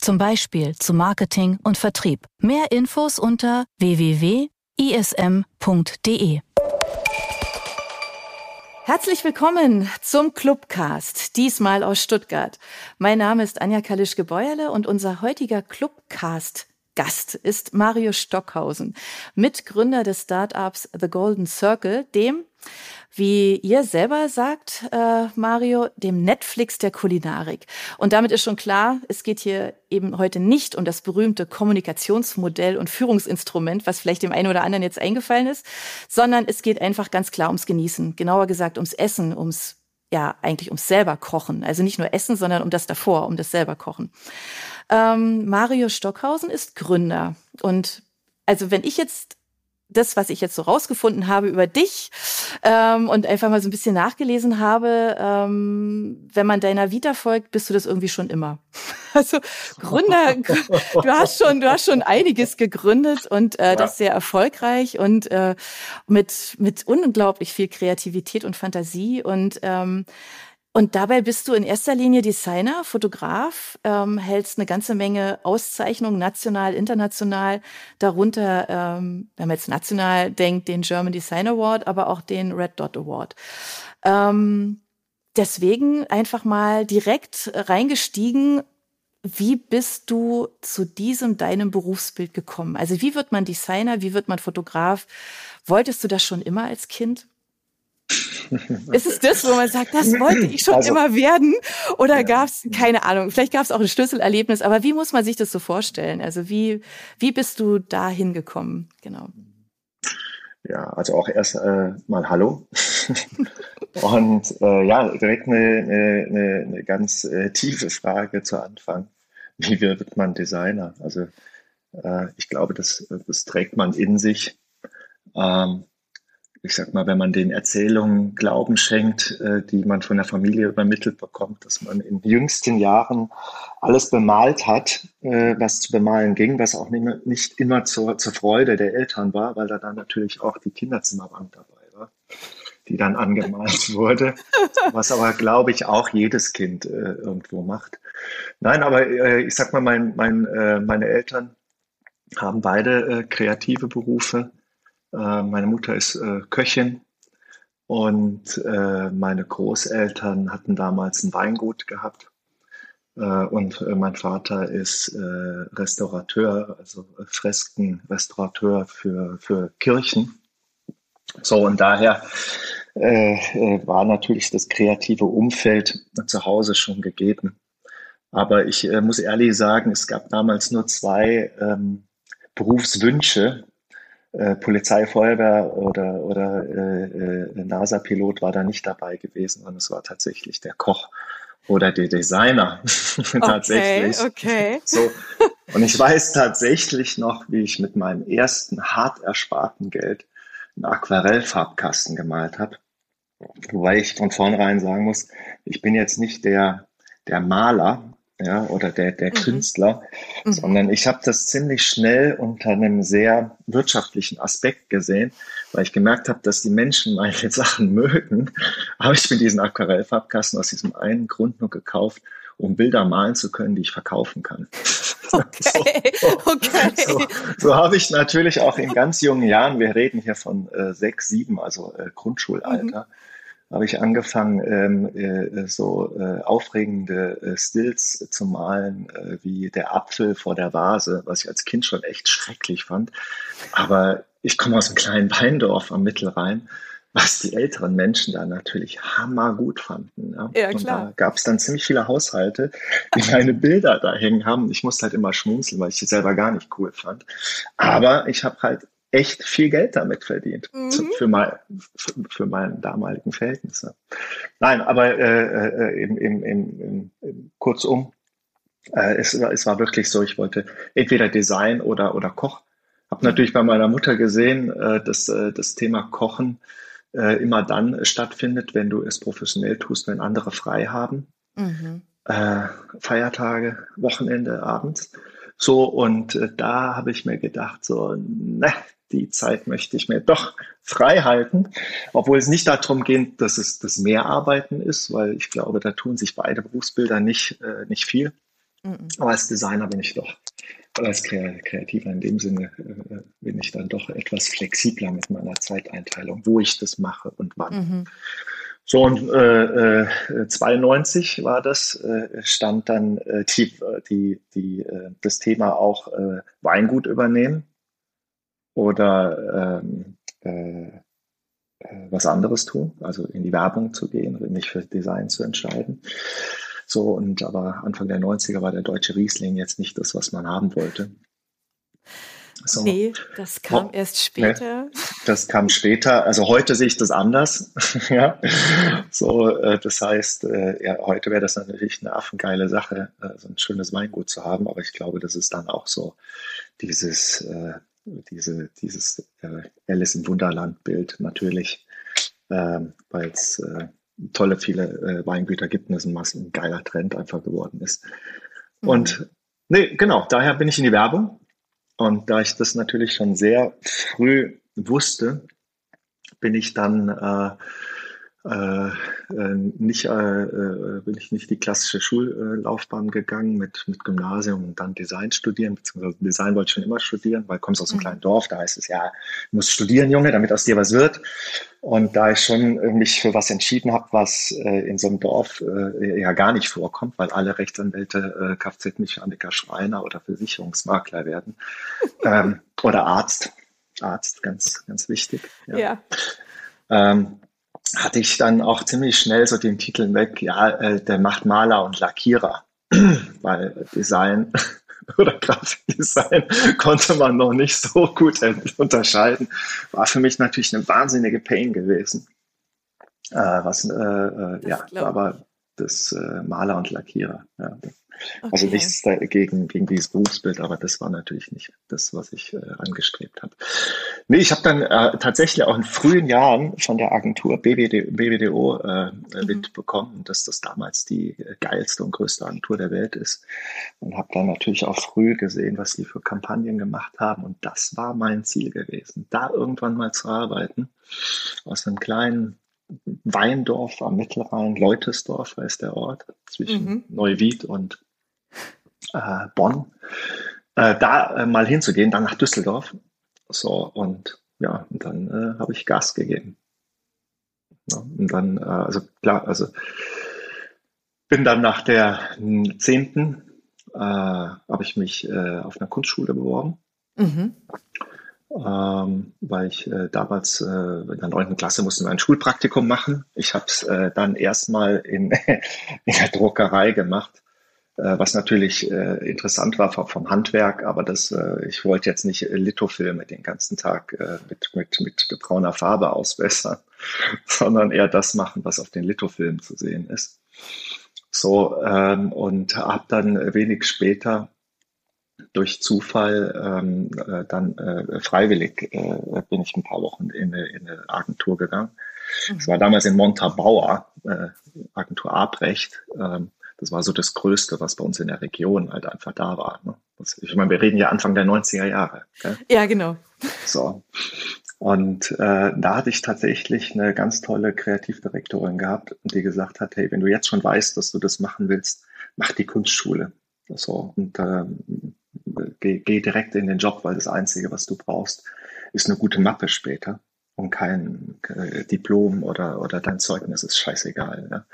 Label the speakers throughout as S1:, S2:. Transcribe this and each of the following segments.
S1: Zum Beispiel zu Marketing und Vertrieb. Mehr Infos unter www.ism.de. Herzlich willkommen zum Clubcast, diesmal aus Stuttgart. Mein Name ist Anja Kalischke-Beuerle und unser heutiger Clubcast Gast ist Mario Stockhausen, Mitgründer des Startups The Golden Circle, dem, wie ihr selber sagt, äh, Mario, dem Netflix der Kulinarik. Und damit ist schon klar, es geht hier eben heute nicht um das berühmte Kommunikationsmodell und Führungsinstrument, was vielleicht dem einen oder anderen jetzt eingefallen ist, sondern es geht einfach ganz klar ums Genießen. Genauer gesagt ums Essen, ums ja, eigentlich ums selber kochen. Also nicht nur Essen, sondern um das davor, um das selber kochen. Ähm, Mario Stockhausen ist Gründer. Und also wenn ich jetzt das, was ich jetzt so rausgefunden habe über dich ähm, und einfach mal so ein bisschen nachgelesen habe, ähm, wenn man deiner Vita folgt, bist du das irgendwie schon immer. Also Gründer, du hast schon, du hast schon einiges gegründet und äh, das sehr erfolgreich und äh, mit mit unglaublich viel Kreativität und Fantasie und ähm, und dabei bist du in erster Linie Designer, Fotograf, ähm, hältst eine ganze Menge Auszeichnungen, national, international, darunter, ähm, wenn man jetzt national denkt, den German Design Award, aber auch den Red Dot Award. Ähm, deswegen einfach mal direkt reingestiegen. Wie bist du zu diesem deinem Berufsbild gekommen? Also wie wird man Designer? Wie wird man Fotograf? Wolltest du das schon immer als Kind? Ist es das, wo man sagt, das wollte ich schon also, immer werden? Oder ja. gab es, keine Ahnung, vielleicht gab es auch ein Schlüsselerlebnis, aber wie muss man sich das so vorstellen? Also wie, wie bist du da hingekommen? Genau.
S2: Ja, also auch erst äh, mal Hallo. Und äh, ja, direkt eine, eine, eine ganz äh, tiefe Frage zu Anfang. Wie wird man Designer? Also äh, ich glaube, das, das trägt man in sich. Ähm, ich sag mal, wenn man den Erzählungen Glauben schenkt, äh, die man von der Familie übermittelt bekommt, dass man in jüngsten Jahren alles bemalt hat, äh, was zu bemalen ging, was auch nicht, nicht immer zur, zur Freude der Eltern war, weil da dann natürlich auch die Kinderzimmerwand dabei war, die dann angemalt wurde, was aber, glaube ich, auch jedes Kind äh, irgendwo macht. Nein, aber äh, ich sag mal, mein, mein, äh, meine Eltern haben beide äh, kreative Berufe meine Mutter ist äh, Köchin und äh, meine Großeltern hatten damals ein Weingut gehabt. und mein Vater ist Restaurateur, also Freskenrestaurateur für, für Kirchen. So, und daher äh, war natürlich das kreative Umfeld zu Hause schon gegeben. Aber ich äh, muss ehrlich sagen, es gab damals nur zwei ähm, Berufswünsche, äh, Polizei, Feuerwehr oder, oder äh, äh, NASA-Pilot war da nicht dabei gewesen, sondern es war tatsächlich der Koch oder der Designer. tatsächlich. Okay. So. Und ich weiß tatsächlich noch, wie ich mit meinem ersten hart ersparten Geld einen Aquarellfarbkasten gemalt habe. Wobei ich von vornherein sagen muss, ich bin jetzt nicht der, der Maler, ja, oder der, der mhm. Künstler, mhm. sondern ich habe das ziemlich schnell unter einem sehr wirtschaftlichen Aspekt gesehen, weil ich gemerkt habe, dass die Menschen meine Sachen mögen. Habe ich mir diesen Aquarellfarbkasten aus diesem einen Grund nur gekauft, um Bilder malen zu können, die ich verkaufen kann. Okay, so, okay. So, so habe ich natürlich auch in ganz jungen Jahren, wir reden hier von äh, sechs, sieben, also äh, Grundschulalter, mhm habe ich angefangen, ähm, äh, so äh, aufregende äh, Stills zu malen, äh, wie der Apfel vor der Vase, was ich als Kind schon echt schrecklich fand. Aber ich komme aus einem kleinen Weindorf am Mittelrhein, was die älteren Menschen da natürlich hammergut fanden. Ja, ja klar. Und da gab es dann ziemlich viele Haushalte, die meine Bilder da hängen haben. Ich musste halt immer schmunzeln, weil ich die selber gar nicht cool fand. Aber ich habe halt echt viel Geld damit verdient mhm. zu, für, mein, für, für meinen damaligen Verhältnisse. Nein, aber äh, äh, im, im, im, im, kurzum, äh, es, es war wirklich so, ich wollte entweder Design oder, oder Koch Habe natürlich bei meiner Mutter gesehen, äh, dass äh, das Thema Kochen äh, immer dann stattfindet, wenn du es professionell tust, wenn andere frei haben. Mhm. Äh, Feiertage, Wochenende, abends. So, und äh, da habe ich mir gedacht, so, ne, die Zeit möchte ich mir doch frei halten, obwohl es nicht darum geht, dass es das Mehrarbeiten ist, weil ich glaube, da tun sich beide Berufsbilder nicht, äh, nicht viel. Mhm. Aber als Designer bin ich doch, oder als Kreativer in dem Sinne, äh, bin ich dann doch etwas flexibler mit meiner Zeiteinteilung, wo ich das mache und wann. Mhm. So, und äh, äh, 92 war das, äh, stand dann äh, die, die, die, äh, das Thema auch äh, Weingut übernehmen oder ähm, äh, äh, was anderes tun, also in die Werbung zu gehen, nicht für Design zu entscheiden. So, und aber Anfang der 90er war der deutsche Riesling jetzt nicht das, was man haben wollte.
S1: So. Nee, das kam oh, erst später.
S2: Ne, das kam später. Also heute sehe ich das anders. ja. So, äh, das heißt, äh, ja, heute wäre das natürlich eine affengeile Sache, äh, so ein schönes Weingut zu haben. Aber ich glaube, das ist dann auch so dieses, äh, diese, dieses äh, Alice im Wunderland-Bild natürlich, ähm, weil es äh, tolle viele äh, Weingüter gibt und es ein, ein geiler Trend einfach geworden ist. Mhm. Und nee, genau, daher bin ich in die Werbung. Und da ich das natürlich schon sehr früh wusste, bin ich dann äh, äh, äh, nicht, äh, äh, bin ich nicht die klassische Schullaufbahn gegangen mit, mit Gymnasium und dann Design studieren, beziehungsweise Design wollte ich schon immer studieren, weil du kommst aus einem mhm. kleinen Dorf, da heißt es ja, du musst studieren, Junge, damit aus dir was wird. Und da ich schon mich für was entschieden habe, was äh, in so einem Dorf äh, ja gar nicht vorkommt, weil alle Rechtsanwälte äh, Kfz-Mechaniker, Schreiner oder Versicherungsmakler werden ähm, oder Arzt, Arzt, ganz, ganz wichtig. Ja. ja. Ähm, hatte ich dann auch ziemlich schnell so den Titel weg, ja, äh, der macht Maler und Lackierer, weil Design oder Grafikdesign konnte man noch nicht so gut unterscheiden. War für mich natürlich eine wahnsinnige Pain gewesen. Äh, was, äh, äh ja, aber das äh, Maler und Lackierer. Ja. Okay. Also nichts dagegen, gegen dieses Berufsbild, aber das war natürlich nicht das, was ich äh, angestrebt habe. Nee, ich habe dann äh, tatsächlich auch in frühen Jahren von der Agentur BBD, BBDO äh, mhm. mitbekommen, dass das damals die geilste und größte Agentur der Welt ist. Und habe dann natürlich auch früh gesehen, was die für Kampagnen gemacht haben. Und das war mein Ziel gewesen, da irgendwann mal zu arbeiten. Aus einem kleinen Weindorf am Mittelrhein, Leutesdorf heißt der Ort, zwischen mhm. Neuwied und äh, Bonn, äh, da äh, mal hinzugehen, dann nach Düsseldorf. So, und ja, und dann äh, habe ich Gas gegeben. Ja, und dann, äh, also klar, also bin dann nach der zehnten, äh, habe ich mich äh, auf einer Kunstschule beworben. Mhm. Ähm, weil ich äh, damals in der neunten Klasse musste ein Schulpraktikum machen. Ich habe es dann erstmal in, in der Druckerei gemacht was natürlich äh, interessant war vom Handwerk, aber das, äh, ich wollte jetzt nicht Lithofilme den ganzen Tag mit, mit, mit brauner Farbe ausbessern, sondern eher das machen, was auf den Lithofilmen zu sehen ist. So, ähm, und habe dann wenig später durch Zufall ähm, äh, dann äh, freiwillig äh, bin ich ein paar Wochen in eine, in eine Agentur gegangen. Es mhm. war damals in Montabaur, äh, Agentur Abrecht. Ähm, das war so das Größte, was bei uns in der Region halt einfach da war. Ne? Das, ich meine, wir reden ja Anfang der 90er Jahre. Gell?
S1: Ja, genau.
S2: So. Und äh, da hatte ich tatsächlich eine ganz tolle Kreativdirektorin gehabt, die gesagt hat, hey, wenn du jetzt schon weißt, dass du das machen willst, mach die Kunstschule. So, und äh, geh, geh direkt in den Job, weil das Einzige, was du brauchst, ist eine gute Mappe später und kein äh, Diplom oder, oder dein Zeugnis ist scheißegal. Ne?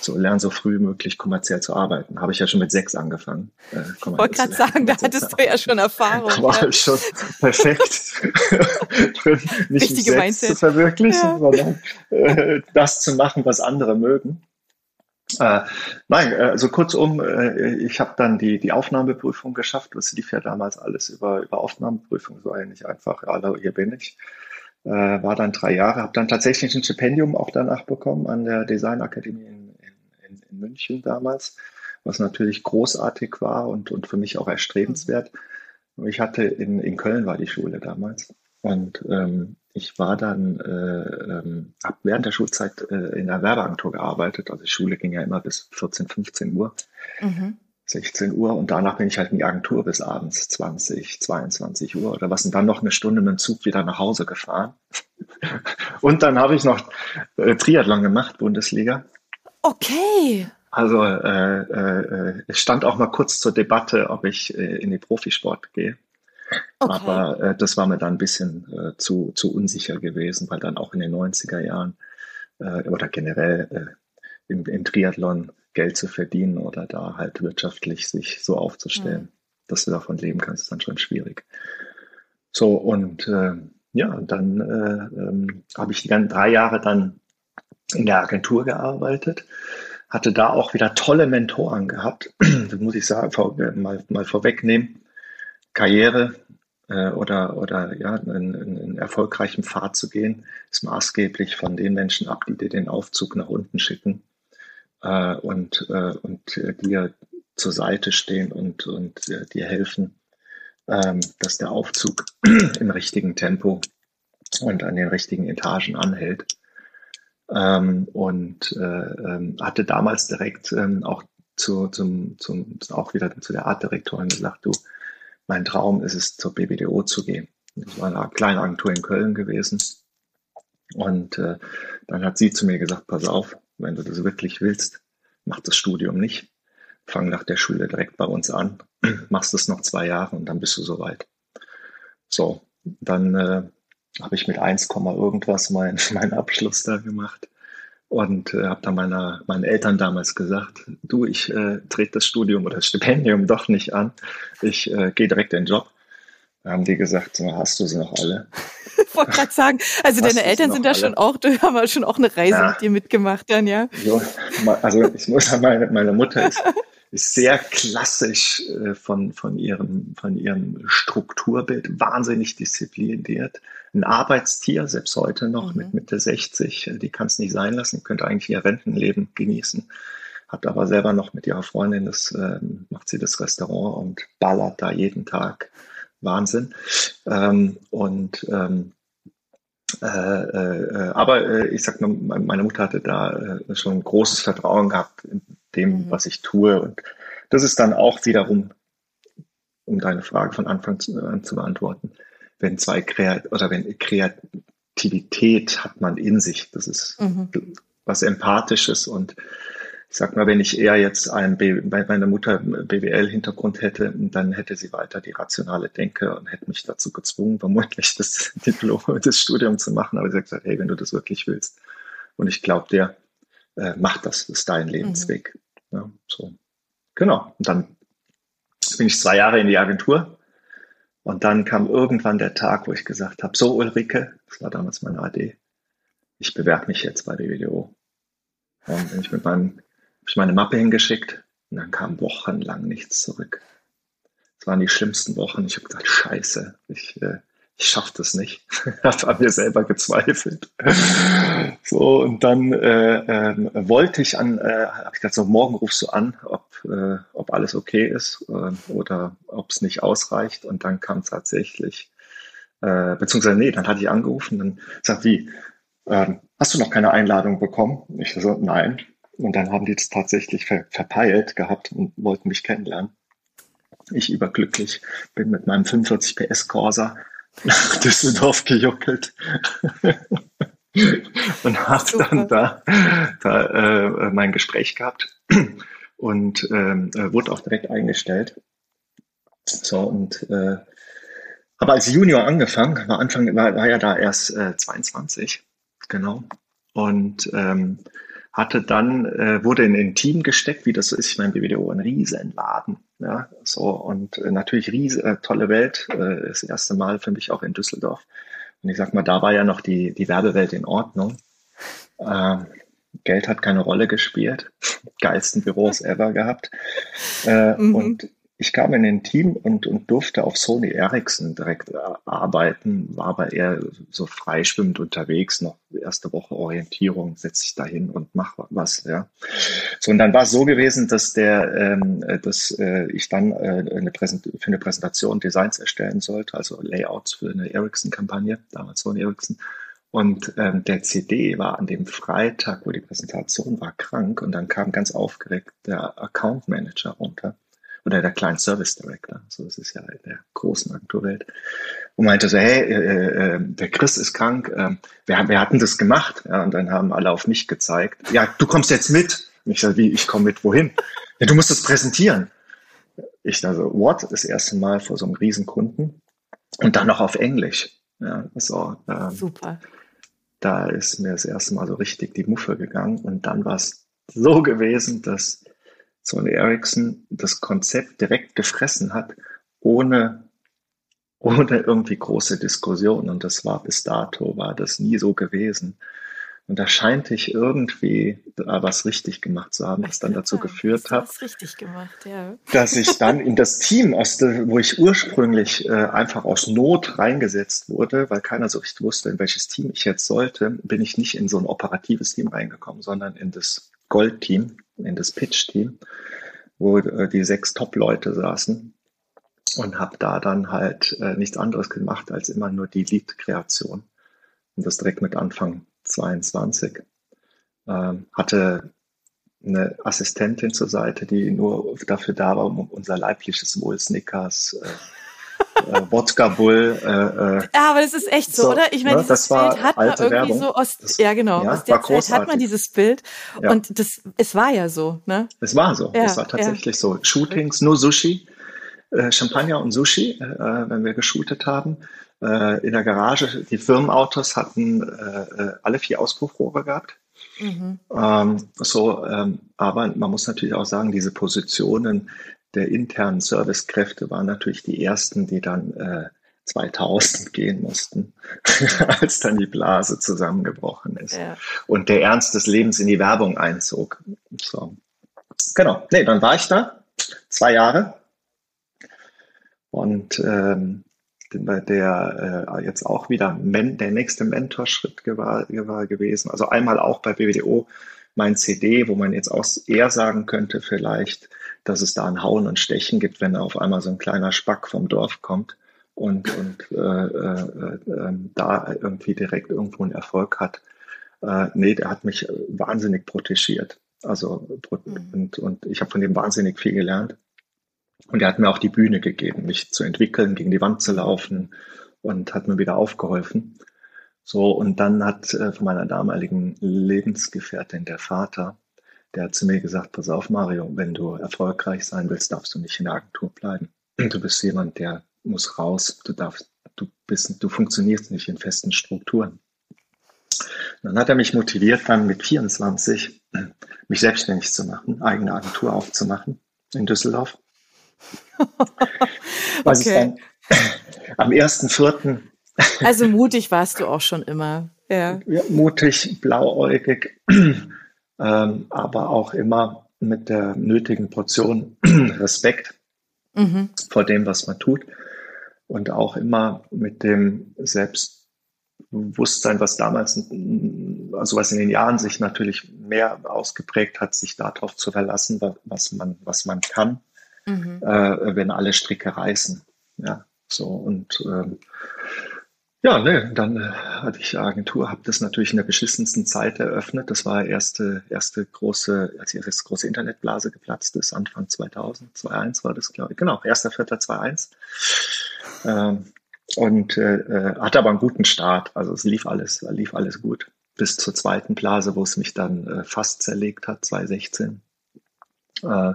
S2: So, lern so früh möglich kommerziell zu arbeiten. Habe ich ja schon mit sechs angefangen.
S1: Äh, ich wollte gerade sagen, da hattest du ja schon Erfahrung. Da
S2: war ja. ich schon perfekt drin, nicht mich selbst Mindset. zu verwirklichen, ja. sondern äh, das zu machen, was andere mögen. Äh, nein, äh, also kurzum, äh, ich habe dann die, die Aufnahmeprüfung geschafft. Das lief ja damals alles über, über Aufnahmeprüfung, so eigentlich einfach, ja, hier bin ich äh, war dann drei Jahre, habe dann tatsächlich ein Stipendium auch danach bekommen an der Designakademie in, in, in, München damals, was natürlich großartig war und, und für mich auch erstrebenswert. Ich hatte in, in Köln war die Schule damals und ähm, ich war dann, äh, ähm, habe während der Schulzeit äh, in der Werbeagentur gearbeitet. Also die Schule ging ja immer bis 14, 15 Uhr, mhm. 16 Uhr und danach bin ich halt in die Agentur bis abends 20, 22 Uhr oder was und dann noch eine Stunde mit dem Zug wieder nach Hause gefahren. und dann habe ich noch äh, Triathlon gemacht, Bundesliga.
S1: Okay.
S2: Also äh, äh, es stand auch mal kurz zur Debatte, ob ich äh, in die Profisport gehe. Okay. Aber äh, das war mir dann ein bisschen äh, zu, zu unsicher gewesen, weil dann auch in den 90er Jahren äh, oder generell äh, im, im Triathlon Geld zu verdienen oder da halt wirtschaftlich sich so aufzustellen, mhm. dass du davon leben kannst, ist dann schon schwierig. So, und äh, ja, dann äh, ähm, habe ich die ganzen drei Jahre dann in der Agentur gearbeitet, hatte da auch wieder tolle Mentoren gehabt, das muss ich sagen, vor, mal, mal vorwegnehmen. Karriere äh, oder, oder ja, einen, einen erfolgreichen Pfad zu gehen, ist maßgeblich von den Menschen ab, die dir den Aufzug nach unten schicken äh, und, äh, und dir zur Seite stehen und, und äh, dir helfen, ähm, dass der Aufzug im richtigen Tempo und an den richtigen Etagen anhält. Ähm, und äh, ähm, hatte damals direkt ähm, auch zu, zum, zum, auch wieder zu der Artdirektorin gesagt, du, mein Traum ist es, zur BBDO zu gehen. Das war eine kleine Agentur in Köln gewesen. Und äh, dann hat sie zu mir gesagt, pass auf, wenn du das wirklich willst, mach das Studium nicht. Fang nach der Schule direkt bei uns an, machst es noch zwei Jahre und dann bist du soweit. So, dann äh, habe ich mit 1, irgendwas meinen mein Abschluss da gemacht und äh, habe dann meiner, meinen Eltern damals gesagt, du, ich äh, trete das Studium oder das Stipendium doch nicht an, ich äh, gehe direkt in den Job. Da haben die gesagt, so, hast du sie noch alle?
S1: ich wollte gerade sagen, also hast deine Eltern sind da alle? schon auch, die haben schon auch eine Reise ja. mit dir mitgemacht dann, ja?
S2: Jo, also ich muss sagen, meine, meine Mutter ist ist sehr klassisch äh, von, von, ihrem, von ihrem Strukturbild, wahnsinnig diszipliniert. Ein Arbeitstier, selbst heute noch mhm. mit Mitte 60, die kann es nicht sein lassen, könnte eigentlich ihr Rentenleben genießen. Hat aber selber noch mit ihrer Freundin, das äh, macht sie das Restaurant und ballert da jeden Tag. Wahnsinn. Ähm, und ähm, äh, äh, aber äh, ich sag nur, meine Mutter hatte da äh, schon großes Vertrauen gehabt in dem, mhm. was ich tue. Und das ist dann auch wiederum, um deine Frage von Anfang an zu beantworten, wenn zwei Kreat oder wenn Kreativität hat man in sich, das ist mhm. was Empathisches und ich sag mal, wenn ich eher jetzt ein bei meiner Mutter BWL-Hintergrund hätte, dann hätte sie weiter die rationale Denke und hätte mich dazu gezwungen, vermutlich das Diplom, das Studium zu machen. Aber sie hat gesagt, hey, wenn du das wirklich willst und ich glaube dir, äh, mach das, das ist dein Lebensweg. Mhm. Ja, so. Genau. Und dann bin ich zwei Jahre in die Agentur und dann kam irgendwann der Tag, wo ich gesagt habe, so Ulrike, das war damals meine AD, ich bewerbe mich jetzt bei BWDO. Und bin ich mit meinem ich meine Mappe hingeschickt und dann kam wochenlang nichts zurück. Es waren die schlimmsten Wochen. Ich habe gesagt, scheiße, ich, äh, ich schaffe das nicht. habe an mir selber gezweifelt. so, und dann äh, äh, wollte ich an, äh, habe ich gesagt, so morgen rufst du an, ob, äh, ob alles okay ist äh, oder ob es nicht ausreicht. Und dann kam tatsächlich, äh, beziehungsweise nee, dann hatte ich angerufen, dann sagt wie, äh, hast du noch keine Einladung bekommen? Ich so, nein. Und dann haben die das tatsächlich ver verpeilt gehabt und wollten mich kennenlernen. Ich überglücklich bin mit meinem 45 PS Corsa nach Düsseldorf gejuckelt und habe dann da, da äh, mein Gespräch gehabt und ähm, äh, wurde auch direkt eingestellt. So und äh, habe als Junior angefangen, war Anfang war, war ja da erst äh, 22, genau. Und ähm, hatte dann, äh, wurde in ein Team gesteckt, wie das so ist. Ich meine, BWDO, ein Riesenladen. Ja, so und äh, natürlich riese, äh, tolle Welt. Äh, das erste Mal für mich auch in Düsseldorf. Und ich sag mal, da war ja noch die, die Werbewelt in Ordnung. Ähm, Geld hat keine Rolle gespielt. Geilsten Büros ever gehabt. Äh, mhm. Und ich kam in ein Team und, und durfte auf Sony Ericsson direkt äh, arbeiten, war aber eher so freischwimmend unterwegs, noch erste Woche Orientierung, setze ich dahin und mach was, ja. So, und dann war es so gewesen, dass der, ähm, dass äh, ich dann äh, eine Präsent für eine Präsentation Designs erstellen sollte, also Layouts für eine Ericsson-Kampagne, damals Sony Ericsson. Und ähm, der CD war an dem Freitag, wo die Präsentation war, krank und dann kam ganz aufgeregt der Account Manager runter oder der Client Service Director, so ist es ja in der großen Agenturwelt, und meinte so, hey, äh, äh, äh, der Chris ist krank, äh, wer, wer hat denn das gemacht? Ja, und dann haben alle auf mich gezeigt, ja, du kommst jetzt mit. Und ich sage, wie, ich komme mit, wohin? Ja, du musst das präsentieren. Ich also, what? Das erste Mal vor so einem Riesenkunden und dann noch auf Englisch. Ja, so, ähm,
S1: Super.
S2: Da ist mir das erste Mal so richtig die Muffe gegangen und dann war es so gewesen, dass Sony Ericsson das Konzept direkt gefressen hat, ohne, ohne irgendwie große Diskussion. Und das war bis dato, war das nie so gewesen. Und da scheint ich irgendwie da was richtig gemacht zu haben, was dann dazu sagen, geführt hat,
S1: ja.
S2: dass ich dann in das Team, aus der, wo ich ursprünglich äh, einfach aus Not reingesetzt wurde, weil keiner so richtig wusste, in welches Team ich jetzt sollte, bin ich nicht in so ein operatives Team reingekommen, sondern in das Gold-Team, in das Pitch-Team, wo äh, die sechs Top-Leute saßen und habe da dann halt äh, nichts anderes gemacht als immer nur die Lead-Kreation. Und das direkt mit Anfang 22. Ähm, hatte eine Assistentin zur Seite, die nur dafür da war, um unser leibliches Wohl Snickers, äh, äh, Wodka Bull. Äh,
S1: äh, ja, aber das ist echt so, so oder? Ich meine, ne, dieses Bild hat man irgendwie Werbung. so aus, das, ja genau, ja, aus der Zeit hat man dieses Bild ja. und das, es war ja so, ne?
S2: Es war so, ja, es war tatsächlich so. Shootings, nur Sushi, äh, Champagner und Sushi, äh, wenn wir geshootet haben. Äh, in der Garage, die Firmenautos hatten äh, äh alle vier Auspuffrohre gehabt. Mhm. Ähm, so, ähm, aber man muss natürlich auch sagen, diese Positionen der internen Servicekräfte waren natürlich die ersten, die dann äh, 2000 gehen mussten, als dann die Blase zusammengebrochen ist ja. und der Ernst des Lebens in die Werbung einzog. So. Genau, nee, dann war ich da zwei Jahre und ähm, der äh, jetzt auch wieder men der nächste Mentorschritt war, war gewesen. Also einmal auch bei BWDO mein CD, wo man jetzt auch eher sagen könnte, vielleicht dass es da ein Hauen und Stechen gibt, wenn auf einmal so ein kleiner Spack vom Dorf kommt und, und äh, äh, äh, da irgendwie direkt irgendwo einen Erfolg hat. Äh, nee, der hat mich wahnsinnig protegiert. Also mhm. und, und ich habe von dem wahnsinnig viel gelernt. Und er hat mir auch die Bühne gegeben, mich zu entwickeln, gegen die Wand zu laufen und hat mir wieder aufgeholfen. So, und dann hat äh, von meiner damaligen Lebensgefährtin der Vater der hat zu mir gesagt, pass auf Mario, wenn du erfolgreich sein willst, darfst du nicht in der Agentur bleiben. Du bist jemand, der muss raus. Du darfst, du bist, du funktionierst nicht in festen Strukturen. Dann hat er mich motiviert, dann mit 24 mich selbstständig zu machen, eigene Agentur aufzumachen in Düsseldorf. Was okay. dann am 1.4.
S1: Also mutig warst du auch schon immer. Ja.
S2: ja mutig, blauäugig ähm, aber auch immer mit der nötigen Portion Respekt mhm. vor dem, was man tut und auch immer mit dem Selbstbewusstsein, was damals, also was in den Jahren sich natürlich mehr ausgeprägt hat, sich darauf zu verlassen, was man, was man kann, mhm. äh, wenn alle Stricke reißen. Ja, so und ähm, ja, ne, dann äh, hatte ich Agentur, habe das natürlich in der beschissensten Zeit eröffnet. Das war erste, erste große, als die erste große Internetblase geplatzt ist, Anfang 2000, 2001 war das, glaube ich. Genau, 1.4.2001. Ähm, und äh, äh, hatte aber einen guten Start. Also es lief alles, lief alles gut. Bis zur zweiten Blase, wo es mich dann äh, fast zerlegt hat, 2016. Äh,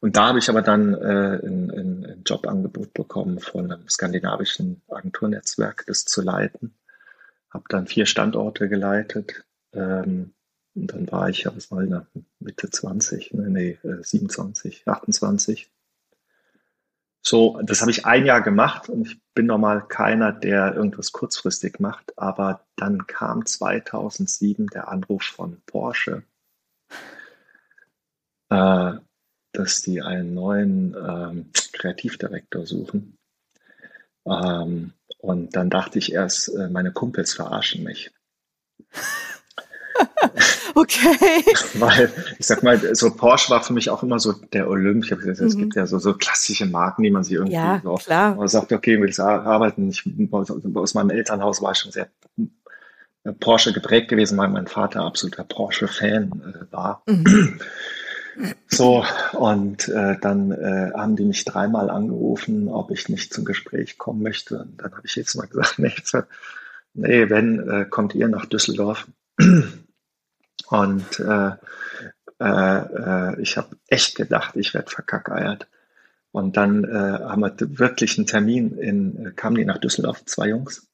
S2: und da habe ich aber dann äh, ein, ein, Jobangebot bekommen von einem skandinavischen Agenturnetzwerk, das zu leiten. Habe dann vier Standorte geleitet. Ähm, und dann war ich, ja, was war ich, Mitte 20, ne, nee, 27, äh, 28. So, das habe ich ein Jahr gemacht und ich bin normal keiner, der irgendwas kurzfristig macht, aber dann kam 2007 der Anruf von Porsche. Äh, dass die einen neuen ähm, Kreativdirektor suchen. Ähm, und dann dachte ich erst, äh, meine Kumpels verarschen mich.
S1: okay.
S2: Weil, ich sag mal, so Porsche war für mich auch immer so der Olymp. Ich habe gesagt, es mhm. gibt ja so, so klassische Marken, die man sich irgendwie
S1: ja,
S2: so
S1: klar.
S2: man sagt, okay, will ich arbeiten. Ich, aus meinem Elternhaus war ich schon sehr äh, Porsche geprägt gewesen, weil mein Vater absoluter Porsche-Fan äh, war. Mhm. So, und äh, dann äh, haben die mich dreimal angerufen, ob ich nicht zum Gespräch kommen möchte. Und dann habe ich jetzt mal gesagt, nee, nee wenn, äh, kommt ihr nach Düsseldorf. Und äh, äh, äh, ich habe echt gedacht, ich werde verkackeiert. Und dann äh, haben wir wirklich einen Termin in, äh, kamen die nach Düsseldorf, zwei Jungs,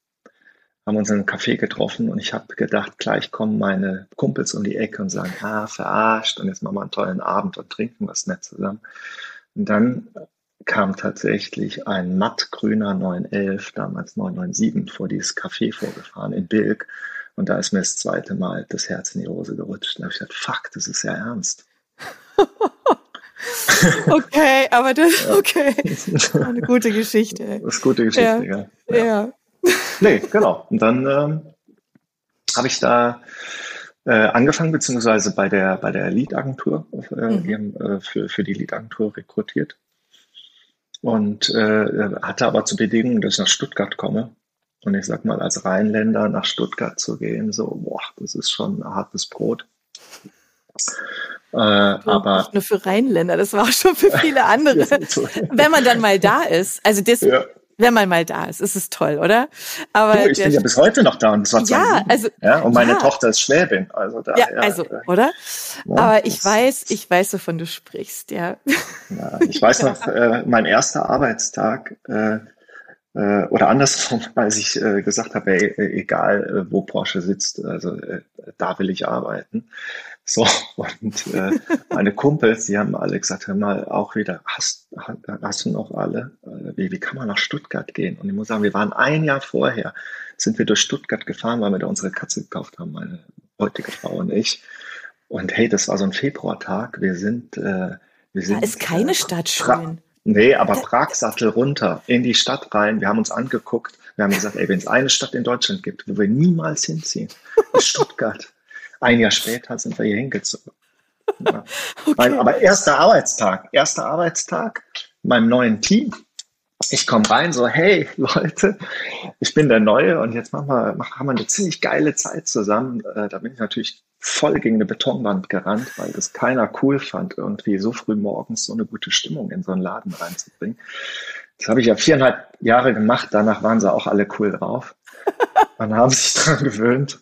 S2: haben uns in einem Café getroffen und ich habe gedacht, gleich kommen meine Kumpels um die Ecke und sagen, ah, verarscht und jetzt machen wir einen tollen Abend und trinken was nett zusammen. Und dann kam tatsächlich ein mattgrüner 911, damals 997, vor dieses Café vorgefahren in Bilk und da ist mir das zweite Mal das Herz in die Hose gerutscht. Und da habe ich gedacht, fuck, das ist ja ernst.
S1: okay, aber das, okay. Eine gute Geschichte.
S2: Das ist eine gute Geschichte, ja.
S1: Ja. ja.
S2: Nee, genau. Und dann ähm, habe ich da äh, angefangen, beziehungsweise bei der, bei der Lead-Agentur, äh, mhm. äh, für, für die Lead-Agentur rekrutiert. Und äh, hatte aber zur Bedingung, dass ich nach Stuttgart komme. Und ich sag mal, als Rheinländer nach Stuttgart zu gehen, so, boah, das ist schon ein hartes Brot.
S1: Äh, aber nicht nur für Rheinländer, das war auch schon für viele andere. Wenn man dann mal da ist, also das, ja. Wenn man mal da ist, ist es toll, oder?
S2: Aber du, ich bin ja bis heute noch da und das war
S1: ja, also
S2: ja, und meine ja. Tochter ist Schwäbin, also da,
S1: ja, also äh, oder? Ja, aber ich weiß, ich weiß, wovon du sprichst, ja.
S2: ja ich weiß noch, äh, mein erster Arbeitstag. Äh, äh, oder andersrum, als ich äh, gesagt habe, ey, äh, egal äh, wo Porsche sitzt, also äh, da will ich arbeiten. So, und äh, meine Kumpels, die haben alle gesagt, hör mal, auch wieder, hast, hast du noch alle? Äh, wie, wie kann man nach Stuttgart gehen? Und ich muss sagen, wir waren ein Jahr vorher, sind wir durch Stuttgart gefahren, weil wir da unsere Katze gekauft haben, meine heutige Frau und ich. Und hey, das war so ein Februartag. Wir sind, äh, wir sind.
S1: Da ist keine äh, Stadt schön.
S2: Nee, aber Pragsattel runter in die Stadt rein. Wir haben uns angeguckt. Wir haben gesagt, ey, wenn es eine Stadt in Deutschland gibt, wo wir niemals hinziehen, ist Stuttgart. Ein Jahr später sind wir hier hingezogen. Ja. Okay. aber erster Arbeitstag, erster Arbeitstag, meinem neuen Team. Ich komme rein, so, hey Leute, ich bin der Neue und jetzt machen wir, machen, haben wir eine ziemlich geile Zeit zusammen. Äh, da bin ich natürlich voll gegen eine Betonwand gerannt, weil das keiner cool fand, irgendwie so früh morgens so eine gute Stimmung in so einen Laden reinzubringen. Das habe ich ja viereinhalb Jahre gemacht, danach waren sie auch alle cool drauf. Dann haben sich dran gewöhnt.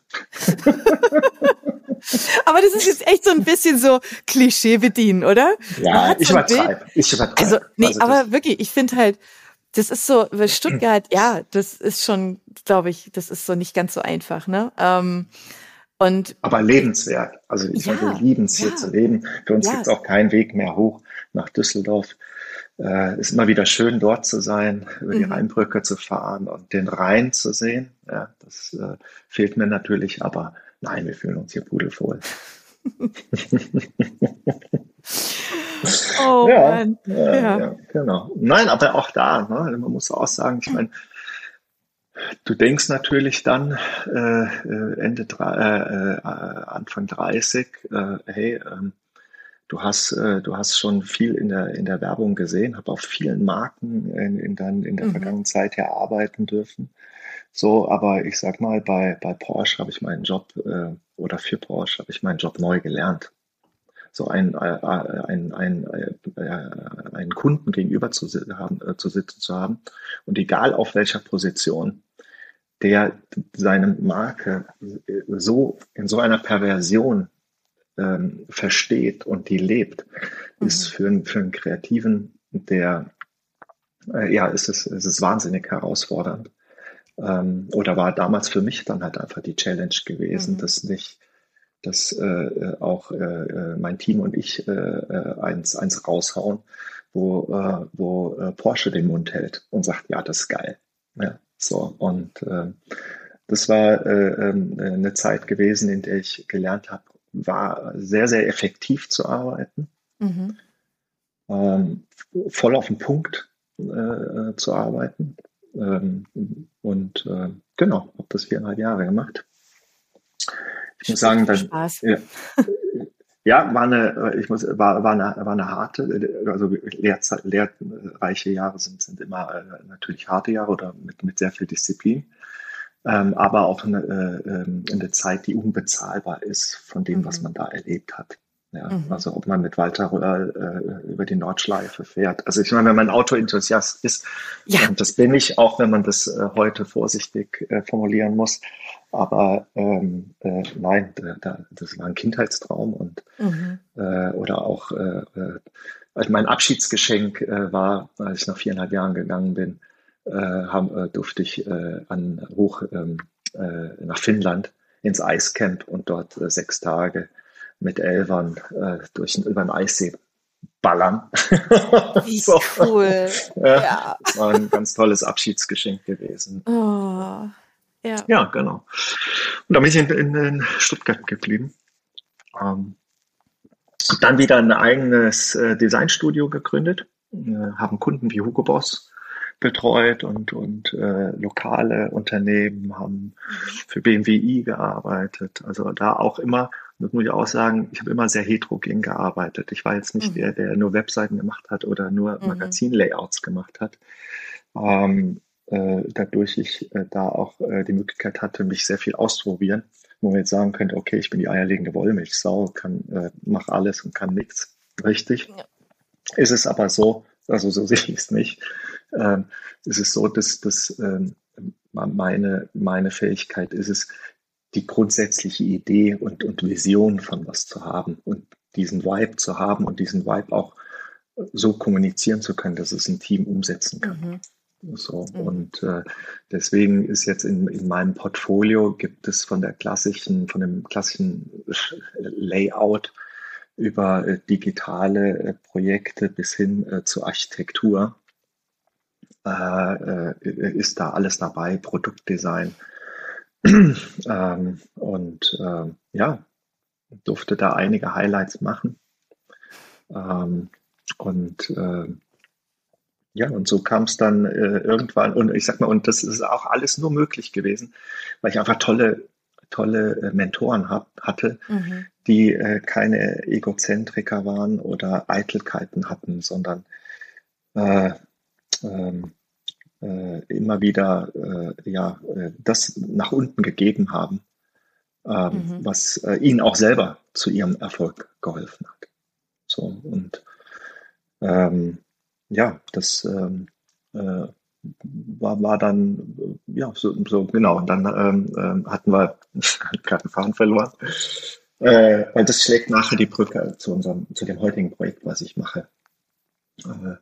S1: Aber das ist jetzt echt so ein bisschen so Klischee bedienen, oder?
S2: Ja, ich übertreibe. Ich übertreibe.
S1: Also, nee, also aber wirklich, ich finde halt, das ist so, Stuttgart, ja, das ist schon, glaube ich, das ist so nicht ganz so einfach, ne? Ähm, und
S2: aber lebenswert. Also ich ja, lieben es ja, hier zu leben. Für uns ja. gibt es auch keinen Weg mehr hoch nach Düsseldorf. Äh, ist immer wieder schön, dort zu sein, über die mhm. Rheinbrücke zu fahren und den Rhein zu sehen. Ja, das äh, fehlt mir natürlich, aber nein, wir fühlen uns hier pudelvoll.
S1: oh ja, Mann.
S2: Ja, ja. genau. Nein, aber auch da, ne, man muss auch sagen, ich meine, Du denkst natürlich dann äh, äh Ende äh, äh, Anfang 30, äh, hey, ähm, du hast äh, du hast schon viel in der in der Werbung gesehen, habe auf vielen Marken in, in, dann in der mhm. vergangenen Zeit ja arbeiten dürfen. So, aber ich sag mal, bei bei Porsche habe ich meinen Job äh, oder für Porsche habe ich meinen Job neu gelernt. So ein, äh, ein, ein, äh, einen Kunden gegenüber zu, haben, äh, zu sitzen zu haben und egal auf welcher Position, der seine Marke so in so einer Perversion ähm, versteht und die lebt, mhm. ist für, einen, für einen Kreativen, der äh, ja, ist es, ist es wahnsinnig herausfordernd. Ähm, oder war damals für mich dann halt einfach die Challenge gewesen, mhm. dass nicht, dass äh, auch äh, äh mein Team und ich äh, äh, eins, eins raushauen, wo, äh, wo äh, Porsche den Mund hält und sagt, ja, das ist geil. Ja. So, und äh, das war äh, äh, eine Zeit gewesen, in der ich gelernt habe, war sehr, sehr effektiv zu arbeiten. Mhm. ähm, voll auf den Punkt äh, zu arbeiten. Ähm, und äh, genau, habe das viereinhalb Jahre gemacht. Ich muss sagen, dann, Spaß. Ja, ja, war eine, ich muss, war, war eine, war eine harte, also Lehrzeit, lehrreiche Jahre sind, sind immer äh, natürlich harte Jahre oder mit, mit sehr viel Disziplin. Ähm, aber auch eine, äh, ähm, eine Zeit, die unbezahlbar ist von dem, mhm. was man da erlebt hat. Ja, mhm. Also ob man mit Walter Röhrl äh, über die Nordschleife fährt. Also ich meine, wenn man Autoenthusiast ist, ja. ähm, das bin ich, auch wenn man das äh, heute vorsichtig äh, formulieren muss. Aber ähm, äh, nein, da, da, das war ein Kindheitstraum und mhm. äh, oder auch äh, also mein Abschiedsgeschenk war, als ich nach viereinhalb Jahren gegangen bin, äh, haben, äh, durfte ich äh, an hoch ähm, äh, nach Finnland ins Eiscamp und dort äh, sechs Tage mit Elvern äh, durch über den Eissee ballern.
S1: Wie so. cool.
S2: Ja, ja. Das war ein ganz tolles Abschiedsgeschenk gewesen.
S1: Oh,
S2: ja. ja, genau. Und dann bin ich in, in, in Stuttgart geblieben. Ähm, dann wieder ein eigenes äh, Designstudio gegründet, äh, haben Kunden wie Hugo Boss betreut und, und äh, lokale Unternehmen haben für BMWI gearbeitet. Also da auch immer, das muss ich auch sagen, ich habe immer sehr heterogen gearbeitet. Ich war jetzt nicht mhm. der, der nur Webseiten gemacht hat oder nur mhm. Magazinlayouts gemacht hat. Ähm, äh, dadurch ich äh, da auch äh, die Möglichkeit hatte, mich sehr viel auszuprobieren, wo man jetzt sagen könnte, okay, ich bin die eierlegende Wollmilchsau, kann, äh, mach alles und kann nichts. Richtig. Ja. Ist es aber so, also so sehe ich es nicht, ähm, ist es so, dass, dass ähm, meine, meine Fähigkeit ist es, die grundsätzliche Idee und, und Vision von was zu haben und diesen Vibe zu haben und diesen Vibe auch so kommunizieren zu können, dass es ein Team umsetzen kann. Mhm. So, mhm. und äh, deswegen ist jetzt in, in meinem Portfolio gibt es von der klassischen, von dem klassischen Layout über äh, digitale äh, Projekte bis hin äh, zur Architektur äh, äh, ist da alles dabei, Produktdesign. ähm, und äh, ja, durfte da einige Highlights machen. Ähm, und äh, ja, und so kam es dann äh, irgendwann, und ich sag mal, und das ist auch alles nur möglich gewesen, weil ich einfach tolle, tolle äh, Mentoren hab, hatte, mhm. die äh, keine Egozentriker waren oder Eitelkeiten hatten, sondern äh, ähm, äh, immer wieder äh, ja, äh, das nach unten gegeben haben, ähm, mhm. was äh, ihnen auch selber zu ihrem Erfolg geholfen hat. So, und ähm, ja, das ähm, äh, war, war dann, ja, so, so genau. Und dann ähm, ähm hatten wir gerade Fahren verloren. Äh, weil das schlägt nachher die Brücke zu unserem, zu dem heutigen Projekt, was ich mache. Äh,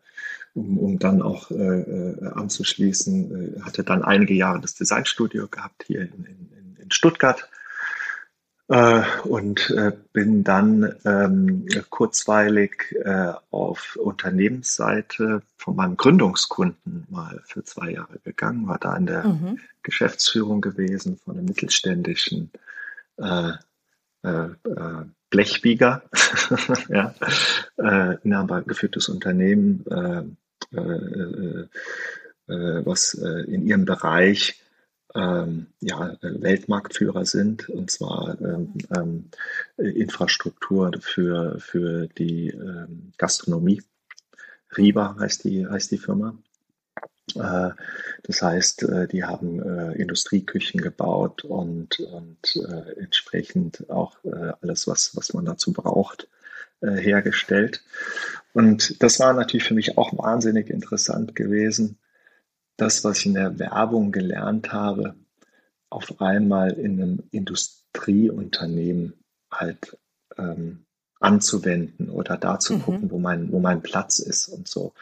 S2: um, um dann auch äh, äh, anzuschließen. Äh, hatte dann einige Jahre das Designstudio gehabt hier in, in, in Stuttgart äh, und bin dann ähm, kurzweilig äh, auf Unternehmensseite von meinem Gründungskunden mal für zwei Jahre gegangen, war da in der mhm. Geschäftsführung gewesen von einem mittelständischen äh, äh, Blechbieger, ja, äh, inhaber geführtes Unternehmen, äh, äh, äh, äh, was in ihrem Bereich ähm, ja, Weltmarktführer sind, und zwar ähm, ähm, Infrastruktur für, für die ähm, Gastronomie. Riva heißt die, heißt die Firma. Äh, das heißt, äh, die haben äh, Industrieküchen gebaut und, und entsprechend auch alles, was, was man dazu braucht, hergestellt. Und das war natürlich für mich auch wahnsinnig interessant gewesen, das, was ich in der Werbung gelernt habe, auf einmal in einem Industrieunternehmen halt ähm, anzuwenden oder da zu mhm. gucken, wo mein, wo mein Platz ist und so.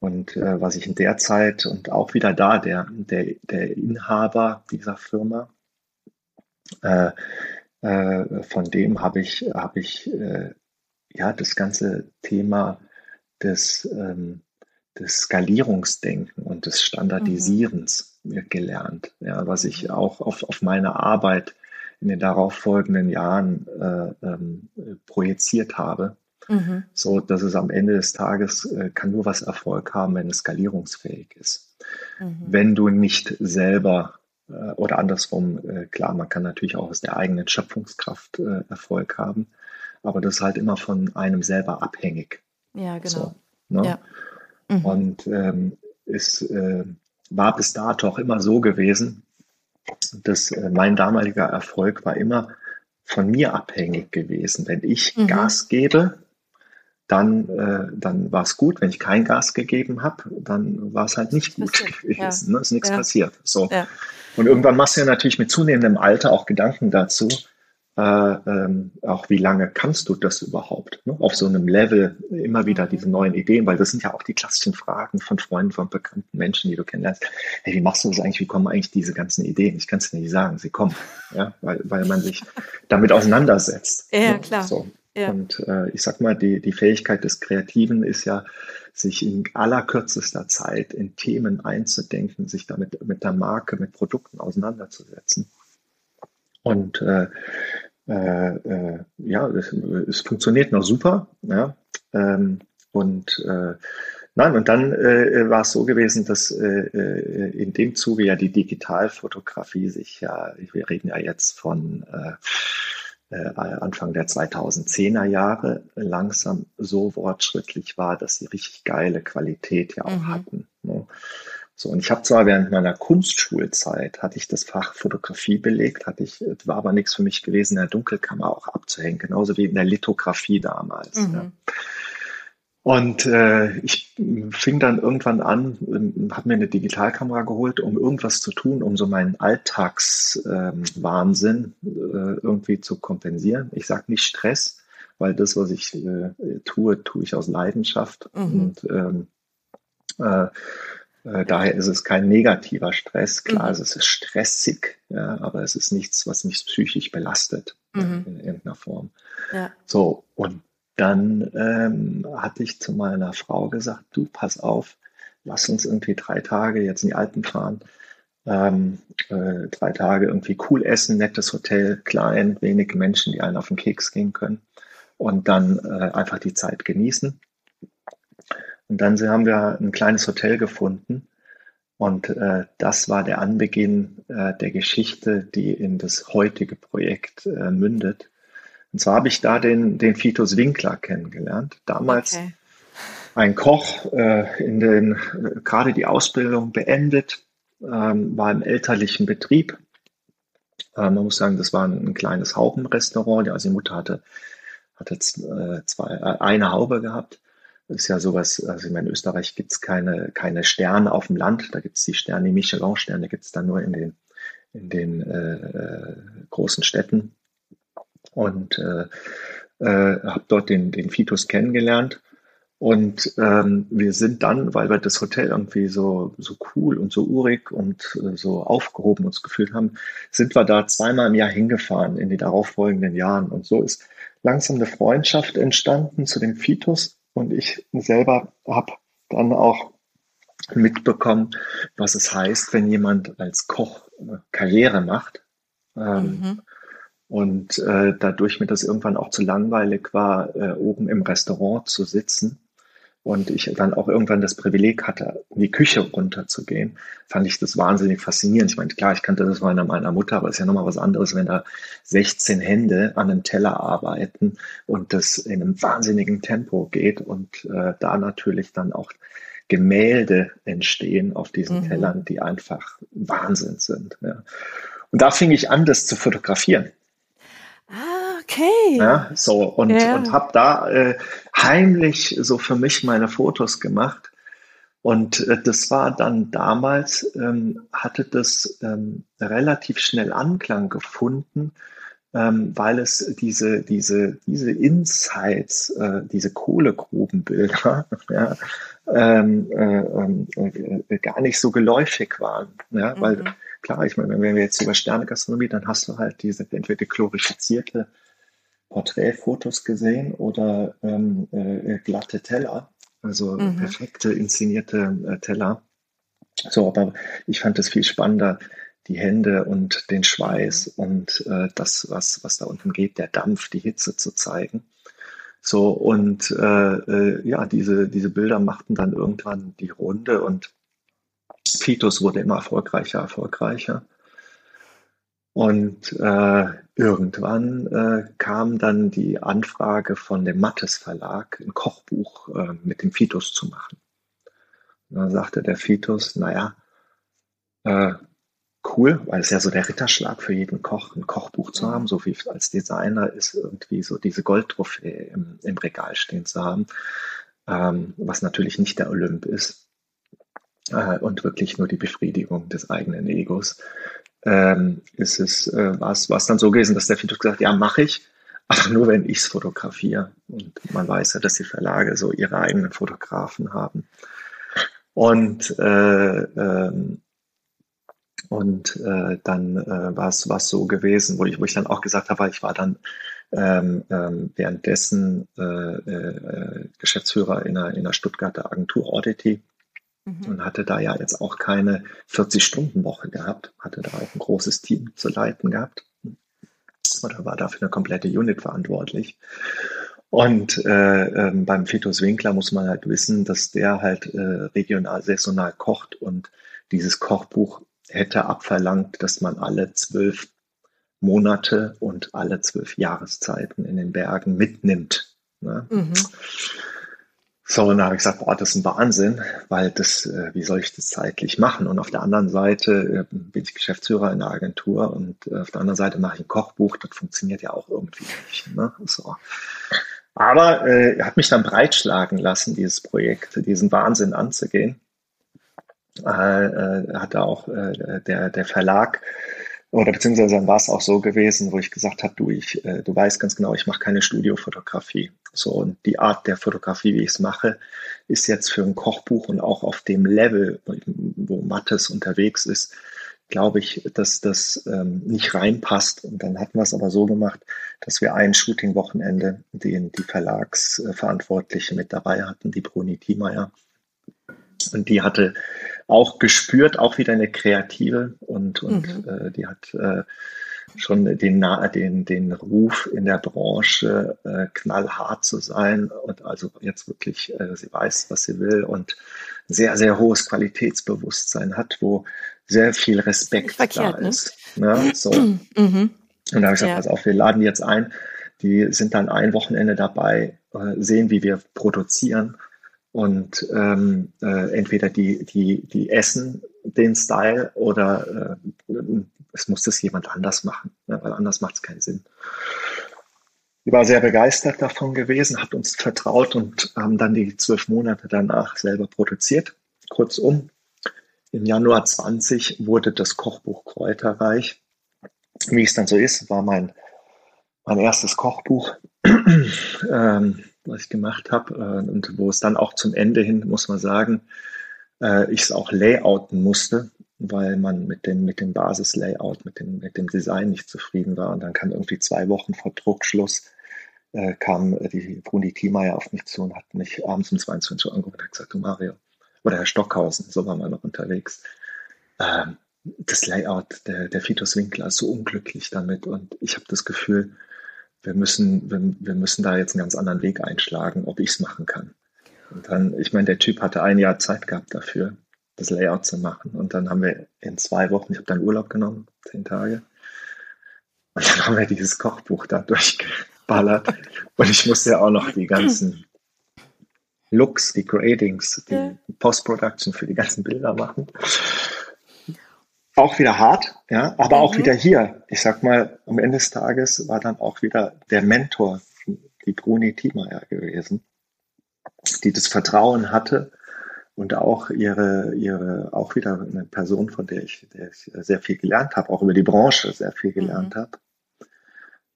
S2: Und äh, was ich in der Zeit und auch wieder da, der, der, der Inhaber dieser Firma, äh, äh, von dem habe ich, hab ich äh, ja, das ganze Thema des, ähm, des Skalierungsdenken und des Standardisierens mhm. gelernt, ja, was ich mhm. auch auf, auf meine Arbeit in den darauffolgenden Jahren äh, ähm, projiziert habe. Mhm. So, dass es am Ende des Tages äh, kann nur was Erfolg haben, wenn es skalierungsfähig ist. Mhm. Wenn du nicht selber äh, oder andersrum, äh, klar, man kann natürlich auch aus der eigenen Schöpfungskraft äh, Erfolg haben, aber das ist halt immer von einem selber abhängig.
S1: Ja, genau. So,
S2: ne? ja. Mhm. Und ähm, es äh, war bis dato auch immer so gewesen, dass äh, mein damaliger Erfolg war immer von mir abhängig gewesen. Wenn ich mhm. Gas gebe, dann, äh, dann war es gut. Wenn ich kein Gas gegeben habe, dann war es halt nicht gut passiert. gewesen. Ja. Ne? Ist nichts ja. passiert. So. Ja. Und irgendwann machst du ja natürlich mit zunehmendem Alter auch Gedanken dazu, äh, ähm, auch wie lange kannst du das überhaupt? Ne? Auf so einem Level immer wieder mhm. diese neuen Ideen, weil das sind ja auch die klassischen Fragen von Freunden, von bekannten Menschen, die du kennenlernst. Hey, wie machst du das eigentlich? Wie kommen eigentlich diese ganzen Ideen? Ich kann es dir nicht sagen, sie kommen, ja, weil, weil man sich damit auseinandersetzt.
S1: Ja, ne? klar.
S2: So. Ja. Und äh, ich sag mal, die, die Fähigkeit des Kreativen ist ja, sich in allerkürzester Zeit in Themen einzudenken, sich damit mit der Marke, mit Produkten auseinanderzusetzen. Und äh, äh, äh, ja, es, es, funktioniert noch super. Ja? Ähm, und äh, nein, und dann äh, war es so gewesen, dass äh, äh, in dem Zuge ja die Digitalfotografie sich ja, wir reden ja jetzt von äh, Anfang der 2010er Jahre langsam so wortschrittlich war, dass sie richtig geile Qualität ja auch mhm. hatten. Ne? So, und ich habe zwar während meiner Kunstschulzeit hatte ich das Fach Fotografie belegt, hatte ich, war aber nichts für mich gewesen, in der Dunkelkammer auch abzuhängen, genauso wie in der Lithografie damals. Mhm. Ja. Und äh, ich fing dann irgendwann an, äh, habe mir eine Digitalkamera geholt, um irgendwas zu tun, um so meinen Alltagswahnsinn ähm, äh, irgendwie zu kompensieren. Ich sage nicht Stress, weil das, was ich äh, tue, tue ich aus Leidenschaft. Mhm. Und ähm, äh, daher ist es kein negativer Stress. Klar, mhm. es ist stressig, ja, aber es ist nichts, was mich psychisch belastet mhm. in irgendeiner Form. Ja. So, und dann ähm, hatte ich zu meiner Frau gesagt, du, pass auf, lass uns irgendwie drei Tage jetzt in die Alpen fahren. Ähm, äh, drei Tage irgendwie cool essen, nettes Hotel, klein, wenig Menschen, die einen auf den Keks gehen können und dann äh, einfach die Zeit genießen. Und dann haben wir ein kleines Hotel gefunden und äh, das war der Anbeginn äh, der Geschichte, die in das heutige Projekt äh, mündet. Und zwar habe ich da den, den Fitus Winkler kennengelernt. Damals okay. ein Koch, äh, in den äh, gerade die Ausbildung beendet, ähm, war im elterlichen Betrieb. Äh, man muss sagen, das war ein, ein kleines Haubenrestaurant. Also die Mutter hatte, hatte äh, zwei, äh, eine Haube gehabt. Ist ja sowas, also in Österreich gibt es keine, keine Sterne auf dem Land. Da gibt es die Sterne, die Michelin-Sterne gibt es dann nur in den, in den äh, großen Städten und äh, äh, habe dort den, den Fitus kennengelernt. Und ähm, wir sind dann, weil wir das Hotel irgendwie so, so cool und so urig und äh, so aufgehoben uns gefühlt haben, sind wir da zweimal im Jahr hingefahren in die darauffolgenden Jahren. Und so ist langsam eine Freundschaft entstanden zu dem Fitus. Und ich selber habe dann auch mitbekommen, was es heißt, wenn jemand als Koch äh, Karriere macht. Ähm, mhm. Und äh, dadurch mir das irgendwann auch zu langweilig war, äh, oben im Restaurant zu sitzen und ich dann auch irgendwann das Privileg hatte, in die Küche runterzugehen, fand ich das wahnsinnig faszinierend. Ich meine, klar, ich kannte das von meiner Mutter, aber es ist ja nochmal was anderes, wenn da 16 Hände an einem Teller arbeiten und das in einem wahnsinnigen Tempo geht und äh, da natürlich dann auch Gemälde entstehen auf diesen mhm. Tellern, die einfach Wahnsinn sind. Ja. Und da fing ich an, das zu fotografieren.
S1: Ah, okay.
S2: Ja, so, und, ja. und habe da äh, heimlich so für mich meine Fotos gemacht. Und äh, das war dann damals, ähm, hatte das ähm, relativ schnell Anklang gefunden, ähm, weil es diese, diese, diese Insights, äh, diese Kohlegrubenbilder, ja, ähm, äh, ähm, äh, gar nicht so geläufig waren. Ja, mhm. weil Klar, ich meine, wenn wir jetzt über Sternegastronomie, dann hast du halt diese entweder glorifizierte Porträtfotos gesehen oder ähm, äh, glatte Teller, also mhm. perfekte inszenierte äh, Teller. So, aber ich fand es viel spannender, die Hände und den Schweiß mhm. und äh, das, was, was da unten geht, der Dampf, die Hitze zu zeigen. So, und äh, äh, ja, diese, diese Bilder machten dann irgendwann die Runde und Fitus wurde immer erfolgreicher, erfolgreicher. Und äh, irgendwann äh, kam dann die Anfrage von dem Mattes Verlag, ein Kochbuch äh, mit dem Fitus zu machen. Und dann sagte der Fitus, naja, äh, cool, weil es ja so der Ritterschlag für jeden Koch, ein Kochbuch zu haben, so wie als Designer ist irgendwie so diese Goldtrophäe im, im Regal stehen zu haben, ähm, was natürlich nicht der Olymp ist äh, und wirklich nur die Befriedigung des eigenen Egos. Ähm, ist es äh, war es dann so gewesen, dass der Fitus gesagt, ja mache ich, aber nur wenn ich es fotografiere. Und man weiß ja, dass die Verlage so ihre eigenen Fotografen haben. Und äh, ähm, und äh, dann äh, war es so gewesen, wo ich, wo ich dann auch gesagt habe, ich war dann ähm, ähm, währenddessen äh, äh, Geschäftsführer in einer, in einer Stuttgarter Agentur Audity mhm. und hatte da ja jetzt auch keine 40-Stunden-Woche gehabt, hatte da auch ein großes Team zu leiten gehabt oder war dafür eine komplette Unit verantwortlich. Und äh, ähm, beim Fetus Winkler muss man halt wissen, dass der halt äh, regional, saisonal kocht und dieses Kochbuch hätte abverlangt, dass man alle zwölf Monate und alle zwölf Jahreszeiten in den Bergen mitnimmt. Ne? Mhm. So, und da habe ich gesagt, boah, das ist ein Wahnsinn, weil das, äh, wie soll ich das zeitlich machen? Und auf der anderen Seite äh, bin ich Geschäftsführer in der Agentur und äh, auf der anderen Seite mache ich ein Kochbuch, das funktioniert ja auch irgendwie nicht. Ne? So. Aber äh, hat mich dann breitschlagen lassen, dieses Projekt, diesen Wahnsinn anzugehen äh, äh, hat auch äh, der, der Verlag oder beziehungsweise dann war es auch so gewesen, wo ich gesagt habe, du, ich, äh, du weißt ganz genau, ich mache keine Studiofotografie. So, und die Art der Fotografie, wie ich es mache, ist jetzt für ein Kochbuch und auch auf dem Level, wo Mattes unterwegs ist, glaube ich, dass das ähm, nicht reinpasst. Und dann hatten wir es aber so gemacht, dass wir ein Shooting-Wochenende den die Verlagsverantwortliche mit dabei hatten, die Bruni Thiemeyer. Und die hatte auch gespürt, auch wieder eine Kreative und, und mhm. äh, die hat äh, schon den, den, den Ruf in der Branche, äh, knallhart zu sein und also jetzt wirklich, äh, sie weiß, was sie will und sehr, sehr hohes Qualitätsbewusstsein hat, wo sehr viel Respekt Verkehrt, da ne? ist. Ne? So. Mhm. Und da habe ich gesagt, ja. pass auf, wir laden die jetzt ein. Die sind dann ein Wochenende dabei, äh, sehen, wie wir produzieren und ähm, äh, entweder die, die, die essen den Style oder äh, es muss das jemand anders machen, ne? weil anders macht es keinen Sinn. Ich war sehr begeistert davon gewesen, hat uns vertraut und haben dann die zwölf Monate danach selber produziert. Kurzum, im Januar 20 wurde das Kochbuch Kräuterreich. Wie es dann so ist, war mein, mein erstes Kochbuch. ähm, was ich gemacht habe äh, und wo es dann auch zum Ende hin, muss man sagen, äh, ich es auch layouten musste, weil man mit dem, mit dem Basis-Layout, mit dem, mit dem Design nicht zufrieden war. Und dann kam irgendwie zwei Wochen vor Druckschluss, äh, kam die Bruni Thiemeyer auf mich zu und hat mich abends um 22 Uhr angerufen und hat gesagt, du Mario, oder Herr Stockhausen, so waren wir noch unterwegs. Ähm, das Layout, der, der Fitus Winkler ist so unglücklich damit und ich habe das Gefühl, wir müssen, wir, wir müssen da jetzt einen ganz anderen Weg einschlagen, ob ich es machen kann. Und dann, ich meine, der Typ hatte ein Jahr Zeit gehabt dafür, das Layout zu machen. Und dann haben wir in zwei Wochen, ich habe dann Urlaub genommen, zehn Tage. Und dann haben wir dieses Kochbuch da durchgeballert. Und ich musste ja auch noch die ganzen Looks, die Gradings, die Post-Production für die ganzen Bilder machen auch wieder hart, ja, aber mhm. auch wieder hier. Ich sag mal, am Ende des Tages war dann auch wieder der Mentor, die Bruni Thiemeyer gewesen, die das Vertrauen hatte und auch ihre, ihre, auch wieder eine Person, von der ich, der ich sehr viel gelernt habe, auch über die Branche sehr viel gelernt mhm. habe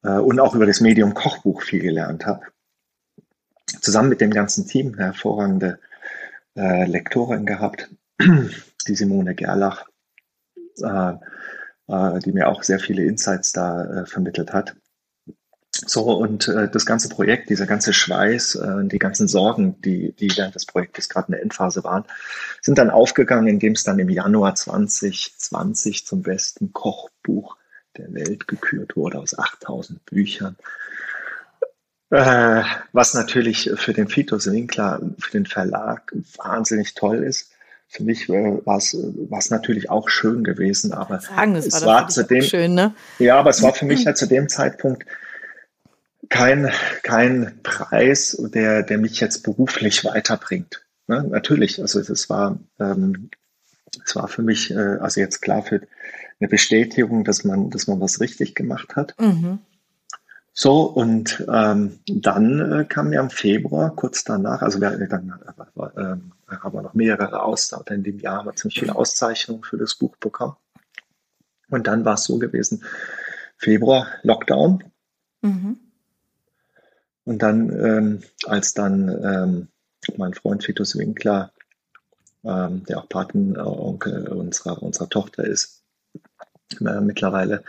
S2: äh, und auch über das Medium Kochbuch viel gelernt habe. Zusammen mit dem ganzen Team eine hervorragende äh, Lektorin gehabt, die Simone Gerlach, die mir auch sehr viele Insights da äh, vermittelt hat. So, und äh, das ganze Projekt, dieser ganze Schweiß, äh, die ganzen Sorgen, die, die während des Projektes gerade in der Endphase waren, sind dann aufgegangen, indem es dann im Januar 2020 zum besten Kochbuch der Welt gekürt wurde aus 8000 Büchern. Äh, was natürlich für den Fitus Winkler, für den Verlag wahnsinnig toll ist. Für mich äh, war es natürlich auch schön gewesen, aber
S1: Sagen, es war, war zu dem, schön, ne?
S2: Ja, aber es war für mich halt zu dem Zeitpunkt kein, kein Preis, der, der mich jetzt beruflich weiterbringt. Ne? Natürlich, also es war, ähm, es war für mich, äh, also jetzt klar für eine Bestätigung, dass man, dass man was richtig gemacht hat. Mhm. So, und ähm, dann äh, kam ja im Februar, kurz danach, also wir, dann äh, haben wir noch mehrere Auszeichnungen, in dem Jahr haben wir ziemlich viele Auszeichnungen für das Buch bekommen. Und dann war es so gewesen, Februar, Lockdown. Mhm. Und dann, ähm, als dann ähm, mein Freund Fitus Winkler, ähm, der auch Patenonkel unserer, unserer Tochter ist, äh, mittlerweile,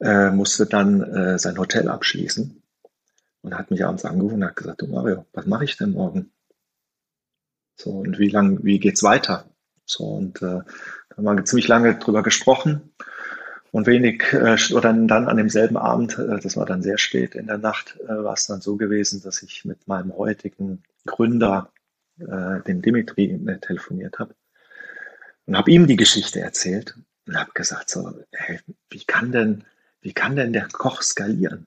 S2: äh, musste dann äh, sein Hotel abschließen und hat mich abends angerufen und hat gesagt, du Mario, was mache ich denn morgen? So, und wie lang, wie geht's weiter? So, und äh, haben wir ziemlich lange drüber gesprochen. Und wenig, äh, oder dann an demselben Abend, äh, das war dann sehr spät in der Nacht, äh, war es dann so gewesen, dass ich mit meinem heutigen Gründer, äh, dem Dimitri, äh, telefoniert habe und habe ihm die Geschichte erzählt und habe gesagt, so, hey, wie kann denn wie kann denn der Koch skalieren?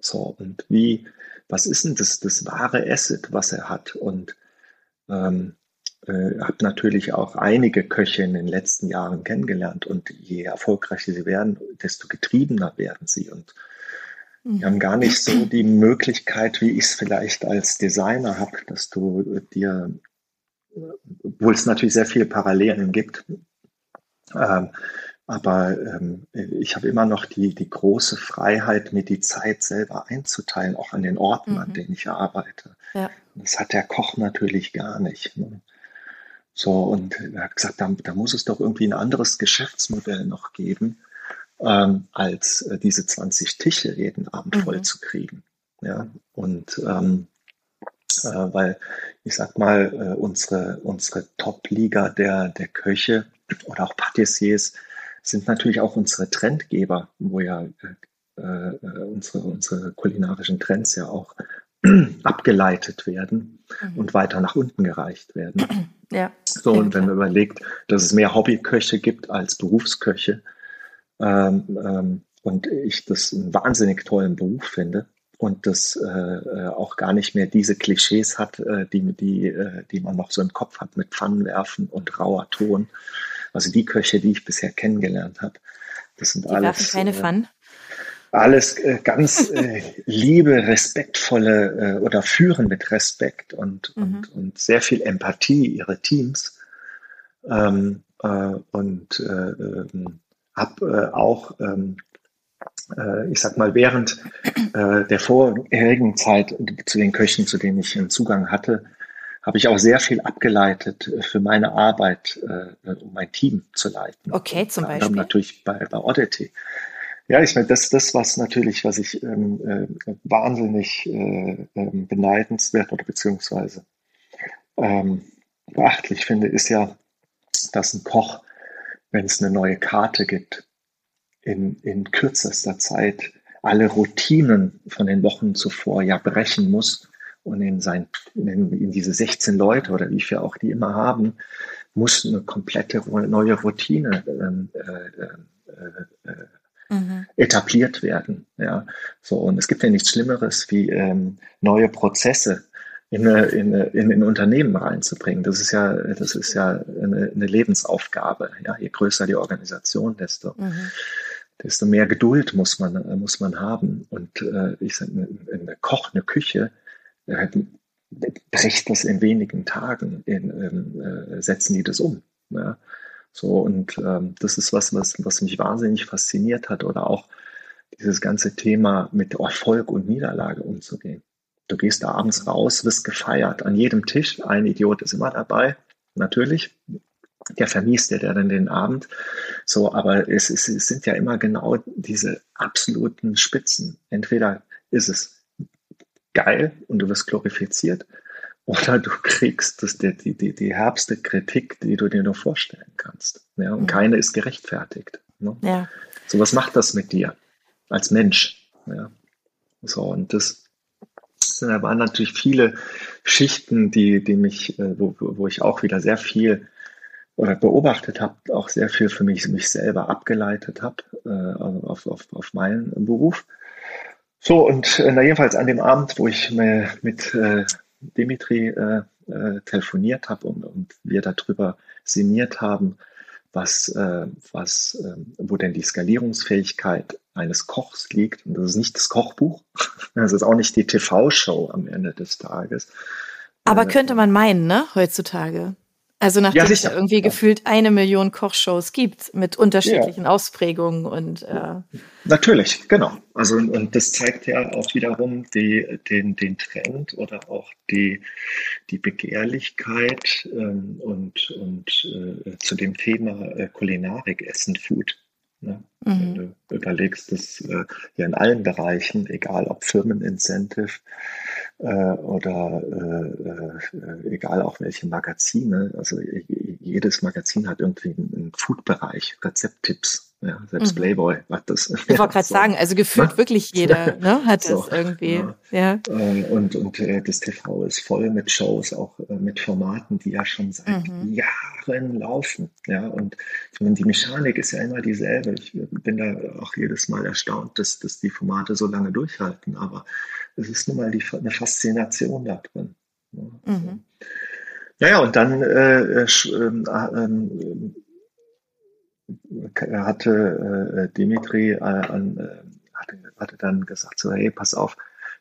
S2: So, und wie, was ist denn das, das wahre Asset, was er hat? Und ähm, äh, habe natürlich auch einige Köche in den letzten Jahren kennengelernt und je erfolgreicher sie werden, desto getriebener werden sie und mhm. die haben gar nicht so die Möglichkeit, wie ich es vielleicht als Designer habe, dass du dir, obwohl es natürlich sehr viele Parallelen gibt, ähm, aber ähm, ich habe immer noch die, die große Freiheit, mir die Zeit selber einzuteilen, auch an den Orten, mhm. an denen ich arbeite. Ja. Das hat der Koch natürlich gar nicht. Ne? So, und er hat gesagt, da, da, muss es doch irgendwie ein anderes Geschäftsmodell noch geben, ähm, als äh, diese 20 Tische jeden Abend mhm. voll zu kriegen. Ja, und ähm, äh, weil ich sag mal, äh, unsere, unsere Top-Liga der, der Köche oder auch Patissiers, sind natürlich auch unsere Trendgeber, wo ja äh, äh, unsere, unsere kulinarischen Trends ja auch abgeleitet werden mhm. und weiter nach unten gereicht werden. Ja. So, und wenn man überlegt, dass es mehr Hobbyköche gibt als Berufsköche ähm, ähm, und ich das einen wahnsinnig tollen Beruf finde und das äh, äh auch gar nicht mehr diese Klischees hat, äh, die, die, äh, die man noch so im Kopf hat mit Pfannenwerfen und rauer Ton, also die Köche, die ich bisher kennengelernt habe, das sind die alles.
S1: keine äh, Pfannen?
S2: Alles äh, ganz äh, liebe, respektvolle äh, oder führen mit Respekt und, mhm. und, und sehr viel Empathie ihre Teams. Ähm, äh, und äh, ähm, habe auch ähm, ich sag mal, während äh, der vorherigen Zeit zu den Köchen, zu denen ich einen Zugang hatte, habe ich auch sehr viel abgeleitet äh, für meine Arbeit, äh, um mein Team zu leiten.
S1: Okay, zum Beispiel.
S2: Natürlich bei, bei Oddity. Ja, ich meine, das, das, was natürlich, was ich ähm, äh, wahnsinnig äh, ähm, beneidenswert oder beziehungsweise ähm, beachtlich finde, ist ja, dass ein Koch, wenn es eine neue Karte gibt, in, in kürzester Zeit alle Routinen von den Wochen zuvor ja brechen muss und in, sein, in, in diese 16 Leute oder wie viel auch die immer haben, muss eine komplette neue Routine ähm, äh, äh, äh, mhm. etabliert werden. Ja, so und es gibt ja nichts Schlimmeres wie ähm, neue Prozesse in, in, in ein Unternehmen reinzubringen. Das ist ja, das ist ja eine, eine Lebensaufgabe. Ja, je größer die Organisation, desto mhm desto mehr Geduld muss man, muss man haben. Und äh, ich sage, eine, eine Koch, eine Küche äh, bricht das in wenigen Tagen, in, ähm, äh, setzen die das um. Ja? So, und ähm, das ist was, was, was mich wahnsinnig fasziniert hat oder auch dieses ganze Thema mit Erfolg und Niederlage umzugehen. Du gehst da abends raus, wirst gefeiert. An jedem Tisch, ein Idiot ist immer dabei, natürlich. Der vermiest dir dann den Abend. So, aber es, es, es sind ja immer genau diese absoluten Spitzen. Entweder ist es geil und du wirst glorifiziert. Oder du kriegst das, die, die, die, die herbste Kritik, die du dir nur vorstellen kannst. Ja, und mhm. keine ist gerechtfertigt. Ne? Ja. So, was macht das mit dir als Mensch? Ja. So, und das, Bewusstsein. Da waren natürlich viele Schichten, die, die mich, äh, wo, wo ich auch wieder sehr viel oder beobachtet habe, auch sehr viel für mich, mich selber abgeleitet habe äh, auf, auf, auf meinen Beruf. So, und äh, na, jedenfalls an dem Abend, wo ich mit äh, Dimitri äh, äh, telefoniert habe und, und wir darüber sinniert haben, was, äh, was, äh, wo denn die Skalierungsfähigkeit eines Kochs liegt. Und das ist nicht das Kochbuch, das ist auch nicht die TV-Show am Ende des Tages.
S1: Aber äh, könnte man meinen, ne, heutzutage? Also nachdem ja, es ja irgendwie ja. gefühlt eine Million Kochshows gibt mit unterschiedlichen Ausprägungen und äh
S2: natürlich, genau. Also und das zeigt ja auch wiederum die, den, den Trend oder auch die, die Begehrlichkeit ähm, und, und äh, zu dem Thema äh, Kulinarik, Essen, Food. Ne? Mhm. Wenn du überlegst, dass äh, ja in allen Bereichen, egal ob Firmenincentive, äh, oder äh, äh, egal auch welche Magazine. Also jedes Magazin hat irgendwie einen Food-Bereich, Rezepttipps. Ja, selbst mhm. Playboy hat das.
S1: Ich wollte gerade so. sagen, also gefühlt ja? wirklich jeder ne, hat so, das irgendwie. Ja.
S2: ja. Äh, und, und äh, das TV ist voll mit Shows, auch äh, mit Formaten, die ja schon seit mhm. Jahren laufen. Ja, und die Mechanik ist ja immer dieselbe. Ich bin da auch jedes Mal erstaunt, dass, dass die Formate so lange durchhalten. Aber es ist nun mal die, eine Faszination da drin. Ja, mhm. Naja, und dann äh, äh, ähm, äh, hatte äh, Dimitri äh, an, äh, hatte, hatte, dann gesagt, so, hey, pass auf,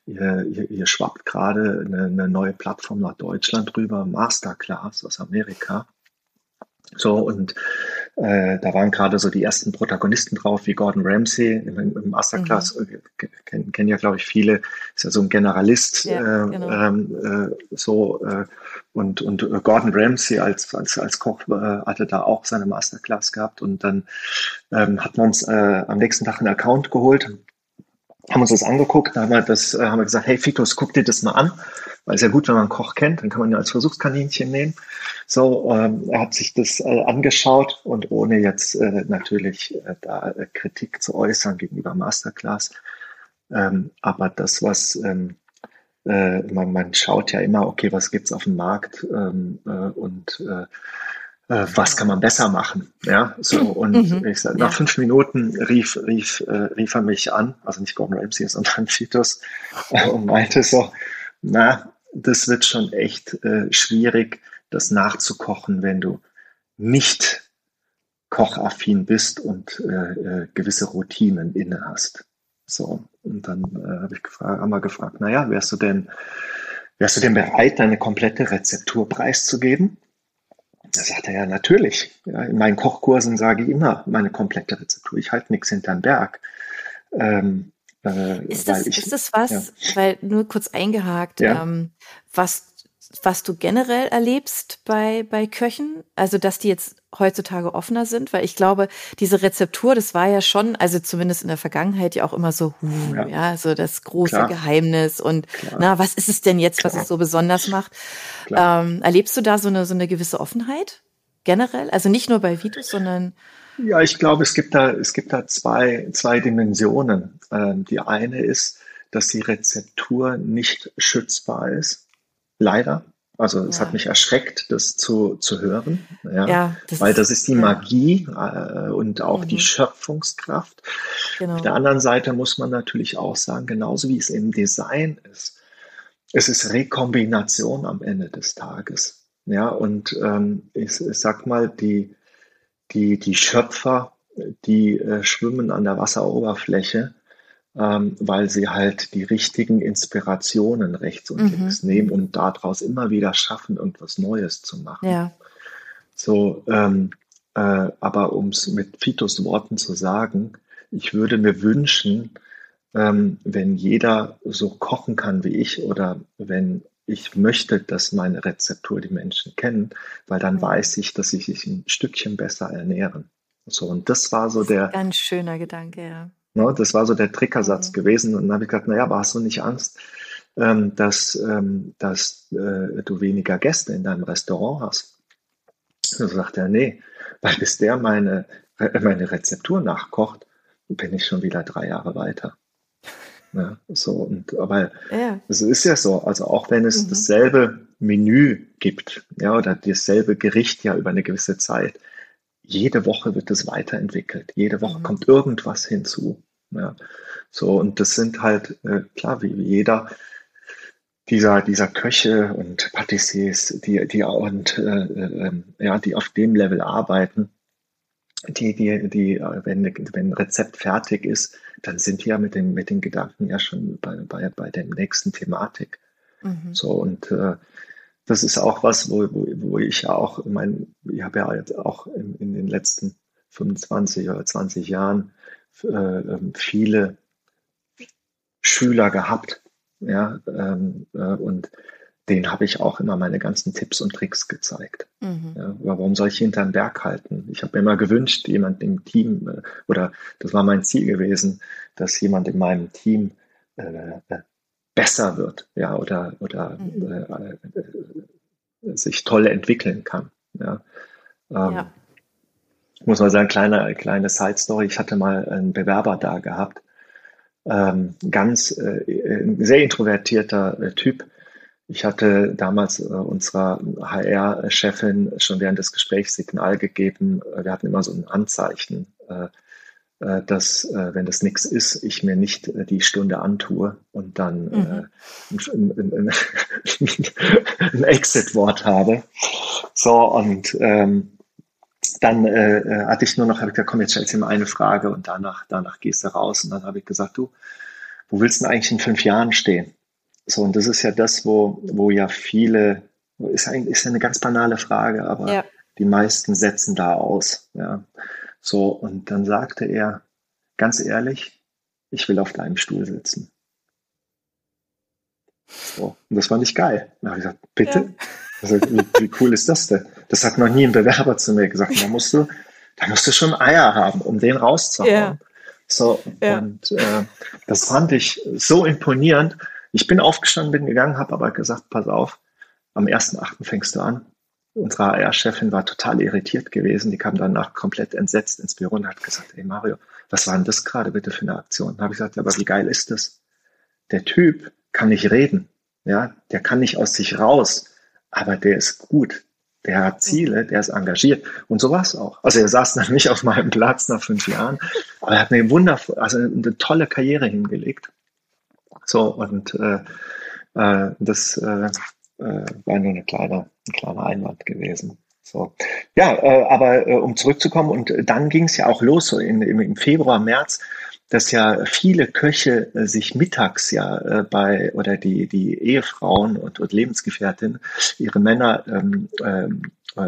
S2: ihr, ihr, ihr schwappt gerade eine, eine, neue Plattform nach Deutschland rüber, Masterclass aus Amerika. So, und äh, da waren gerade so die ersten Protagonisten drauf, wie Gordon Ramsay im, im Masterclass. Mhm. Äh, kennen, kennen ja, glaube ich, viele. Ist ja so ein Generalist. Ja, äh, genau. ähm, äh, so äh, und und Gordon Ramsay als als als Koch hatte da auch seine Masterclass gehabt und dann ähm, hat man uns am nächsten Tag einen Account geholt haben uns das angeguckt, haben wir das, haben wir gesagt, hey Fitus, guck dir das mal an, weil es ja gut, wenn man einen Koch kennt, dann kann man ihn als Versuchskaninchen nehmen. So, ähm, er hat sich das äh, angeschaut und ohne jetzt äh, natürlich äh, da äh, Kritik zu äußern gegenüber Masterclass. Ähm, aber das, was ähm, äh, man, man schaut ja immer, okay, was gibt's auf dem Markt ähm, äh, und was kann man besser machen? Ja, so und mhm, ich sag, nach ja. fünf Minuten rief, rief, äh, rief er mich an, also nicht Gordon Ramsay, sondern Fitus, äh, und meinte so, na, das wird schon echt äh, schwierig, das nachzukochen, wenn du nicht kochaffin bist und äh, äh, gewisse Routinen inne hast. So, und dann äh, habe ich gefragt, haben wir gefragt, naja, wärst du denn, wärst du denn bereit, deine komplette Rezeptur preiszugeben? Da sagt er ja, natürlich. Ja, in meinen Kochkursen sage ich immer meine komplette Rezeptur. Ich halte nichts hinterm Berg. Ähm,
S1: äh, ist, das, ich, ist das was, ja. weil nur kurz eingehakt, ja. ähm, was was du generell erlebst bei, bei Köchen? Also, dass die jetzt heutzutage offener sind? Weil ich glaube, diese Rezeptur, das war ja schon, also zumindest in der Vergangenheit ja auch immer so, uh, ja. ja, so das große Klar. Geheimnis und Klar. na, was ist es denn jetzt, Klar. was es so besonders macht? Ähm, erlebst du da so eine, so eine gewisse Offenheit? Generell? Also nicht nur bei Vitus, sondern
S2: ja, ich glaube, es gibt da, es gibt da zwei, zwei Dimensionen. Ähm, die eine ist, dass die Rezeptur nicht schützbar ist. Leider. Also es ja. hat mich erschreckt, das zu, zu hören, ja, ja das weil das ist die Magie äh, und auch mhm. die Schöpfungskraft. Genau. Auf der anderen Seite muss man natürlich auch sagen, genauso wie es im Design ist, es ist Rekombination am Ende des Tages. Ja, und ähm, ich, ich sag mal, die, die, die Schöpfer, die äh, schwimmen an der Wasseroberfläche, ähm, weil sie halt die richtigen Inspirationen rechts und mhm. links nehmen und daraus immer wieder schaffen, irgendwas Neues zu machen. Ja. So, ähm, äh, aber um es mit Fitos Worten zu sagen, ich würde mir wünschen, ähm, wenn jeder so kochen kann wie ich oder wenn ich möchte, dass meine Rezeptur die Menschen kennen, weil dann weiß ich, dass sie sich ein Stückchen besser ernähren. So, und das war so der.
S1: Ganz schöner Gedanke, ja.
S2: Ne, das war so der Trickersatz mhm. gewesen. Und dann habe ich gesagt, naja, aber hast du nicht Angst, ähm, dass, ähm, dass äh, du weniger Gäste in deinem Restaurant hast? Und dann sagt er, nee, weil bis der meine, äh, meine Rezeptur nachkocht, bin ich schon wieder drei Jahre weiter. Ja, so, und, aber ja. es ist ja so, also auch wenn es mhm. dasselbe Menü gibt, ja, oder dasselbe Gericht ja über eine gewisse Zeit, jede Woche wird es weiterentwickelt. Jede Woche mhm. kommt irgendwas hinzu. Ja. So, und das sind halt, äh, klar, wie, wie jeder dieser, dieser Köche und Patissiers, die, die und äh, äh, ja, die auf dem Level arbeiten, die, die, die, wenn, wenn ein Rezept fertig ist, dann sind die ja mit den, mit den Gedanken ja schon bei, bei, bei der nächsten Thematik. Mhm. So, und äh, das ist auch was, wo, wo, wo ich ja auch, ich meine, ich habe ja jetzt auch in, in den letzten 25 oder 20 Jahren äh, ähm, viele Schüler gehabt, ja, ähm, äh, und denen habe ich auch immer meine ganzen Tipps und Tricks gezeigt. Mhm. Ja, warum soll ich hinterm Berg halten? Ich habe mir immer gewünscht, jemand im Team, äh, oder das war mein Ziel gewesen, dass jemand in meinem Team äh, äh besser wird, ja, oder, oder mhm. äh, äh, sich toll entwickeln kann. Ja. Ähm, ja. Muss man sagen, kleine, kleine Side Story. Ich hatte mal einen Bewerber da gehabt, ähm, ganz äh, sehr introvertierter Typ. Ich hatte damals äh, unserer HR-Chefin schon während des Gesprächs Signal gegeben. Wir hatten immer so ein Anzeichen, äh, äh, dass, äh, wenn das nichts ist, ich mir nicht äh, die Stunde antue und dann mhm. ein, ein, ein Exit-Wort habe. So, und ähm, dann äh, hatte ich nur noch, habe ich gesagt, komm, jetzt stellst du mir eine Frage und danach, danach gehst du raus. Und dann habe ich gesagt, du, wo willst du denn eigentlich in fünf Jahren stehen? So, und das ist ja das, wo, wo ja viele, ist, ein, ist eine ganz banale Frage, aber ja. die meisten setzen da aus. Ja. So, und dann sagte er, ganz ehrlich, ich will auf deinem Stuhl sitzen. So, und das fand ich geil. Dann habe ich gesagt, bitte? Ja. Also, wie, wie, cool ist das denn? Das hat noch nie ein Bewerber zu mir gesagt. Da musst du, da musst du schon Eier haben, um den rauszuhauen. Ja. So, ja. und äh, das fand ich so imponierend. Ich bin aufgestanden, bin gegangen, habe aber gesagt, pass auf, am 1.8. fängst du an unsere HR-Chefin war total irritiert gewesen. Die kam danach komplett entsetzt ins Büro und hat gesagt, hey Mario, was war denn das gerade bitte für eine Aktion? Da habe ich gesagt, aber wie geil ist das? Der Typ kann nicht reden. Ja, der kann nicht aus sich raus, aber der ist gut. Der hat Ziele, der ist engagiert. Und so war es auch. Also er saß dann nicht auf meinem Platz nach fünf Jahren, aber er hat eine wundervolle, also eine tolle Karriere hingelegt. So, und äh, äh, das, äh, äh, war nur eine kleine, ein kleiner Einwand gewesen. So. Ja, äh, aber äh, um zurückzukommen, und dann ging es ja auch los, so in, im, im Februar, März, dass ja viele Köche äh, sich mittags ja äh, bei oder die die Ehefrauen und, und Lebensgefährtinnen ihre Männer ähm, ähm, äh,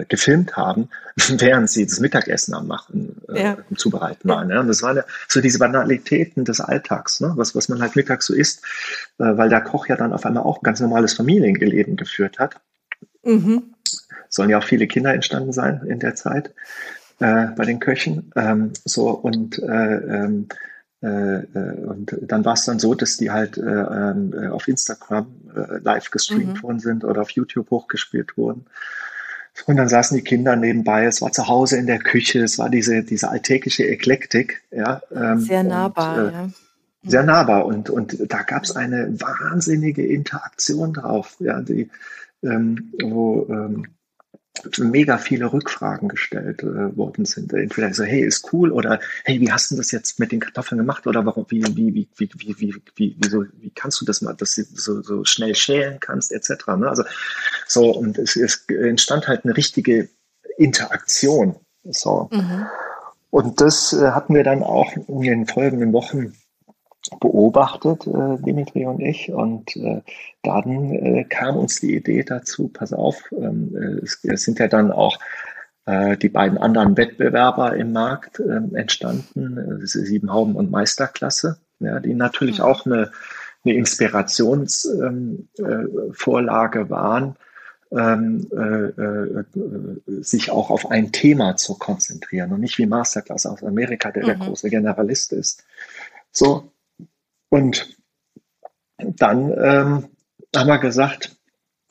S2: äh, gefilmt haben, während sie das Mittagessen am machen, äh, ja. zubereiten waren. Ja. Und das waren ja so diese Banalitäten des Alltags, ne? was, was man halt mittags so isst, äh, weil der Koch ja dann auf einmal auch ein ganz normales Familienleben geführt hat. Mhm. Sollen ja auch viele Kinder entstanden sein in der Zeit äh, bei den Köchen. Ähm, so und äh, ähm, äh, und dann war es dann so, dass die halt äh, ähm, auf Instagram äh, live gestreamt mhm. worden sind oder auf YouTube hochgespielt wurden. Und dann saßen die Kinder nebenbei, es war zu Hause in der Küche, es war diese, diese alltägliche Eklektik. Ja,
S1: ähm, sehr nahbar, und, äh, ja.
S2: Sehr nahbar und, und da gab es eine wahnsinnige Interaktion drauf, ja, die, ähm, wo ähm, mega viele Rückfragen gestellt äh, worden sind. Entweder so, hey, ist cool oder hey, wie hast du das jetzt mit den Kartoffeln gemacht oder warum, wie, wie, wie, wie, wie, wie, wie, wie, so, wie kannst du das mal, dass du so, so schnell schälen kannst, etc. Ne? Also so, und es, es entstand halt eine richtige Interaktion. So. Mhm. Und das äh, hatten wir dann auch in den folgenden Wochen beobachtet, äh, Dimitri und ich. Und äh, dann äh, kam uns die Idee dazu, pass auf, ähm, äh, es, es, sind ja dann auch äh, die beiden anderen Wettbewerber im Markt ähm, entstanden, äh, Siebenhauben und Meisterklasse, ja, die natürlich mhm. auch eine, eine Inspirationsvorlage ähm, waren, ähm, äh, äh, sich auch auf ein Thema zu konzentrieren und nicht wie Masterclass aus Amerika, der mhm. der große Generalist ist. So, und dann ähm, haben wir gesagt,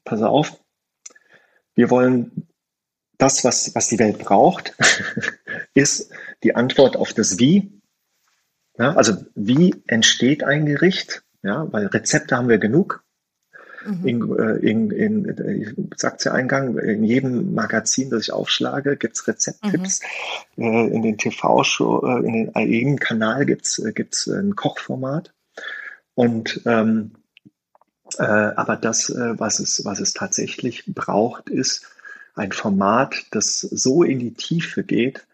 S2: pass auf, wir wollen das, was, was die Welt braucht, ist die Antwort auf das Wie. Ja, also wie entsteht ein Gericht? Ja, weil Rezepte haben wir genug. Mhm. In, äh, in, in, ich sag's ja eingang, in jedem Magazin, das ich aufschlage, gibt's Rezepttipps. Mhm. Äh, in den TV-Show, äh, in den, in jedem Kanal gibt's gibt's ein Kochformat. Und ähm, äh, aber das, äh, was es was es tatsächlich braucht, ist ein Format, das so in die Tiefe geht,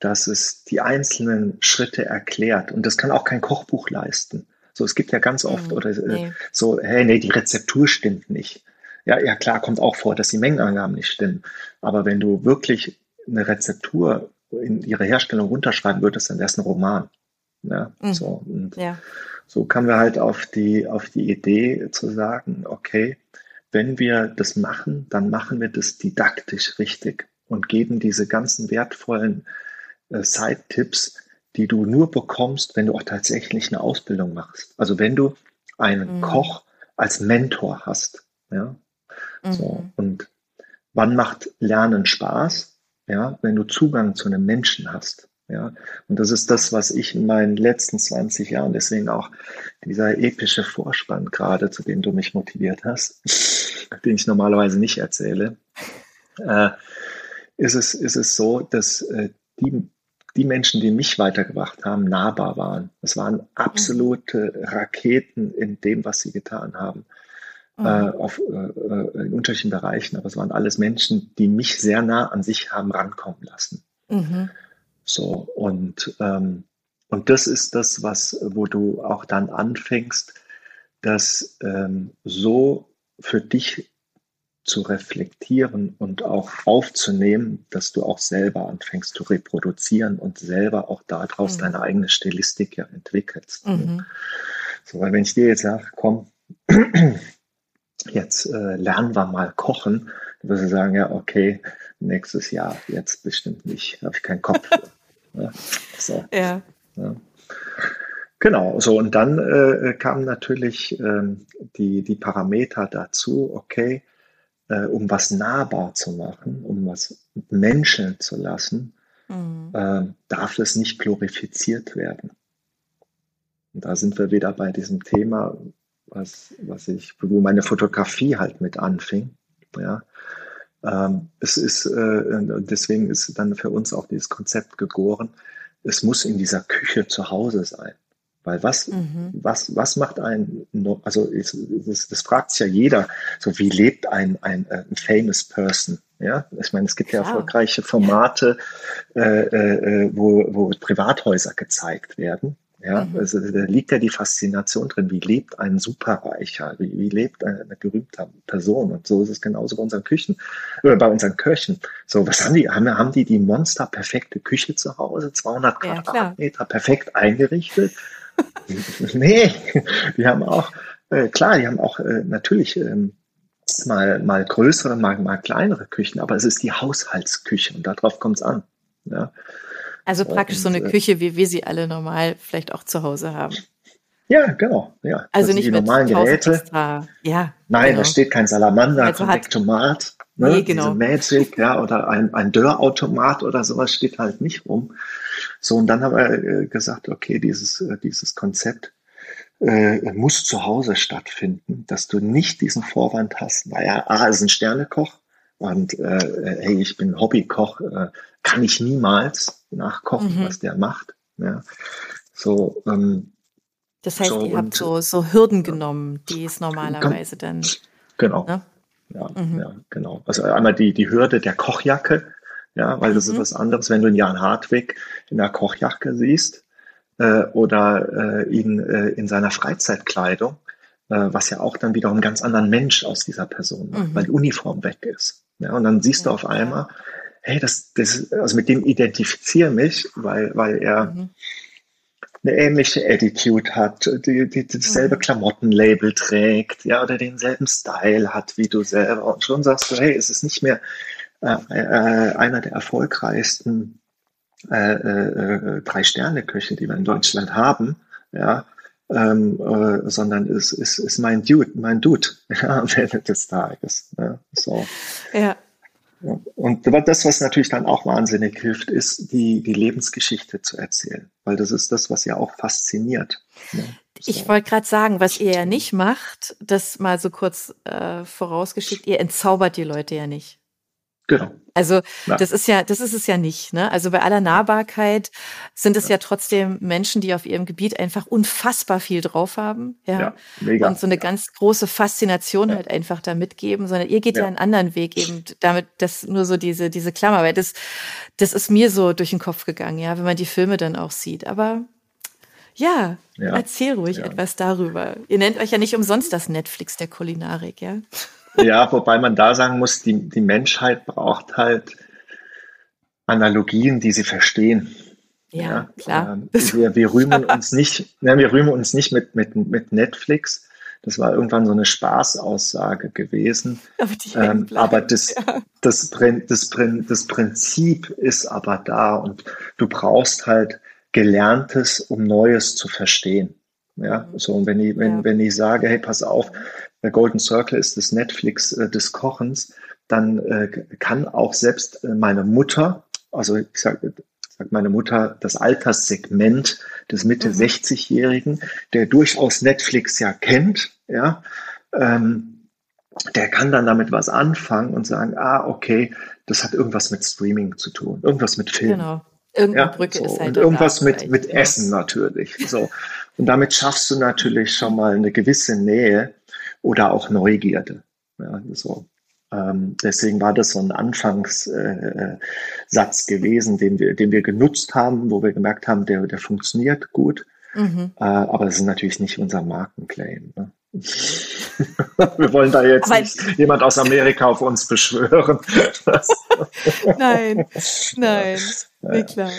S2: dass es die einzelnen Schritte erklärt. Und das kann auch kein Kochbuch leisten. So, es gibt ja ganz oft mhm, oder äh, nee. so, hey, nee, die Rezeptur stimmt nicht. Ja, ja, klar, kommt auch vor, dass die Mengenangaben nicht stimmen. Aber wenn du wirklich eine Rezeptur in ihre Herstellung runterschreiben würdest, dann wäre es ein Roman. Ja, mhm. so, und ja. so kamen wir halt auf die, auf die Idee zu sagen, okay, wenn wir das machen, dann machen wir das didaktisch richtig und geben diese ganzen wertvollen äh, Side-Tipps, die du nur bekommst, wenn du auch tatsächlich eine Ausbildung machst. Also wenn du einen mhm. Koch als Mentor hast. Ja? Mhm. So, und wann macht Lernen Spaß? Ja, wenn du Zugang zu einem Menschen hast. Ja, und das ist das, was ich in meinen letzten 20 Jahren, deswegen auch dieser epische Vorspann gerade, zu dem du mich motiviert hast, den ich normalerweise nicht erzähle, äh, ist, es, ist es so, dass äh, die, die Menschen, die mich weitergebracht haben, nahbar waren. Es waren absolute Raketen in dem, was sie getan haben. Mhm. Äh, auf, äh, äh, in unterschiedlichen Bereichen, aber es waren alles Menschen, die mich sehr nah an sich haben rankommen lassen. Mhm. So, und, ähm, und das ist das, was, wo du auch dann anfängst, das ähm, so für dich zu reflektieren und auch aufzunehmen, dass du auch selber anfängst zu reproduzieren und selber auch daraus mhm. deine eigene Stilistik ja entwickelst. Mhm. So, weil wenn ich dir jetzt sage, komm, jetzt äh, lernen wir mal kochen, wirst du sagen, ja, okay, nächstes Jahr, jetzt bestimmt nicht, habe ich keinen Kopf ja, so. ja. ja. Genau, so und dann äh, kamen natürlich ähm, die, die Parameter dazu, okay, äh, um was nahbar zu machen, um was menscheln zu lassen, mhm. äh, darf es nicht glorifiziert werden. Und da sind wir wieder bei diesem Thema, was, was ich, wo meine Fotografie halt mit anfing. Ja. Ähm, es ist, äh, deswegen ist dann für uns auch dieses Konzept geboren, es muss in dieser Küche zu Hause sein. Weil was, mhm. was, was macht ein, also das, das fragt sich ja jeder, so wie lebt ein, ein, äh, ein famous person? Ja, ich meine, es gibt ja, ja erfolgreiche Formate, äh, äh, wo, wo Privathäuser gezeigt werden. Ja, mhm. also, da liegt ja die Faszination drin. Wie lebt ein Superreicher? Wie, wie lebt eine, berühmte Person? Und so ist es genauso bei unseren Küchen, oder bei unseren Köchen. So, was haben die? Haben, haben die die Monster perfekte Küche zu Hause? 200 ja, Quadratmeter, klar. perfekt eingerichtet? nee, die haben auch, äh, klar, die haben auch äh, natürlich ähm, mal, mal größere, mal, mal kleinere Küchen, aber es ist die Haushaltsküche und darauf kommt es an. Ja.
S1: Also praktisch und, so eine äh, Küche, wie wir sie alle normal vielleicht auch zu Hause haben.
S2: Ja, genau. Ja.
S1: Also nicht
S2: die normalen Geräte.
S1: Ja.
S2: Nein, genau. da steht kein Salamander, also Konvektomat, ne? nee, genau. Magic, ja, oder ein, ein Dörrautomat oder sowas steht halt nicht rum. So, und dann haben wir äh, gesagt, okay, dieses, äh, dieses Konzept äh, muss zu Hause stattfinden, dass du nicht diesen Vorwand hast, naja, A ist ein Sternekoch und äh, hey, ich bin Hobbykoch, äh, kann ich niemals nachkochen, mhm. was der macht. Ja. So, ähm,
S1: das heißt, so, ihr habt so, so Hürden genommen, die es normalerweise dann.
S2: Genau. Ne? Ja, mhm. ja, genau. Also einmal die, die Hürde der Kochjacke, ja, weil das mhm. ist was anderes, wenn du einen Jan Hartwig in der Kochjacke siehst äh, oder äh, ihn äh, in seiner Freizeitkleidung, äh, was ja auch dann wieder einen ganz anderen Mensch aus dieser Person macht, mhm. weil die Uniform weg ist. Ja, und dann siehst ja, du auf einmal, hey, das, das, also mit dem identifiziere mich, weil, weil er mhm. eine ähnliche Attitude hat, die, die, dasselbe mhm. Klamottenlabel trägt, ja, oder denselben Style hat wie du selber. Und schon sagst du, hey, es ist nicht mehr äh, äh, einer der erfolgreichsten äh, äh, Drei-Sterne-Köche, die wir in Deutschland haben, ja, ähm, äh, sondern ist, ist, ist mein Dude, mein Dude ja, am Ende des Tages. Ne? So.
S1: Ja.
S2: Und das, was natürlich dann auch wahnsinnig hilft, ist, die, die Lebensgeschichte zu erzählen, weil das ist das, was ja auch fasziniert. Ne?
S1: Ich wollte gerade sagen, was ihr ja nicht macht, das mal so kurz äh, vorausgeschickt, ihr entzaubert die Leute ja nicht.
S2: Genau.
S1: Also ja. das ist ja, das ist es ja nicht. Ne? Also bei aller Nahbarkeit sind es ja. ja trotzdem Menschen, die auf ihrem Gebiet einfach unfassbar viel drauf haben, ja, ja mega. und so eine ganz große Faszination halt einfach da mitgeben, sondern ihr geht ja. einen anderen Weg eben damit, das nur so diese diese Klammer, weil das das ist mir so durch den Kopf gegangen, ja, wenn man die Filme dann auch sieht. Aber ja, erzähl ruhig etwas darüber. Ihr nennt euch ja nicht umsonst das Netflix der Kulinarik, ja.
S2: Ja, wobei man da sagen muss, die, die Menschheit braucht halt Analogien, die sie verstehen.
S1: Ja, ja klar. Ähm,
S2: wir, wir rühmen uns nicht, ne, wir rühmen uns nicht mit, mit, mit Netflix. Das war irgendwann so eine Spaßaussage gewesen. Aber, ähm, aber das, ja. das, das, das Prinzip ist aber da und du brauchst halt Gelerntes, um Neues zu verstehen. Ja, so, und wenn ich, wenn, ja. wenn ich sage, hey, pass auf, der Golden Circle ist das Netflix äh, des Kochens, dann äh, kann auch selbst äh, meine Mutter, also ich sage sag meine Mutter, das Alterssegment des Mitte mhm. 60-Jährigen, der durchaus Netflix ja kennt, ja, ähm, der kann dann damit was anfangen und sagen, ah, okay, das hat irgendwas mit Streaming zu tun, irgendwas mit Film. Genau.
S1: Irgendeine ja, Brücke so. ist halt.
S2: Und irgendwas mit, mit Essen natürlich. So. Und damit schaffst du natürlich schon mal eine gewisse Nähe oder auch Neugierde. Ja, so. Ähm, deswegen war das so ein Anfangssatz äh, gewesen, den wir, den wir genutzt haben, wo wir gemerkt haben, der, der funktioniert gut. Mhm. Äh, aber das ist natürlich nicht unser Markenclaim. Ne? wir wollen da jetzt aber nicht jemand aus Amerika auf uns beschwören.
S1: nein, nein, nee, klar.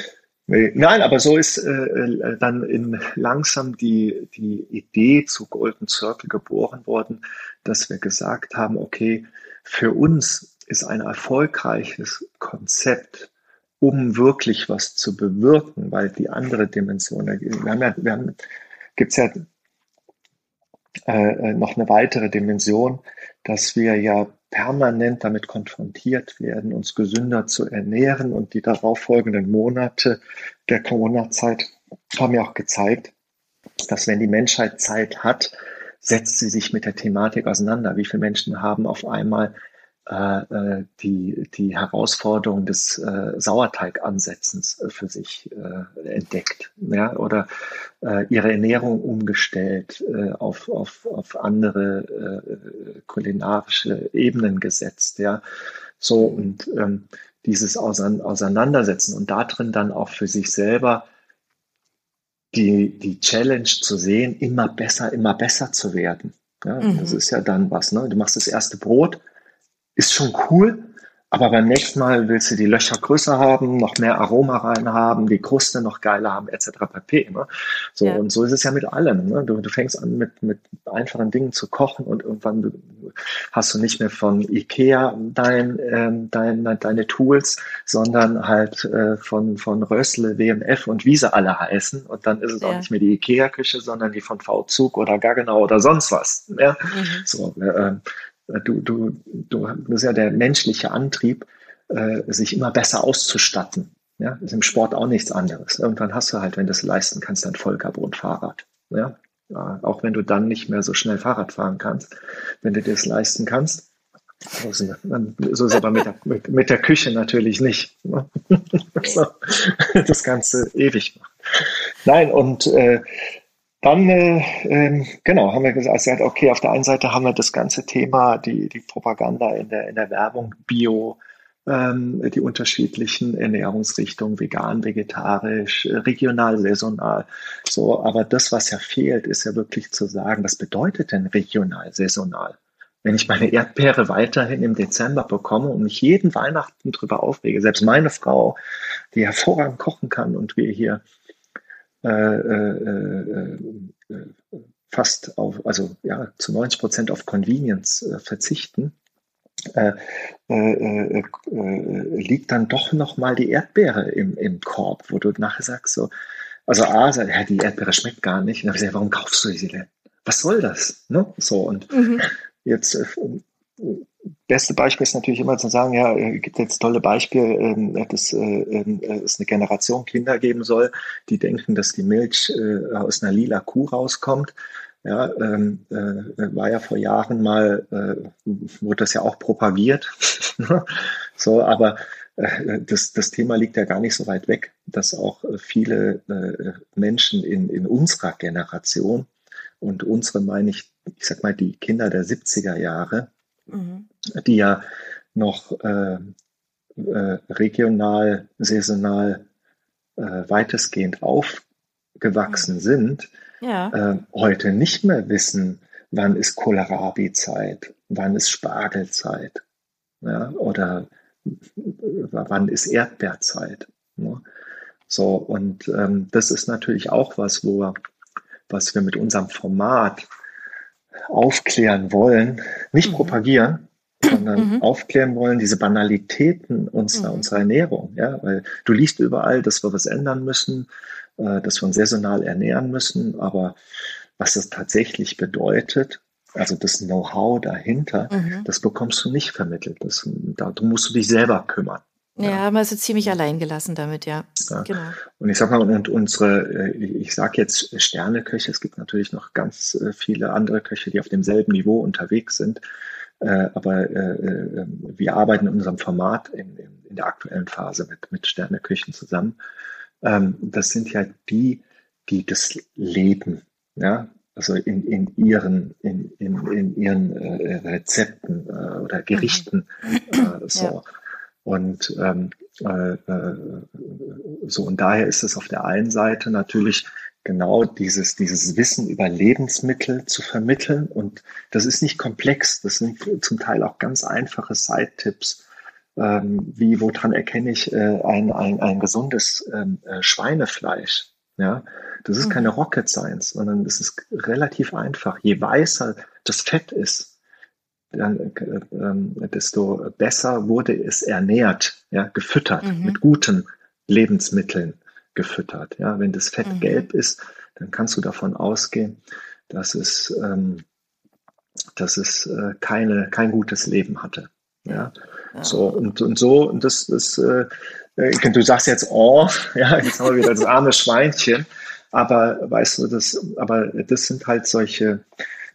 S2: Nein, aber so ist äh, äh, dann in langsam die, die Idee zu Golden Circle geboren worden, dass wir gesagt haben, okay, für uns ist ein erfolgreiches Konzept, um wirklich was zu bewirken, weil die andere Dimension, wir haben ja, wir haben, gibt's ja äh, noch eine weitere Dimension, dass wir ja permanent damit konfrontiert werden, uns gesünder zu ernähren. Und die darauffolgenden Monate der Corona-Zeit haben ja auch gezeigt, dass wenn die Menschheit Zeit hat, setzt sie sich mit der Thematik auseinander. Wie viele Menschen haben auf einmal äh, äh, die, die Herausforderung des äh, Sauerteigansetzens äh, für sich äh, entdeckt ja, oder äh, ihre Ernährung umgestellt, äh, auf, auf, auf andere äh, kulinarische Ebenen gesetzt. Ja. So und ähm, dieses Auseinandersetzen und darin dann auch für sich selber die, die Challenge zu sehen, immer besser, immer besser zu werden. Ja, mhm. Das ist ja dann was. Ne? Du machst das erste Brot, ist schon cool, aber beim nächsten Mal willst du die Löcher größer haben, noch mehr Aroma rein haben, die Kruste noch geiler haben, etc. pp. Ne? So, ja. und so ist es ja mit allem. Ne? Du, du fängst an mit, mit einfachen Dingen zu kochen und irgendwann hast du nicht mehr von Ikea dein, ähm, dein, deine Tools, sondern halt äh, von, von Rössle, WMF und wie sie alle heißen. Und dann ist es ja. auch nicht mehr die Ikea-Küche, sondern die von V-Zug oder Gaggenau oder sonst was. Ja? Mhm. So, äh, Du, du, du, das ist ja der menschliche Antrieb, äh, sich immer besser auszustatten. Ja, ist im Sport auch nichts anderes. Irgendwann hast du halt, wenn du es leisten kannst, ein Vollcarbon-Fahrrad. Ja? ja, auch wenn du dann nicht mehr so schnell Fahrrad fahren kannst, wenn du dir es leisten kannst. So ist es aber mit der, mit, mit der Küche natürlich nicht. Ne? das Ganze ewig macht. Nein, und äh, dann, äh, äh, genau, haben wir gesagt, also, okay, auf der einen Seite haben wir das ganze Thema, die, die Propaganda in der, in der Werbung, Bio, ähm, die unterschiedlichen Ernährungsrichtungen, vegan, vegetarisch, regional, saisonal. So, aber das, was ja fehlt, ist ja wirklich zu sagen, was bedeutet denn regional, saisonal? Wenn ich meine Erdbeere weiterhin im Dezember bekomme und mich jeden Weihnachten drüber aufrege, selbst meine Frau, die hervorragend kochen kann und wir hier äh, äh, äh, fast auf, also ja, zu 90 Prozent auf Convenience verzichten, äh, äh, äh, liegt dann doch noch mal die Erdbeere im, im Korb, wo du nachher sagst so, also A, ja, die Erdbeere schmeckt gar nicht. Und dann gesagt, warum kaufst du sie denn? Was soll das? Ne? So und mhm. jetzt beste Beispiel ist natürlich immer zu sagen, ja, es gibt jetzt tolle Beispiele, ähm, dass äh, ähm, es eine Generation Kinder geben soll, die denken, dass die Milch äh, aus einer lila Kuh rauskommt. Ja, ähm, äh, war ja vor Jahren mal, äh, wurde das ja auch propagiert. so, aber äh, das, das Thema liegt ja gar nicht so weit weg, dass auch viele äh, Menschen in, in unserer Generation und unsere meine ich, ich sag mal, die Kinder der 70er Jahre, mhm. Die ja noch äh, äh, regional, saisonal äh, weitestgehend aufgewachsen mhm. sind, ja. äh, heute nicht mehr wissen, wann ist Kohlrabi-Zeit, wann ist Spargelzeit ja, oder wann ist Erdbeerzeit. Ne? So, und ähm, das ist natürlich auch was, wo, was wir mit unserem Format aufklären wollen, nicht mhm. propagieren, sondern mhm. aufklären wollen, diese Banalitäten unserer, mhm. unserer Ernährung. Ja? Weil du liest überall, dass wir was ändern müssen, äh, dass wir uns saisonal ernähren müssen, aber was das tatsächlich bedeutet, also das Know-how dahinter, mhm. das bekommst du nicht vermittelt. Das, da musst du dich selber kümmern.
S1: Ja, ja man ist ziemlich allein gelassen damit, ja. ja.
S2: Genau. Und ich sag mal, und unsere, äh, ich sag jetzt Sterneköche, es gibt natürlich noch ganz äh, viele andere Köche, die auf demselben Niveau unterwegs sind. Äh, aber wir arbeiten in unserem Format in, in der aktuellen Phase mit, mit Sterneküchen zusammen. Ähm, das sind ja die, die das leben. Ja, also in, in ihren, in, in, in ihren äh, Rezepten äh, oder Gerichten. Mhm. Äh, so. Ja. Und ähm, äh, äh, so, und daher ist es auf der einen Seite natürlich genau dieses, dieses Wissen über Lebensmittel zu vermitteln. Und das ist nicht komplex. Das sind zum Teil auch ganz einfache Side-Tipps. Ähm, wie, woran erkenne ich äh, ein, ein, ein gesundes ähm, äh, Schweinefleisch? Ja, das ist mhm. keine Rocket Science, sondern das ist relativ einfach. Je weißer das Fett ist, dann, äh, äh, desto besser wurde es ernährt, ja, gefüttert, mhm. mit guten Lebensmitteln gefüttert. Ja, wenn das Fett mhm. gelb ist, dann kannst du davon ausgehen, dass es, ähm, dass es äh, keine, kein gutes Leben hatte. Ja, ja. so und, und so, und das, das äh, äh, du sagst jetzt, oh, ja, jetzt haben wir wieder das arme Schweinchen. Aber weißt du, das, aber das sind halt solche,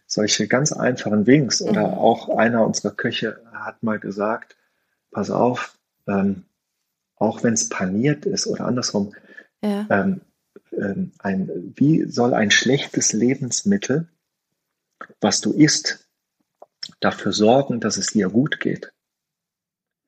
S2: solche ganz einfachen Wings. Oder mhm. auch einer unserer Köche hat mal gesagt, pass auf, ähm, auch wenn es paniert ist oder andersrum, ja. ähm, ähm, ein, wie soll ein schlechtes Lebensmittel, was du isst, dafür sorgen, dass es dir gut geht?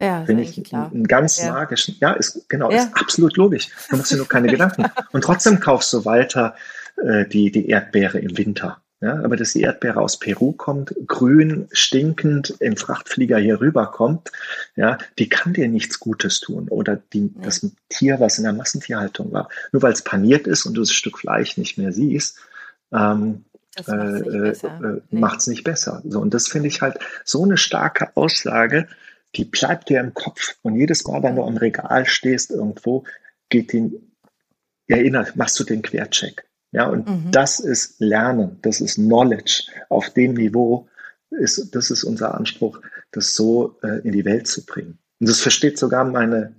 S2: Ja, Finde ich klar. einen ganz ja. magischen. Ja, ist genau, ja. ist absolut logisch. Du machst dir nur keine Gedanken. Und trotzdem kaufst du weiter äh, die, die Erdbeere im Winter. Ja, aber dass die Erdbeere aus Peru kommt, grün, stinkend im Frachtflieger hier rüberkommt, ja, die kann dir nichts Gutes tun. Oder die, ja. das Tier, was in der Massentierhaltung war. Nur weil es paniert ist und du das Stück Fleisch nicht mehr siehst, ähm, macht es nicht, äh, äh, nee. nicht besser. So, und das finde ich halt so eine starke Aussage, die bleibt dir im Kopf. Und jedes Mal, wenn du am Regal stehst irgendwo, geht den, erinnert, machst du den Quercheck. Ja, und mhm. das ist Lernen, das ist Knowledge auf dem Niveau. Ist, das ist unser Anspruch, das so äh, in die Welt zu bringen. Und das versteht sogar meine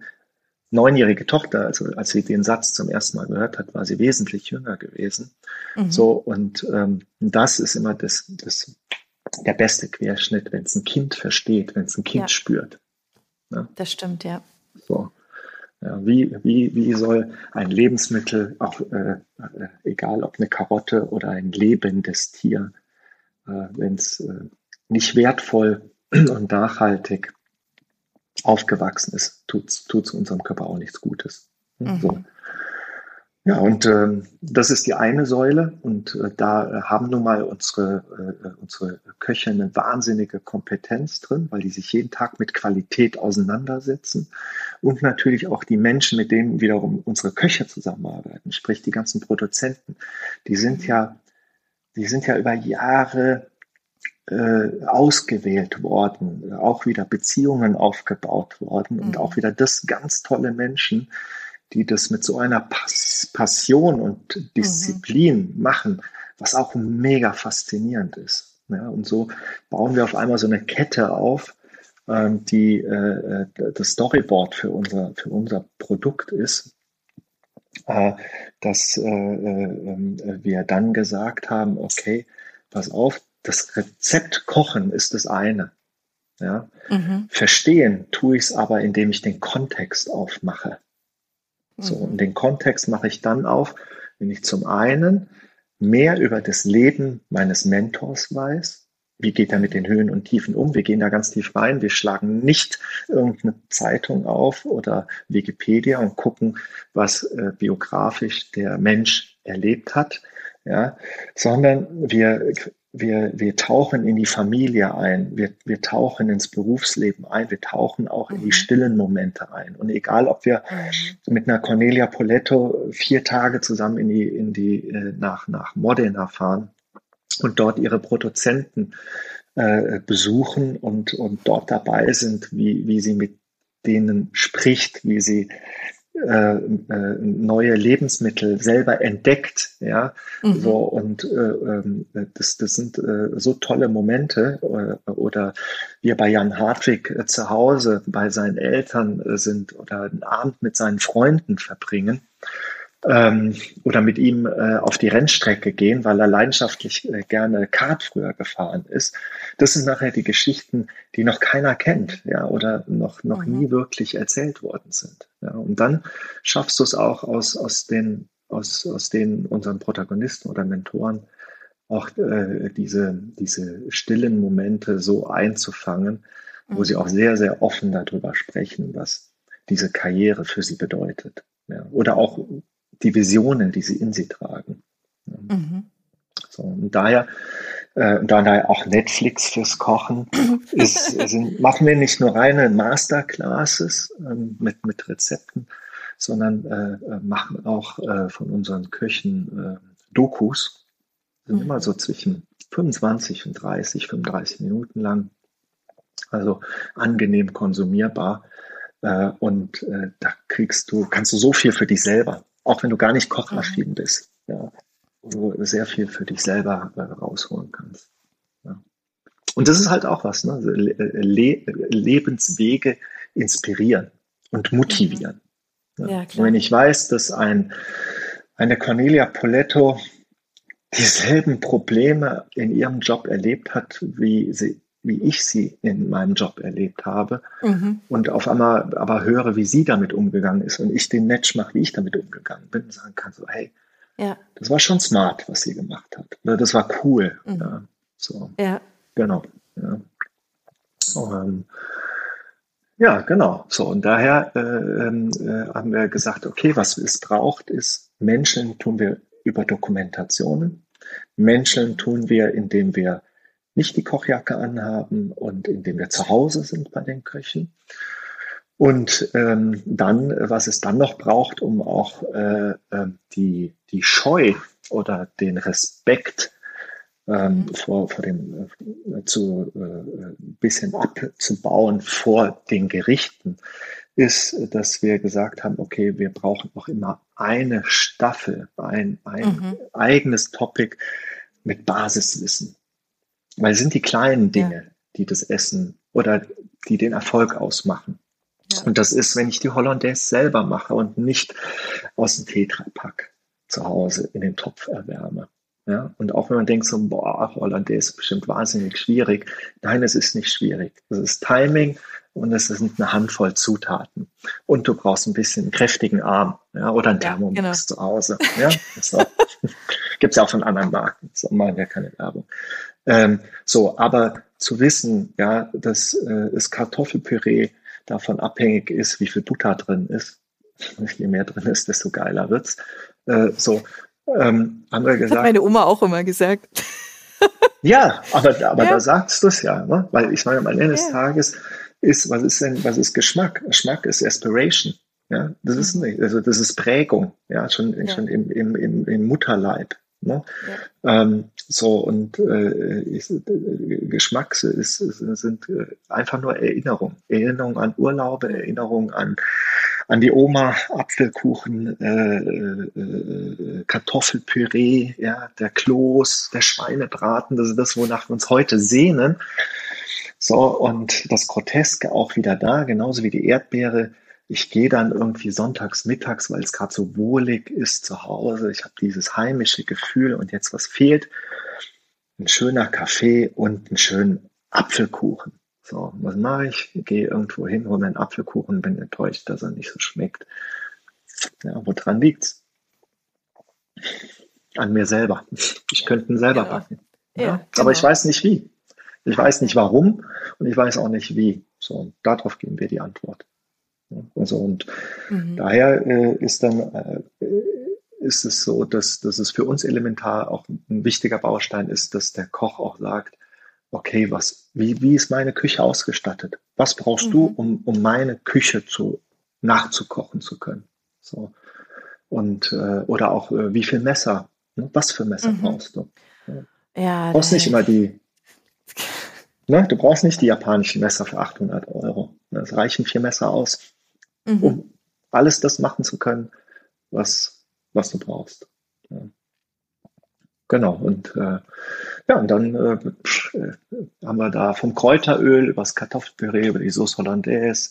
S2: neunjährige Tochter, also als sie den Satz zum ersten Mal gehört hat, war sie wesentlich jünger gewesen. Mhm. So, und ähm, das ist immer das, das der beste Querschnitt, wenn es ein Kind versteht, wenn es ein Kind ja. spürt.
S1: Ja? Das stimmt, ja.
S2: So. Ja, wie, wie, wie soll ein Lebensmittel, auch äh, äh, egal ob eine Karotte oder ein lebendes Tier, äh, wenn es äh, nicht wertvoll und nachhaltig aufgewachsen ist, tut es unserem Körper auch nichts Gutes. Mhm. So. Ja, und äh, das ist die eine Säule und äh, da haben nun mal unsere, äh, unsere Köche eine wahnsinnige Kompetenz drin, weil die sich jeden Tag mit Qualität auseinandersetzen und natürlich auch die Menschen, mit denen wiederum unsere Köche zusammenarbeiten, sprich die ganzen Produzenten, die sind ja, die sind ja über Jahre äh, ausgewählt worden, auch wieder Beziehungen aufgebaut worden und mhm. auch wieder das ganz tolle Menschen, die das mit so einer Pass Passion und Disziplin mhm. machen, was auch mega faszinierend ist. Ja, und so bauen wir auf einmal so eine Kette auf, ähm, die äh, das Storyboard für unser, für unser Produkt ist, äh, dass äh, äh, wir dann gesagt haben, okay, pass auf, das Rezept kochen ist das eine. Ja? Mhm. Verstehen tue ich es aber, indem ich den Kontext aufmache. So, mhm. und den Kontext mache ich dann auf, wenn ich zum einen mehr über das Leben meines Mentors weiß, wie geht er mit den Höhen und Tiefen um? Wir gehen da ganz tief rein. Wir schlagen nicht irgendeine Zeitung auf oder Wikipedia und gucken, was äh, biografisch der Mensch erlebt hat, ja, sondern wir wir, wir tauchen in die Familie ein, wir, wir tauchen ins Berufsleben ein, wir tauchen auch mhm. in die mhm. stillen Momente ein. Und egal, ob wir mhm. mit einer Cornelia Poletto vier Tage zusammen in die, in die, äh, nach, nach Modena fahren und dort ihre Produzenten äh, besuchen und, und dort dabei sind, wie, wie sie mit denen spricht, wie sie äh, äh, neue Lebensmittel selber entdeckt, ja, mhm. so und äh, ähm, das, das sind äh, so tolle Momente oder wir bei Jan Hartwig zu Hause bei seinen Eltern sind oder einen Abend mit seinen Freunden verbringen ähm, oder mit ihm äh, auf die Rennstrecke gehen, weil er leidenschaftlich äh, gerne Kart früher gefahren ist. Das sind nachher die Geschichten, die noch keiner kennt, ja, oder noch, noch mhm. nie wirklich erzählt worden sind. Ja, und dann schaffst du es auch aus, aus den, aus, aus den unseren Protagonisten oder Mentoren auch äh, diese, diese stillen Momente so einzufangen, wo mhm. sie auch sehr, sehr offen darüber sprechen, was diese Karriere für sie bedeutet. Ja, oder auch die Visionen, die sie in sie tragen. Mhm. So, und daher, äh, und daher auch Netflix fürs Kochen, ist, sind, machen wir nicht nur reine Masterclasses ähm, mit, mit Rezepten, sondern äh, machen auch äh, von unseren Köchen äh, Dokus. Sind mhm. immer so zwischen 25 und 30, 35 Minuten lang. Also angenehm konsumierbar. Äh, und äh, da kriegst du, kannst du so viel für dich selber auch wenn du gar nicht kochaffin mhm. bist, ja, wo du sehr viel für dich selber äh, rausholen kannst. Ja. Und das ist halt auch was, ne? Le Lebenswege inspirieren und motivieren. Mhm. Ja, klar. Und wenn ich weiß, dass ein, eine Cornelia Poletto dieselben Probleme in ihrem Job erlebt hat, wie sie wie ich sie in meinem Job erlebt habe mhm. und auf einmal aber höre, wie sie damit umgegangen ist und ich den Match mache, wie ich damit umgegangen bin und sagen kann, so, hey, ja. das war schon smart, was sie gemacht hat. Oder das war cool. Mhm. Ja, so. Ja. Genau. Ja. Um, ja, genau. So, und daher äh, äh, haben wir gesagt, okay, was es braucht, ist, Menschen tun wir über Dokumentationen. Menschen tun wir, indem wir nicht die Kochjacke anhaben und indem wir zu Hause sind bei den Köchen. Und ähm, dann, was es dann noch braucht, um auch äh, äh, die, die Scheu oder den Respekt ähm, vor, vor dem äh, zu äh, bisschen abzubauen vor den Gerichten, ist, dass wir gesagt haben, okay, wir brauchen auch immer eine Staffel, ein, ein mhm. eigenes Topic mit Basiswissen. Weil es sind die kleinen Dinge, ja. die das Essen oder die den Erfolg ausmachen. Ja. Und das ist, wenn ich die Hollandaise selber mache und nicht aus dem Tetrapack zu Hause in den Topf erwärme. Ja, und auch wenn man denkt so, boah, Hollandaise ist bestimmt wahnsinnig schwierig. Nein, es ist nicht schwierig. Es ist Timing und es sind eine Handvoll Zutaten. Und du brauchst ein bisschen einen kräftigen Arm, ja, oder einen Thermomix ja, genau. zu Hause. Ja, so. Gibt's ja auch von anderen Marken. So machen wir keine Werbung. Ähm, so, aber zu wissen, ja, dass äh, das Kartoffelpüree davon abhängig ist, wie viel Butter drin ist. Je mehr drin ist, desto geiler wird's. Äh, so, ähm, haben wir gesagt.
S1: Hat meine Oma auch immer gesagt.
S2: ja, aber, aber ja. da sagst du es ja, ne? weil ich meine, am Ende des Tages ist, was ist denn, was ist Geschmack? Geschmack ist Aspiration. Ja, das ist mhm. nicht, also das ist Prägung, ja, schon, ja. schon im, im, im, im Mutterleib. Ne? Ja. Ähm, so und äh, ich, äh, Geschmack ist, sind äh, einfach nur Erinnerungen. Erinnerungen an Urlaube, Erinnerungen an, an die Oma, Apfelkuchen, äh, äh, äh, Kartoffelpüree, ja, der Kloß, der Schweinebraten, das ist das, wonach wir uns heute sehnen. So, und das Groteske auch wieder da, genauso wie die Erdbeere. Ich gehe dann irgendwie sonntags mittags, weil es gerade so wohlig ist zu Hause. Ich habe dieses heimische Gefühl und jetzt was fehlt. Ein schöner Kaffee und einen schönen Apfelkuchen. So, was mache ich? Gehe irgendwo hin, hole mir einen Apfelkuchen, bin enttäuscht, dass er nicht so schmeckt. Ja, woran liegt's? An mir selber. Ich könnte ihn selber genau. backen. Ja, ja genau. Aber ich weiß nicht wie. Ich weiß nicht warum und ich weiß auch nicht wie. So, und darauf geben wir die Antwort. Also, und mhm. daher äh, ist dann äh, ist es so, dass, dass es für uns elementar auch ein wichtiger Baustein ist, dass der Koch auch sagt, okay, was, wie, wie ist meine Küche ausgestattet? Was brauchst mhm. du, um, um meine Küche zu, nachzukochen zu können? So. Und, äh, oder auch, äh, wie viel Messer? Ne? Was für Messer mhm. brauchst du? Ja, du brauchst nicht immer die, ne? du brauchst nicht die japanischen Messer für 800 Euro. Es reichen vier Messer aus, mhm. um alles das machen zu können, was, was du brauchst. Ja. Genau, und äh, ja, und dann äh, äh, haben wir da vom Kräuteröl über das Kartoffelpüree, über die Sauce Hollandaise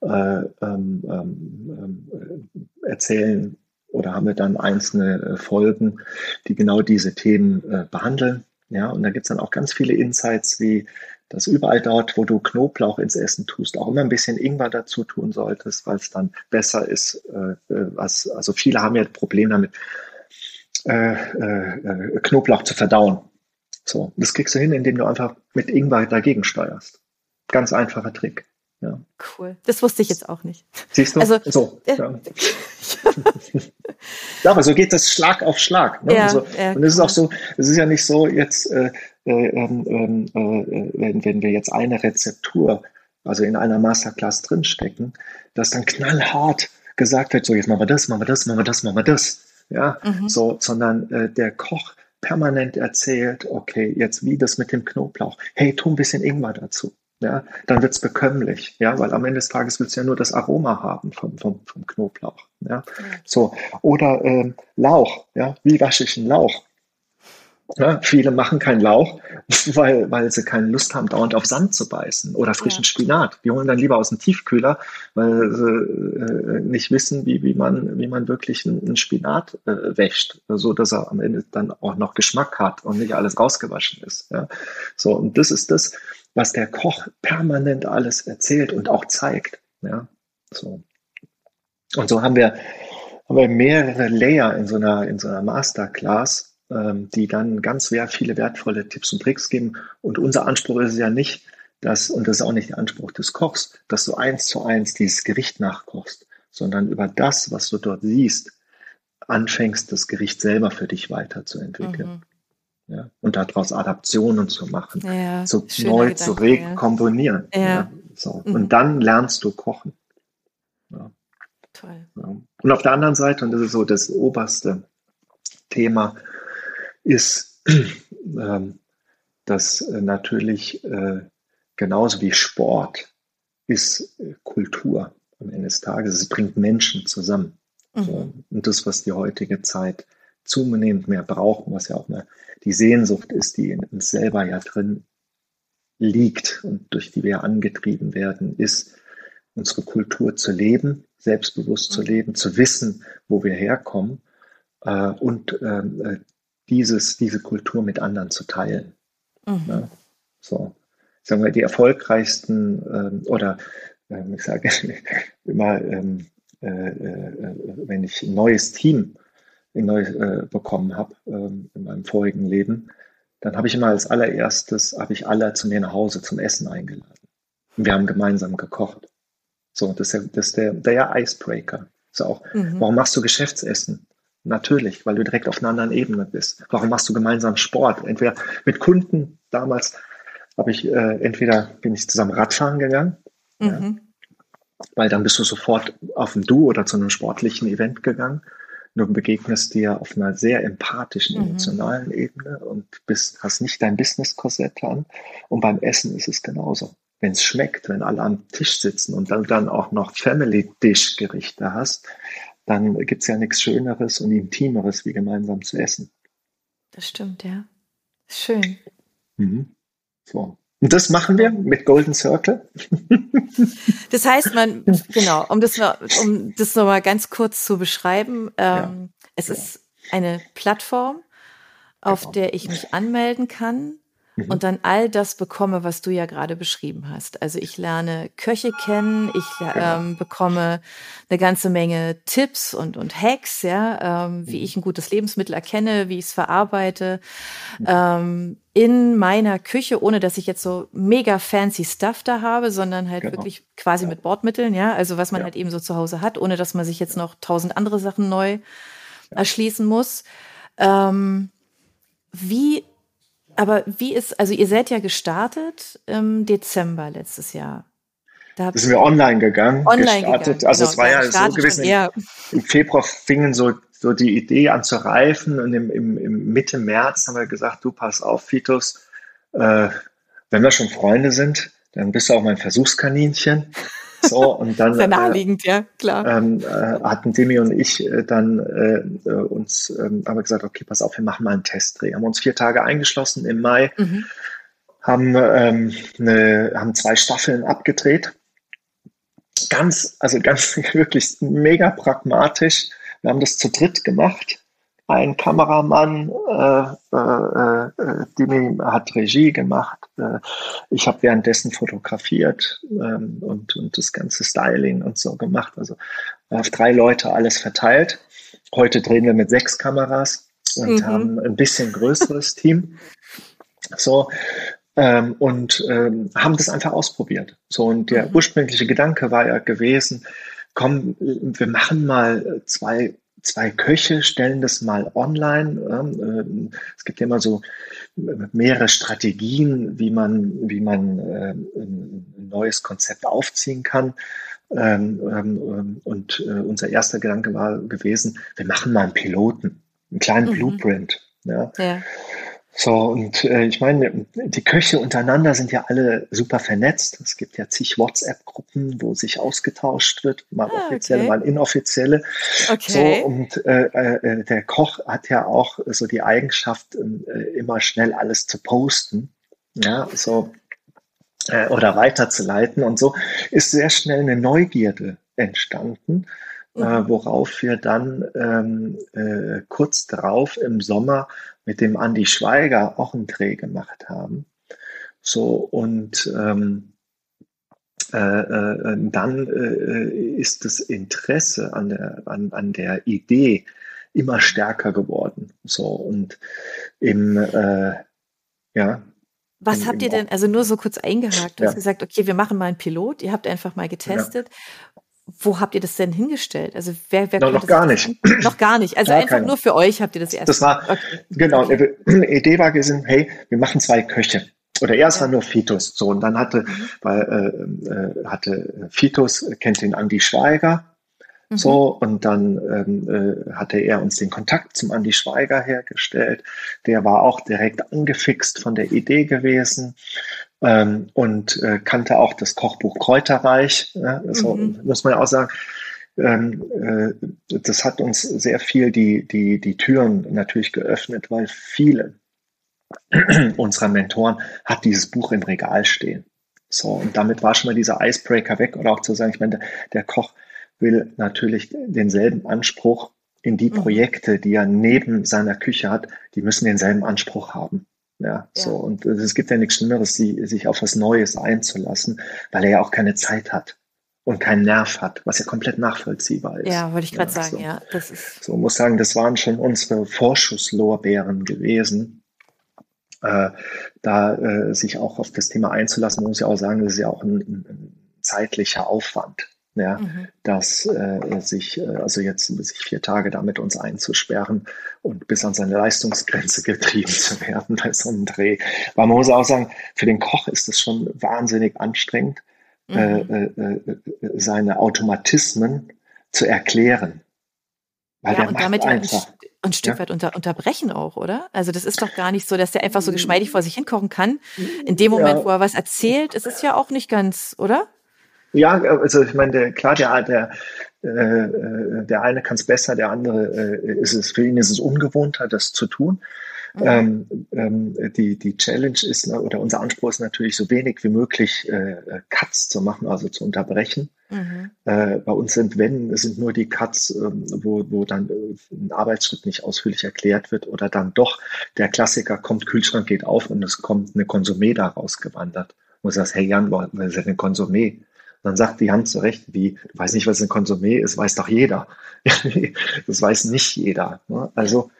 S2: äh, ähm, ähm, äh, erzählen oder haben wir dann einzelne Folgen, die genau diese Themen behandeln. Ja, und da gibt es dann auch ganz viele Insights, wie dass überall dort, wo du Knoblauch ins Essen tust, auch immer ein bisschen Ingwer dazu tun solltest, weil es dann besser ist. Äh, was, also viele haben ja Probleme damit, äh, äh, Knoblauch zu verdauen. So, das kriegst du hin, indem du einfach mit Ingwer dagegen steuerst. Ganz einfacher Trick. Ja.
S1: Cool. Das wusste ich jetzt auch nicht.
S2: Siehst du? Also, so. Äh, ja. ja. aber so geht das Schlag auf Schlag. Ne? Ja, also, ja, und es ist auch so, es ist ja nicht so jetzt, äh, äh, ähm, ähm, äh, wenn, wenn wir jetzt eine Rezeptur, also in einer Masterclass drinstecken, dass dann knallhart gesagt wird, so jetzt machen wir das, machen wir das, machen wir das, machen wir das. Ja, mhm. so, sondern äh, der Koch permanent erzählt, okay, jetzt wie das mit dem Knoblauch. Hey, tu ein bisschen Ingwer dazu. Ja, dann wird's bekömmlich, ja, weil am Ende des Tages willst du ja nur das Aroma haben vom, vom, vom Knoblauch. Ja. So. Oder ähm, Lauch, ja, wie wasche ich einen Lauch? Ja, viele machen keinen Lauch, weil, weil sie keine Lust haben, dauernd auf Sand zu beißen oder frischen ja. Spinat. Die holen dann lieber aus dem Tiefkühler, weil sie äh, nicht wissen, wie, wie, man, wie man wirklich einen, Spinat äh, wäscht, so dass er am Ende dann auch noch Geschmack hat und nicht alles rausgewaschen ist. Ja. So, und das ist das, was der Koch permanent alles erzählt und auch zeigt. Ja. So. Und so haben wir, haben wir mehrere Layer in so einer, in so einer Masterclass die dann ganz sehr viele wertvolle Tipps und Tricks geben. Und unser Anspruch ist es ja nicht, dass, und das ist auch nicht der Anspruch des Kochs, dass du eins zu eins dieses Gericht nachkochst, sondern über das, was du dort siehst, anfängst, das Gericht selber für dich weiterzuentwickeln. Mhm. Ja, und daraus Adaptionen zu machen, ja, so neu Gedanke, zu rekomponieren. Ja. ja so. Mhm. Und dann lernst du kochen. Ja. Toll. Und auf der anderen Seite, und das ist so das oberste Thema, ist, ähm, dass äh, natürlich äh, genauso wie Sport ist äh, Kultur am Ende des Tages. Es bringt Menschen zusammen. Mhm. So. Und das, was die heutige Zeit zunehmend mehr brauchen, was ja auch mehr die Sehnsucht ist, die in uns selber ja drin liegt und durch die wir angetrieben werden, ist, unsere Kultur zu leben, selbstbewusst mhm. zu leben, zu wissen, wo wir herkommen äh, und ähm, äh, dieses, diese Kultur mit anderen zu teilen. Mhm. Ja, so, sagen wir, die erfolgreichsten ähm, oder ähm, ich sage immer, ähm, äh, äh, wenn ich ein neues Team neu äh, bekommen habe ähm, in meinem vorigen Leben, dann habe ich immer als allererstes, habe ich alle zu mir nach Hause zum Essen eingeladen. Und wir haben gemeinsam gekocht. So, das ist, der, das ist der, der Icebreaker. So auch, mhm. warum machst du Geschäftsessen? Natürlich, weil du direkt auf einer anderen Ebene bist. Warum machst du gemeinsam Sport? Entweder mit Kunden, damals habe ich, äh, entweder bin ich zusammen Radfahren gegangen, mhm. ja, weil dann bist du sofort auf ein Du oder zu einem sportlichen Event gegangen. Du begegnest dir auf einer sehr empathischen, mhm. emotionalen Ebene und bist, hast nicht dein Business-Korsett an. Und beim Essen ist es genauso. Wenn es schmeckt, wenn alle am Tisch sitzen und dann, dann auch noch Family-Dish-Gerichte hast, dann gibt es ja nichts Schöneres und Intimeres, wie gemeinsam zu essen.
S1: Das stimmt, ja. Schön.
S2: Mhm. So. Und das machen wir mit Golden Circle.
S1: Das heißt, man, genau, um das, noch, um das nochmal ganz kurz zu beschreiben, ähm, ja. es ja. ist eine Plattform, auf genau. der ich mich anmelden kann mhm. und dann all das bekomme, was du ja gerade beschrieben hast. Also ich lerne Köche kennen, ich genau. ähm, bekomme eine ganze Menge Tipps und, und Hacks, ja, ähm, wie mhm. ich ein gutes Lebensmittel erkenne, wie ich es verarbeite, mhm. ähm, in meiner Küche, ohne dass ich jetzt so mega fancy Stuff da habe, sondern halt genau. wirklich quasi ja. mit Bordmitteln, ja, also was man ja. halt eben so zu Hause hat, ohne dass man sich jetzt noch tausend andere Sachen neu erschließen muss. Ähm, wie aber wie ist, also ihr seid ja gestartet im Dezember letztes Jahr.
S2: Da sind wir online gegangen, online gestartet. Gegangen, also genau, es war ja so gewesen, im, im Februar fingen so, so die Idee an zu reifen und im, im, im Mitte März haben wir gesagt, du pass auf, Fitus, äh, wenn wir schon Freunde sind, dann bist du auch mein Versuchskaninchen. So, und dann
S1: Sehr naheliegend,
S2: äh,
S1: ja, klar.
S2: Ähm, äh, hatten Demi und ich äh, dann äh, äh uns ähm, haben wir gesagt, okay, pass auf, wir machen mal einen Testdreh. Haben uns vier Tage eingeschlossen im Mai, mhm. haben, ähm, eine, haben zwei Staffeln abgedreht. Ganz, also ganz wirklich mega pragmatisch. Wir haben das zu dritt gemacht ein Kameramann, äh, äh, äh, Dimi hat Regie gemacht. Äh, ich habe währenddessen fotografiert ähm, und, und das ganze Styling und so gemacht. Also auf drei Leute alles verteilt. Heute drehen wir mit sechs Kameras und mhm. haben ein bisschen größeres Team. So, ähm, und ähm, haben das einfach ausprobiert. So, und der mhm. ursprüngliche Gedanke war ja gewesen, komm, wir machen mal zwei zwei Köche stellen das mal online. Ähm, es gibt ja immer so mehrere Strategien, wie man, wie man ähm, ein neues Konzept aufziehen kann. Ähm, und äh, unser erster Gedanke war gewesen, wir machen mal einen Piloten, einen kleinen mhm. Blueprint. Ja. ja. So, und äh, ich meine, die Köche untereinander sind ja alle super vernetzt. Es gibt ja zig WhatsApp-Gruppen, wo sich ausgetauscht wird, mal ah, offizielle, okay. mal inoffizielle. Okay. So, und äh, äh, der Koch hat ja auch so die Eigenschaft, äh, immer schnell alles zu posten. Ja, so äh, oder weiterzuleiten. Und so ist sehr schnell eine Neugierde entstanden. Äh, mhm. worauf wir dann ähm, äh, kurz darauf im Sommer mit dem Andi Schweiger auch einen Dreh gemacht haben. So und ähm, äh, äh, dann äh, ist das Interesse an der, an, an der Idee immer stärker geworden. So und im äh, ja.
S1: Was im, habt ihr denn, also nur so kurz eingehakt, du ja. hast gesagt, okay, wir machen mal einen Pilot, ihr habt einfach mal getestet. Ja. Wo habt ihr das denn hingestellt? Also wer, wer
S2: no, noch gar nicht.
S1: Noch gar nicht. Also Gar einfach keine. nur für euch habt ihr das erst.
S2: Das war okay. genau. Okay. Idee war gewesen, hey, wir machen zwei Köche. Oder erst ja. war nur Fitus. So und dann hatte, mhm. weil äh, äh, hatte Fitus kennt den Andi Schweiger. Mhm. So und dann ähm, äh, hatte er uns den Kontakt zum Andi Schweiger hergestellt. Der war auch direkt angefixt von der Idee gewesen ähm, und äh, kannte auch das Kochbuch Kräuterreich. Ja, also mhm. muss man ja auch sagen, ähm, äh, das hat uns sehr viel die, die, die Türen natürlich geöffnet, weil viele unserer Mentoren hat dieses Buch im Regal stehen. So, und damit war schon mal dieser Icebreaker weg oder auch zu sagen, ich meine, der, der Koch will natürlich denselben Anspruch in die mhm. Projekte, die er neben seiner Küche hat, die müssen denselben Anspruch haben. Ja, ja, so. Und es gibt ja nichts Schlimmeres, die, sich auf was Neues einzulassen, weil er ja auch keine Zeit hat und keinen Nerv hat, was ja komplett nachvollziehbar ist.
S1: Ja, wollte ich gerade
S2: ja,
S1: sagen,
S2: so.
S1: ja. Das ist
S2: so muss sagen, das waren schon unsere Vorschusslorbeeren gewesen, äh, da äh, sich auch auf das Thema einzulassen. Muss ja auch sagen, das ist ja auch ein, ein zeitlicher Aufwand ja, mhm. dass äh, sich, äh, also jetzt sich vier Tage damit uns einzusperren und bis an seine Leistungsgrenze getrieben zu werden bei so einem Dreh. Weil man muss auch sagen, für den Koch ist es schon wahnsinnig anstrengend, mhm. äh, äh, äh seine Automatismen zu erklären.
S1: Weil ja, und damit einfach, ein, ein Stück ja? weit unter, unterbrechen auch, oder? Also das ist doch gar nicht so, dass der einfach so geschmeidig vor sich hinkochen kann. In dem Moment, ja. wo er was erzählt, ist es ja auch nicht ganz, oder?
S2: Ja, also ich meine, der, klar, der, der, äh, der eine kann es besser, der andere äh, ist es, für ihn ist es ungewohnter, das zu tun. Mhm. Ähm, ähm, die, die Challenge ist, oder unser Anspruch ist natürlich, so wenig wie möglich äh, Cuts zu machen, also zu unterbrechen. Mhm. Äh, bei uns sind, wenn, sind nur die Cuts, ähm, wo, wo dann äh, ein Arbeitsschritt nicht ausführlich erklärt wird oder dann doch der Klassiker kommt, Kühlschrank geht auf und es kommt eine Konsumé da rausgewandert. Und du sagst, hey Jan, was ist denn eine Konsumé? Dann sagt die Hand zurecht, wie, du weißt nicht, was ein Konsumé ist, weiß doch jeder. das weiß nicht jeder. Ne? Also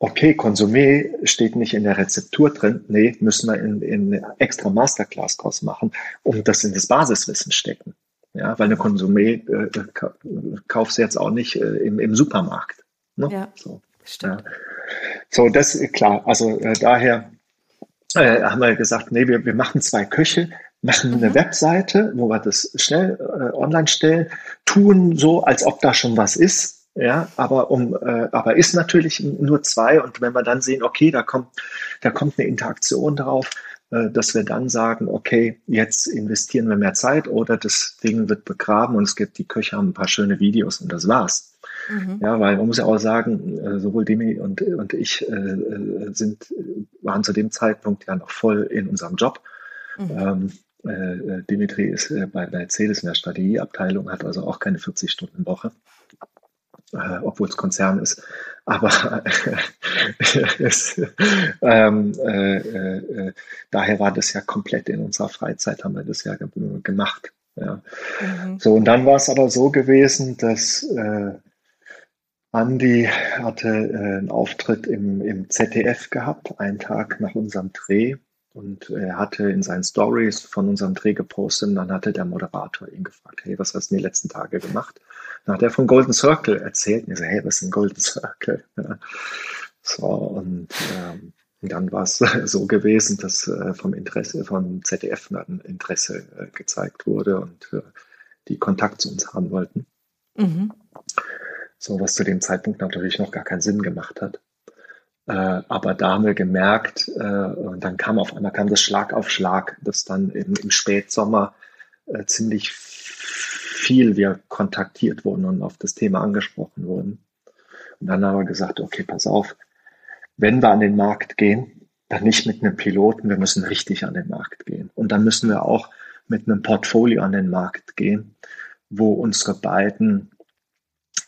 S2: okay, Konsumé steht nicht in der Rezeptur drin. Nee, müssen wir in, in extra Masterclass-Kurs machen, um das in das Basiswissen stecken. Ja, weil eine Konsumé äh, kaufst du jetzt auch nicht äh, im, im Supermarkt. Ne? Ja, so, stimmt. Ja. So, das ist klar. Also äh, daher äh, haben wir gesagt, nee, wir, wir machen zwei Köche, machen eine mhm. Webseite, wo wir das schnell äh, online stellen, tun so, als ob da schon was ist, ja, aber um, äh, aber ist natürlich nur zwei und wenn wir dann sehen, okay, da kommt, da kommt eine Interaktion drauf, äh, dass wir dann sagen, okay, jetzt investieren wir mehr Zeit oder das Ding wird begraben und es gibt die Köche haben ein paar schöne Videos und das war's. Mhm. Ja, weil man muss ja auch sagen, äh, sowohl Demi und, und ich äh, äh sind, waren zu dem Zeitpunkt ja noch voll in unserem Job. Mhm. Ähm, äh, Dimitri ist bei Mercedes in der Strategieabteilung, hat also auch keine 40-Stunden-Woche äh, obwohl es Konzern ist. Aber es, ähm, äh, äh, daher war das ja komplett in unserer Freizeit, haben wir das ja ge gemacht. Ja. Mhm. So, und dann war es aber so gewesen, dass äh, Andi hatte äh, einen Auftritt im, im ZDF gehabt, einen Tag nach unserem Dreh. Und er hatte in seinen Stories von unserem Dreh gepostet und dann hatte der Moderator ihn gefragt, hey, was hast du die letzten Tage gemacht? Dann hat er von Golden Circle erzählt und ich so, hey, was ist ein Golden Circle? Ja. So, und ähm, dann war es so gewesen, dass äh, vom Interesse, vom ZDF dann Interesse äh, gezeigt wurde und äh, die Kontakt zu uns haben wollten. Mhm. So, was zu dem Zeitpunkt natürlich noch gar keinen Sinn gemacht hat. Äh, aber da haben wir gemerkt, äh, und dann kam auf einmal kam das Schlag auf Schlag, dass dann im, im Spätsommer äh, ziemlich viel wir kontaktiert wurden und auf das Thema angesprochen wurden. Und dann haben wir gesagt, okay, pass auf, wenn wir an den Markt gehen, dann nicht mit einem Piloten, wir müssen richtig an den Markt gehen. Und dann müssen wir auch mit einem Portfolio an den Markt gehen, wo unsere beiden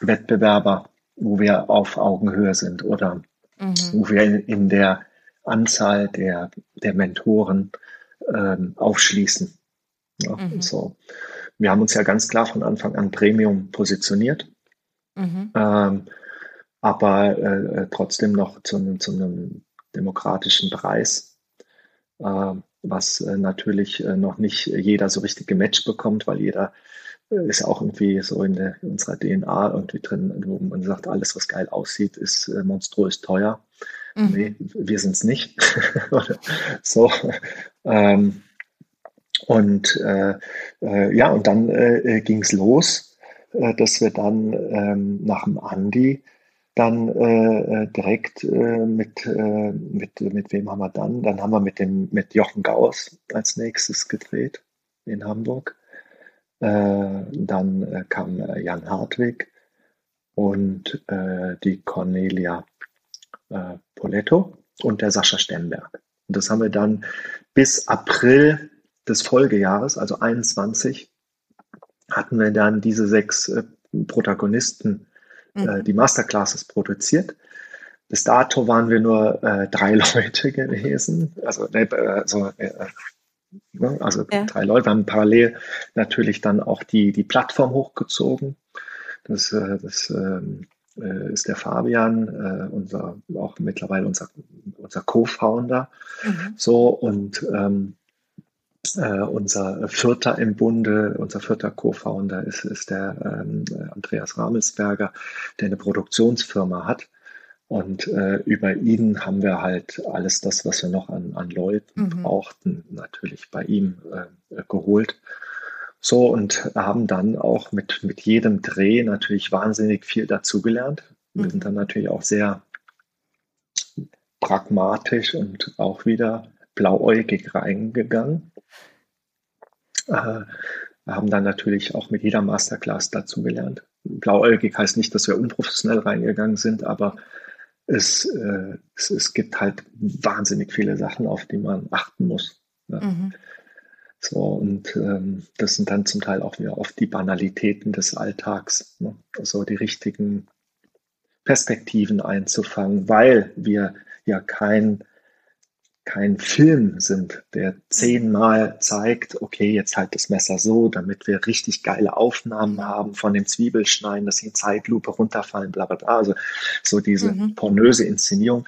S2: Wettbewerber, wo wir auf Augenhöhe sind oder mhm. wo wir in, der Anzahl der, der Mentoren ähm, aufschließen. Ja, mhm. so. Wir haben uns ja ganz klar von Anfang an Premium positioniert, mhm. ähm, aber äh, trotzdem noch zu, einem, zu einem demokratischen Preis, äh, was äh, natürlich äh, noch nicht jeder so richtig gematcht bekommt, weil jeder ist auch irgendwie so in, der, in, unserer DNA irgendwie drin, wo man sagt, alles, was geil aussieht, ist äh, monströs teuer. Mhm. Nee, wir sind es nicht. so. Ähm, und äh, äh, ja, und dann äh, ging es los, äh, dass wir dann ähm, nach dem Andi dann äh, äh, direkt äh, mit, äh, mit, mit wem haben wir dann? Dann haben wir mit dem mit Jochen Gauss als nächstes gedreht in Hamburg. Äh, dann äh, kam äh, Jan Hartwig und die Cornelia Poletto und der Sascha Stemberg. Und das haben wir dann bis April des Folgejahres, also 21, hatten wir dann diese sechs Protagonisten, mhm. die Masterclasses produziert. Bis dato waren wir nur äh, drei Leute gewesen, also, äh, also äh, Ne? Also ja. drei Leute haben parallel natürlich dann auch die, die Plattform hochgezogen. Das, äh, das ähm, äh, ist der Fabian, äh, unser, auch mittlerweile unser, unser Co-Founder. Mhm. So, und ähm, äh, unser vierter im Bunde, unser vierter Co-Founder ist, ist der ähm, Andreas Ramelsberger, der eine Produktionsfirma hat. Und äh, über ihn haben wir halt alles das, was wir noch an, an Leuten mhm. brauchten, natürlich bei ihm äh, geholt. So und haben dann auch mit, mit jedem Dreh natürlich wahnsinnig viel dazugelernt. Wir mhm. sind dann natürlich auch sehr pragmatisch und auch wieder blauäugig reingegangen. Äh, Wir haben dann natürlich auch mit jeder Masterclass dazugelernt. Blauäugig heißt nicht, dass wir unprofessionell reingegangen sind, aber es, äh, es, es, gibt halt wahnsinnig viele Sachen, auf die man achten muss. Ja. Mhm. So, und ähm, das sind dann zum Teil auch wieder oft die Banalitäten des Alltags. Ne? Also die richtigen Perspektiven einzufangen, weil wir ja kein kein Film sind, der zehnmal zeigt, okay, jetzt halt das Messer so, damit wir richtig geile Aufnahmen haben von dem Zwiebelschneiden, dass sie in Zeitlupe runterfallen, bla bla bla. Also so diese mhm. pornöse Inszenierung,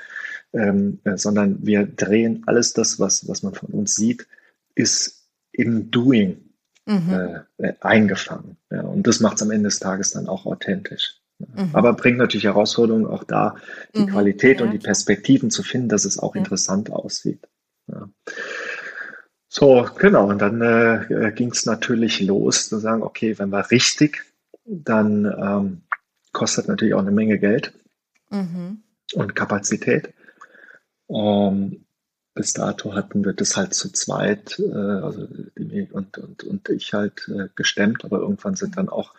S2: ähm, äh, sondern wir drehen alles das, was, was man von uns sieht, ist im Doing mhm. äh, äh eingefangen. Ja, und das macht es am Ende des Tages dann auch authentisch. Mhm. Aber bringt natürlich Herausforderungen auch da, die mhm, Qualität ja. und die Perspektiven zu finden, dass es auch ja. interessant aussieht. Ja. So, genau. Und dann äh, ging es natürlich los, zu sagen, okay, wenn wir richtig, dann ähm, kostet natürlich auch eine Menge Geld mhm. und Kapazität. Ähm, bis dato hatten wir das halt zu zweit, äh, also die und, und, und ich halt äh, gestemmt, aber irgendwann sind dann auch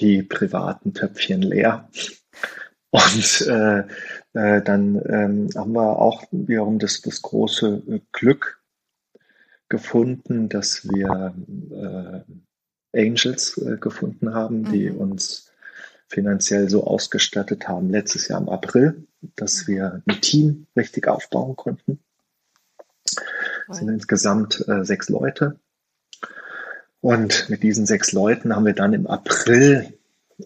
S2: die privaten Töpfchen leer. Und äh, äh, dann ähm, haben wir auch wiederum das, das große Glück gefunden, dass wir äh, Angels äh, gefunden haben, die mhm. uns finanziell so ausgestattet haben, letztes Jahr im April, dass wir ein Team richtig aufbauen konnten. Es sind insgesamt äh, sechs Leute und mit diesen sechs Leuten haben wir dann im April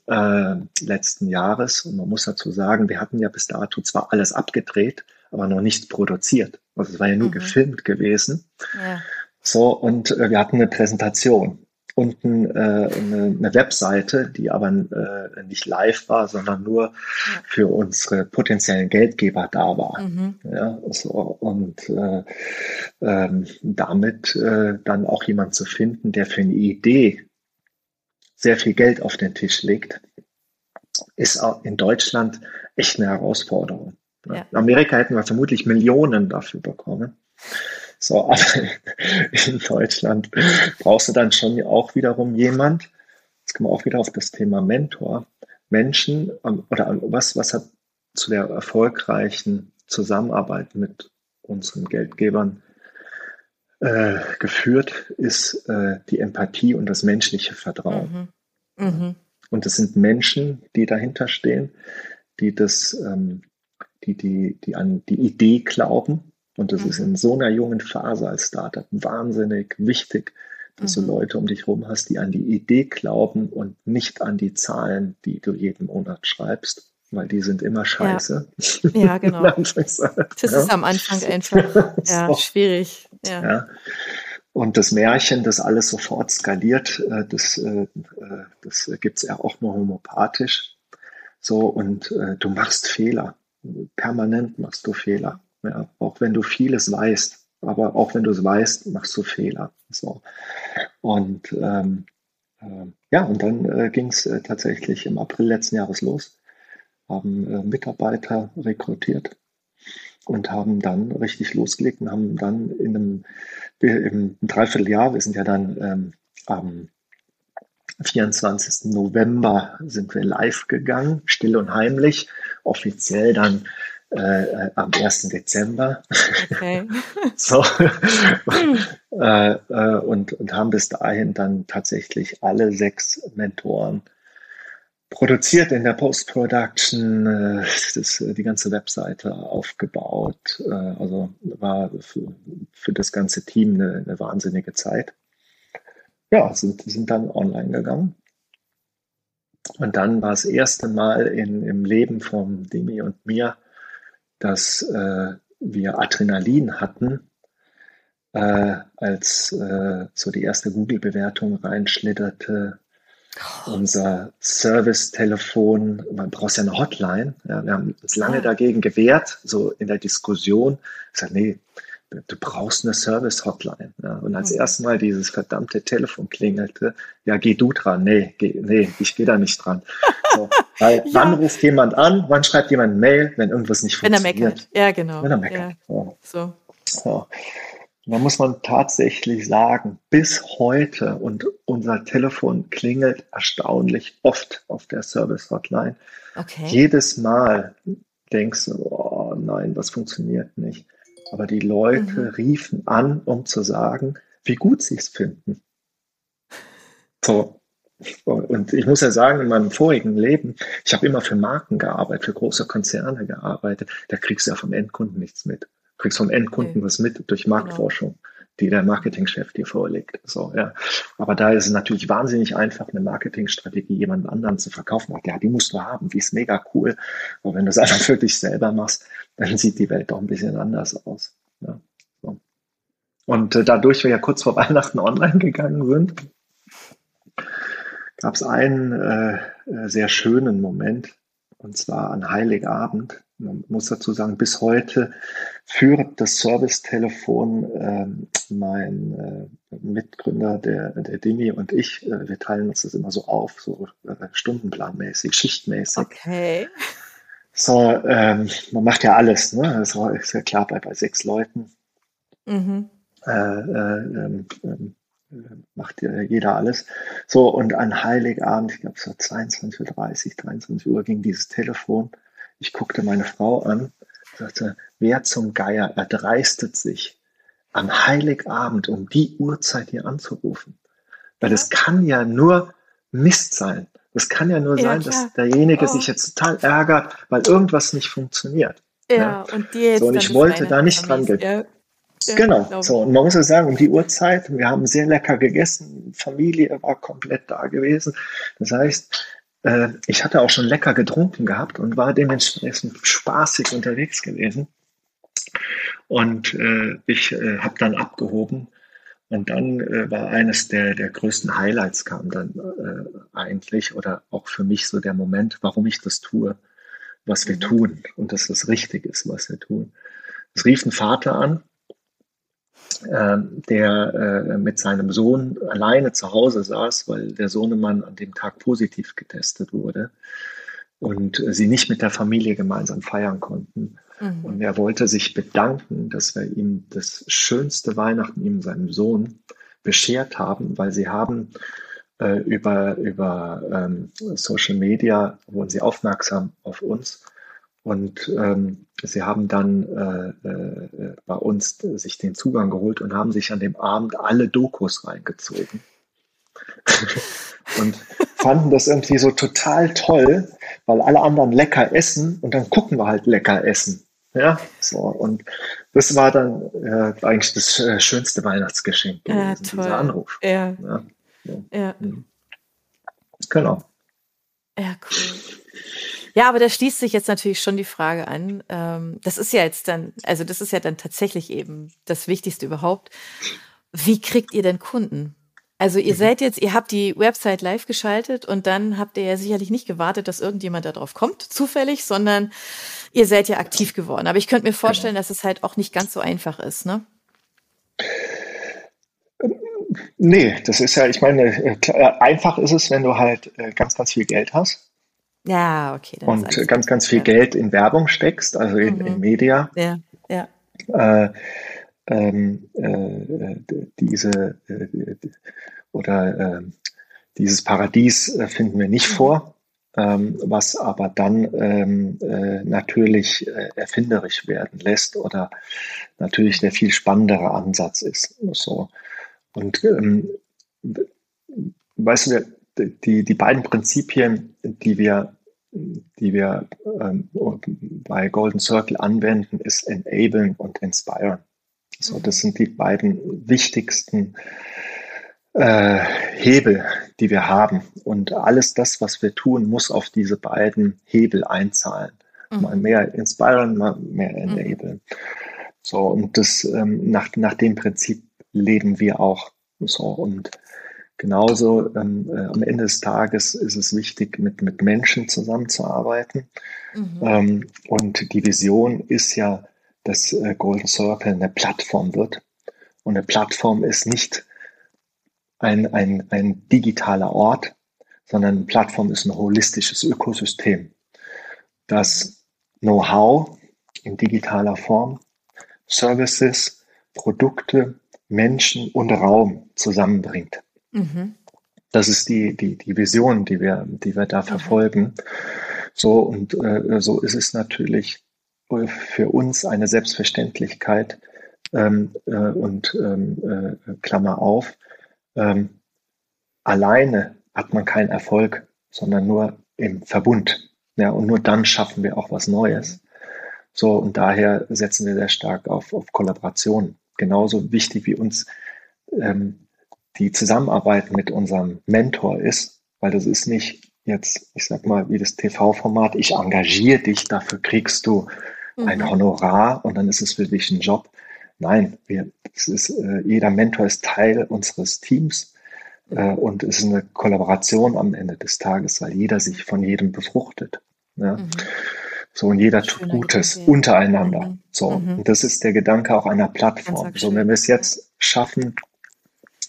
S2: äh, letzten Jahres, und man muss dazu sagen, wir hatten ja bis dato zwar alles abgedreht, aber noch nichts produziert. Also es war ja nur mhm. gefilmt gewesen. Ja. So, und äh, wir hatten eine Präsentation unten äh, eine, eine, Webseite, die aber äh, nicht live war, sondern nur für unsere potenziellen Geldgeber da war. Mhm. Ja, so, und äh, ähm, damit äh, dann auch jemand zu finden, der für eine Idee sehr viel Geld auf den Tisch legt, ist auch in Deutschland echt eine Herausforderung. Ja. In Amerika hätten wir vermutlich Millionen dafür bekommen. So, aber in Deutschland brauchst du dann schon auch wiederum jemand, jetzt kommen wir auch wieder auf das Thema Mentor, Menschen ähm, oder was, was hat zu der erfolgreichen Zusammenarbeit mit unseren Geldgebern äh, geführt, ist äh, die Empathie und das menschliche Vertrauen. Mhm. Mhm. Und es sind Menschen, die dahinter stehen, die das, ähm, die, die, die an die Idee glauben, und das mhm. ist in so einer jungen Phase als Startup wahnsinnig wichtig, dass mhm. du Leute um dich herum hast, die an die Idee glauben und nicht an die Zahlen, die du jeden Monat schreibst, weil die sind immer scheiße.
S1: Ja, ja genau. das ist am Anfang einfach ja, so. schwierig. Ja. ja.
S2: Und das Märchen, das alles sofort skaliert, äh, das, äh, äh, das gibt es ja auch nur homopathisch. So, und du machst Fehler. Permanent machst du Fehler. Ja, auch wenn du vieles weißt, aber auch wenn du es weißt, machst du Fehler. So. Und ähm, äh, ja, und dann äh, ging es äh, tatsächlich im April letzten Jahres los, haben äh, Mitarbeiter rekrutiert und haben dann richtig losgelegt und haben dann in einem, im Dreivierteljahr, wir sind ja dann ähm, am 24. November sind wir live gegangen, still und heimlich, offiziell dann äh, am 1. Dezember. Okay. so. äh, äh, und, und haben bis dahin dann tatsächlich alle sechs Mentoren produziert in der Post-Production, äh, das, die ganze Webseite aufgebaut. Äh, also war für, für das ganze Team eine, eine wahnsinnige Zeit. Ja, sind, sind dann online gegangen. Und dann war das erste Mal in, im Leben von Demi und mir dass äh, wir Adrenalin hatten, äh, als äh, so die erste Google-Bewertung reinschlitterte. Oh. Unser Service-Telefon, man braucht ja eine Hotline. Ja, wir haben uns lange dagegen gewehrt, so in der Diskussion. Ich sage, nee, du brauchst eine Service-Hotline. Ja. Und als mhm. erstmal dieses verdammte Telefon klingelte, ja, geh du dran. Nee, geh, nee ich gehe da nicht dran. So, weil ja. wann ruft jemand an, wann schreibt jemand Mail, wenn irgendwas nicht funktioniert?
S1: Wenn er meckert. Ja, genau.
S2: Wenn er meckert.
S1: Ja. So.
S2: so. Da muss man tatsächlich sagen, bis heute und unser Telefon klingelt erstaunlich oft auf der Service Hotline. Okay. Jedes Mal denkst du, oh nein, das funktioniert nicht. Aber die Leute mhm. riefen an, um zu sagen, wie gut sie es finden. So. Und ich muss ja sagen, in meinem vorigen Leben, ich habe immer für Marken gearbeitet, für große Konzerne gearbeitet. Da kriegst du ja vom Endkunden nichts mit. Du kriegst vom Endkunden okay. was mit durch genau. Marktforschung. Genau die der Marketingchef dir vorlegt. So, ja. Aber da ist es natürlich wahnsinnig einfach, eine Marketingstrategie jemand anderen zu verkaufen. Ja, die musst du haben, die ist mega cool. Aber wenn du es einfach für dich selber machst, dann sieht die Welt doch ein bisschen anders aus. Ja, so. Und äh, dadurch wir ja kurz vor Weihnachten online gegangen sind, gab es einen äh, äh, sehr schönen Moment, und zwar an Heiligabend. Man muss dazu sagen, bis heute führt das Servicetelefon äh, mein äh, Mitgründer, der, der Dimi und ich, äh, wir teilen uns das immer so auf, so äh, stundenplanmäßig, schichtmäßig.
S1: Okay.
S2: So, ähm, man macht ja alles, ne? Das ist ja klar bei, bei sechs Leuten. Mhm. Äh, äh, ähm, macht ja jeder alles. So, und an Heiligabend, ich glaube so 22.30 Uhr, 23 Uhr ging dieses Telefon. Ich guckte meine Frau an, sagte, wer zum Geier erdreistet sich, am Heiligabend um die Uhrzeit hier anzurufen? Weil es kann ja nur Mist sein. Es kann ja nur ja, sein, klar. dass derjenige oh. sich jetzt total ärgert, weil irgendwas nicht funktioniert.
S1: Ja, ja. und die jetzt
S2: so, und ich wollte da nicht dran gehen. Ja. Genau. So, und man muss ja sagen, um die Uhrzeit, wir haben sehr lecker gegessen, Familie war komplett da gewesen. Das heißt, äh, ich hatte auch schon lecker getrunken gehabt und war dementsprechend spaßig unterwegs gewesen. Und äh, ich äh, habe dann abgehoben. Und dann äh, war eines der, der größten Highlights kam dann äh, eigentlich oder auch für mich so der Moment, warum ich das tue, was wir mhm. tun und dass das richtig ist, was wir tun. Es rief ein Vater an, der äh, mit seinem Sohn alleine zu Hause saß, weil der Sohnemann an dem Tag positiv getestet wurde und sie nicht mit der Familie gemeinsam feiern konnten. Mhm. Und er wollte sich bedanken, dass wir ihm das schönste Weihnachten, ihm seinem Sohn, beschert haben, weil sie haben äh, über, über ähm, Social Media, wurden sie aufmerksam auf uns und ähm, sie haben dann äh, äh, bei uns sich den Zugang geholt und haben sich an dem Abend alle Dokus reingezogen. und fanden das irgendwie so total toll, weil alle anderen lecker essen und dann gucken wir halt lecker essen. Ja, so. Und das war dann äh, eigentlich das äh, schönste Weihnachtsgeschenk gewesen, ja, dieser Anruf.
S1: Ja. Ja. ja. ja. Mhm.
S2: Genau.
S1: Ja, cool. Ja, aber da schließt sich jetzt natürlich schon die Frage an. Ähm, das ist ja jetzt dann, also das ist ja dann tatsächlich eben das Wichtigste überhaupt. Wie kriegt ihr denn Kunden? Also ihr mhm. seid jetzt, ihr habt die Website live geschaltet und dann habt ihr ja sicherlich nicht gewartet, dass irgendjemand darauf kommt, zufällig, sondern ihr seid ja aktiv geworden. Aber ich könnte mir vorstellen, genau. dass es halt auch nicht ganz so einfach ist, ne?
S2: Nee, das ist ja, ich meine, äh, einfach ist es, wenn du halt äh, ganz, ganz viel Geld hast.
S1: Ja, okay.
S2: und ganz, ganz viel. Geld in Werbung steckst, also in, mhm. in Media.
S1: Ja, ja.
S2: Äh, ähm, äh, diese äh, oder ähm, dieses Paradies äh, finden wir nicht mhm. vor, ähm, was aber dann ähm, äh, natürlich äh, erfinderisch werden lässt oder natürlich der viel spannendere Ansatz ist. So. Und ähm, weißt du, die, die beiden Prinzipien, die wir, die wir ähm, bei Golden Circle anwenden, ist enablen und inspire. So, das sind die beiden wichtigsten äh, Hebel, die wir haben. Und alles das, was wir tun, muss auf diese beiden Hebel einzahlen. Mhm. Mal mehr inspiren, mal mehr mhm. enablen. Mhm. So, und das ähm, nach, nach dem Prinzip leben wir auch. So, und Genauso ähm, äh, am Ende des Tages ist es wichtig, mit, mit Menschen zusammenzuarbeiten. Mhm. Ähm, und die Vision ist ja, dass äh, Golden Circle eine Plattform wird. Und eine Plattform ist nicht ein, ein, ein digitaler Ort, sondern eine Plattform ist ein holistisches Ökosystem, das Know-how in digitaler Form, Services Produkte, Menschen und Raum zusammenbringt. Mhm. Das ist die, die, die Vision, die wir, die wir da verfolgen. So, und äh, so ist es natürlich äh, für uns eine Selbstverständlichkeit ähm, äh, und ähm, äh, Klammer auf, ähm, alleine hat man keinen Erfolg, sondern nur im Verbund. Ja, und nur dann schaffen wir auch was Neues. So, und daher setzen wir sehr stark auf, auf Kollaboration. Genauso wichtig wie uns ähm, die Zusammenarbeit mit unserem Mentor ist, weil das ist nicht jetzt, ich sag mal, wie das TV-Format, ich engagiere dich, dafür kriegst du mhm. ein Honorar und dann ist es für dich ein Job. Nein, wir, es ist, äh, jeder Mentor ist Teil unseres Teams äh, und es ist eine Kollaboration am Ende des Tages, weil jeder sich von jedem befruchtet. Ja? Mhm. So, und jeder tut Gutes Gedanke. untereinander. Mhm. So, mhm. und das ist der Gedanke auch einer Plattform. So, wenn wir es jetzt schaffen,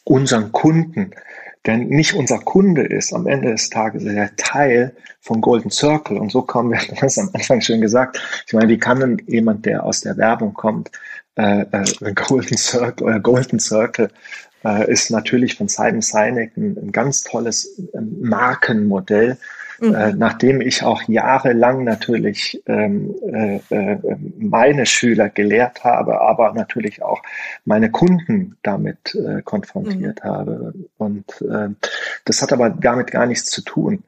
S2: unseren Kunden, der nicht unser Kunde ist, am Ende des Tages ist er Teil vom Golden Circle. Und so kommen wir, du hast am Anfang schon gesagt, ich meine, wie kann denn jemand, der aus der Werbung kommt, äh, äh, Golden Circle oder Golden Circle äh, ist natürlich von Simon Sinek ein, ein ganz tolles ähm, Markenmodell, mhm. äh, nachdem ich auch jahrelang natürlich ähm, äh, äh, meine Schüler gelehrt habe, aber natürlich auch meine Kunden damit äh, konfrontiert mhm. habe. Und äh, das hat aber damit gar nichts zu tun.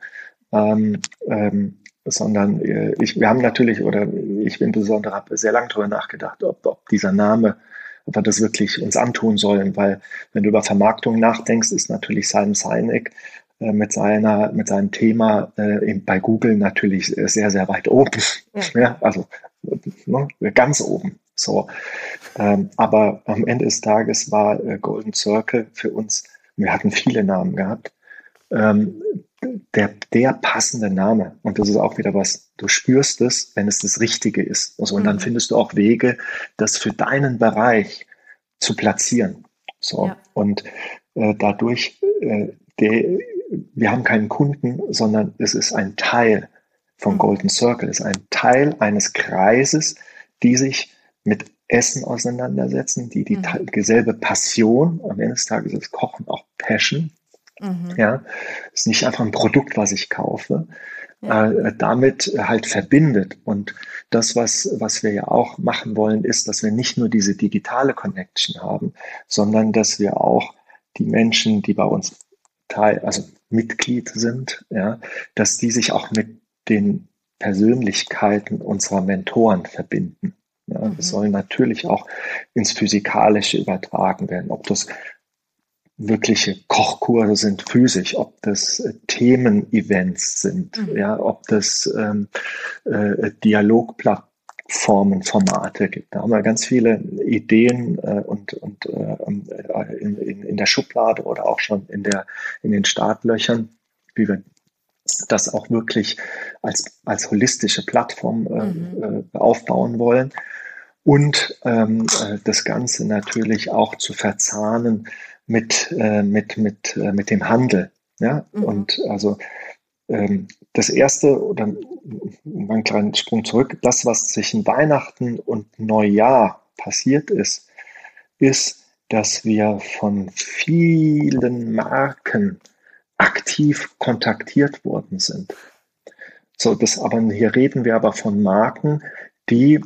S2: Ähm, ähm, sondern äh, ich, wir haben natürlich, oder ich insbesondere habe sehr lange darüber nachgedacht, ob, ob dieser Name ob wir das wirklich uns antun sollen, weil wenn du über Vermarktung nachdenkst, ist natürlich Simon Sinek äh, mit seiner, mit seinem Thema äh, bei Google natürlich sehr, sehr weit oben. Ja. ja also ne, ganz oben. So. Ähm, aber am Ende des Tages war äh, Golden Circle für uns, wir hatten viele Namen gehabt, ähm, der, der passende Name. Und das ist auch wieder was, du spürst es, wenn es das Richtige ist. Also, und mhm. dann findest du auch Wege, das für deinen Bereich zu platzieren. So. Ja. Und äh, dadurch, äh, der, wir haben keinen Kunden, sondern es ist ein Teil vom mhm. Golden Circle, es ist ein Teil eines Kreises, die sich mit Essen auseinandersetzen, die die mhm. dieselbe Passion, am Ende des Tages ist Kochen auch Passion, Mhm. Ja, ist nicht einfach ein Produkt, was ich kaufe, ja. äh, damit halt verbindet. Und das, was, was wir ja auch machen wollen, ist, dass wir nicht nur diese digitale Connection haben, sondern dass wir auch die Menschen, die bei uns Teil, also Mitglied sind, ja, dass die sich auch mit den Persönlichkeiten unserer Mentoren verbinden. Ja, mhm. Das soll natürlich auch ins Physikalische übertragen werden. Ob das wirkliche Kochkurse sind physisch, ob das äh, Themen-Events sind, mhm. ja, ob das ähm, äh, Dialogplattformen, Formate gibt. Da haben wir ganz viele Ideen äh, und, und äh, in, in, in der Schublade oder auch schon in, der, in den Startlöchern, wie wir das auch wirklich als, als holistische Plattform äh, mhm. äh, aufbauen wollen. Und ähm, äh, das Ganze natürlich auch zu verzahnen mit, äh, mit, mit, mit dem Handel. Ja? Mhm. Und also das erste, oder einen kleinen Sprung zurück, das, was zwischen Weihnachten und Neujahr passiert ist, ist, dass wir von vielen Marken aktiv kontaktiert worden sind. So, das aber hier reden wir aber von Marken, die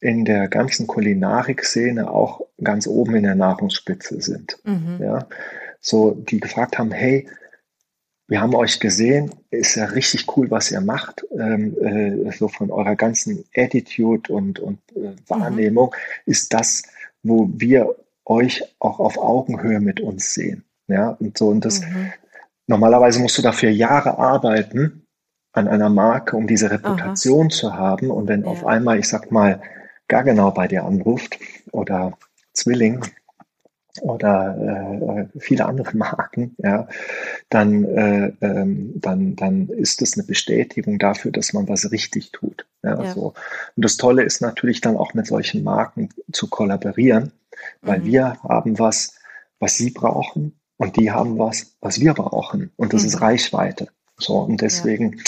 S2: in der ganzen Kulinarik-Szene auch ganz oben in der Nahrungsspitze sind. Mhm. Ja, so, die gefragt haben, hey, wir haben euch gesehen, ist ja richtig cool, was ihr macht, ähm, äh, so von eurer ganzen Attitude und, und äh, Wahrnehmung mhm. ist das, wo wir euch auch auf Augenhöhe mit uns sehen. Ja, und so, und das, mhm. normalerweise musst du dafür Jahre arbeiten an einer Marke, um diese Reputation Aha. zu haben. Und wenn ja. auf einmal, ich sag mal, gar genau bei dir anruft oder Zwilling oder äh, viele andere Marken, ja, dann, äh, ähm, dann, dann ist das eine Bestätigung dafür, dass man was richtig tut. Ja, ja. So. Und das Tolle ist natürlich dann auch mit solchen Marken zu kollaborieren, weil mhm. wir haben was, was sie brauchen und die haben was, was wir brauchen. Und das mhm. ist Reichweite. So, und deswegen ja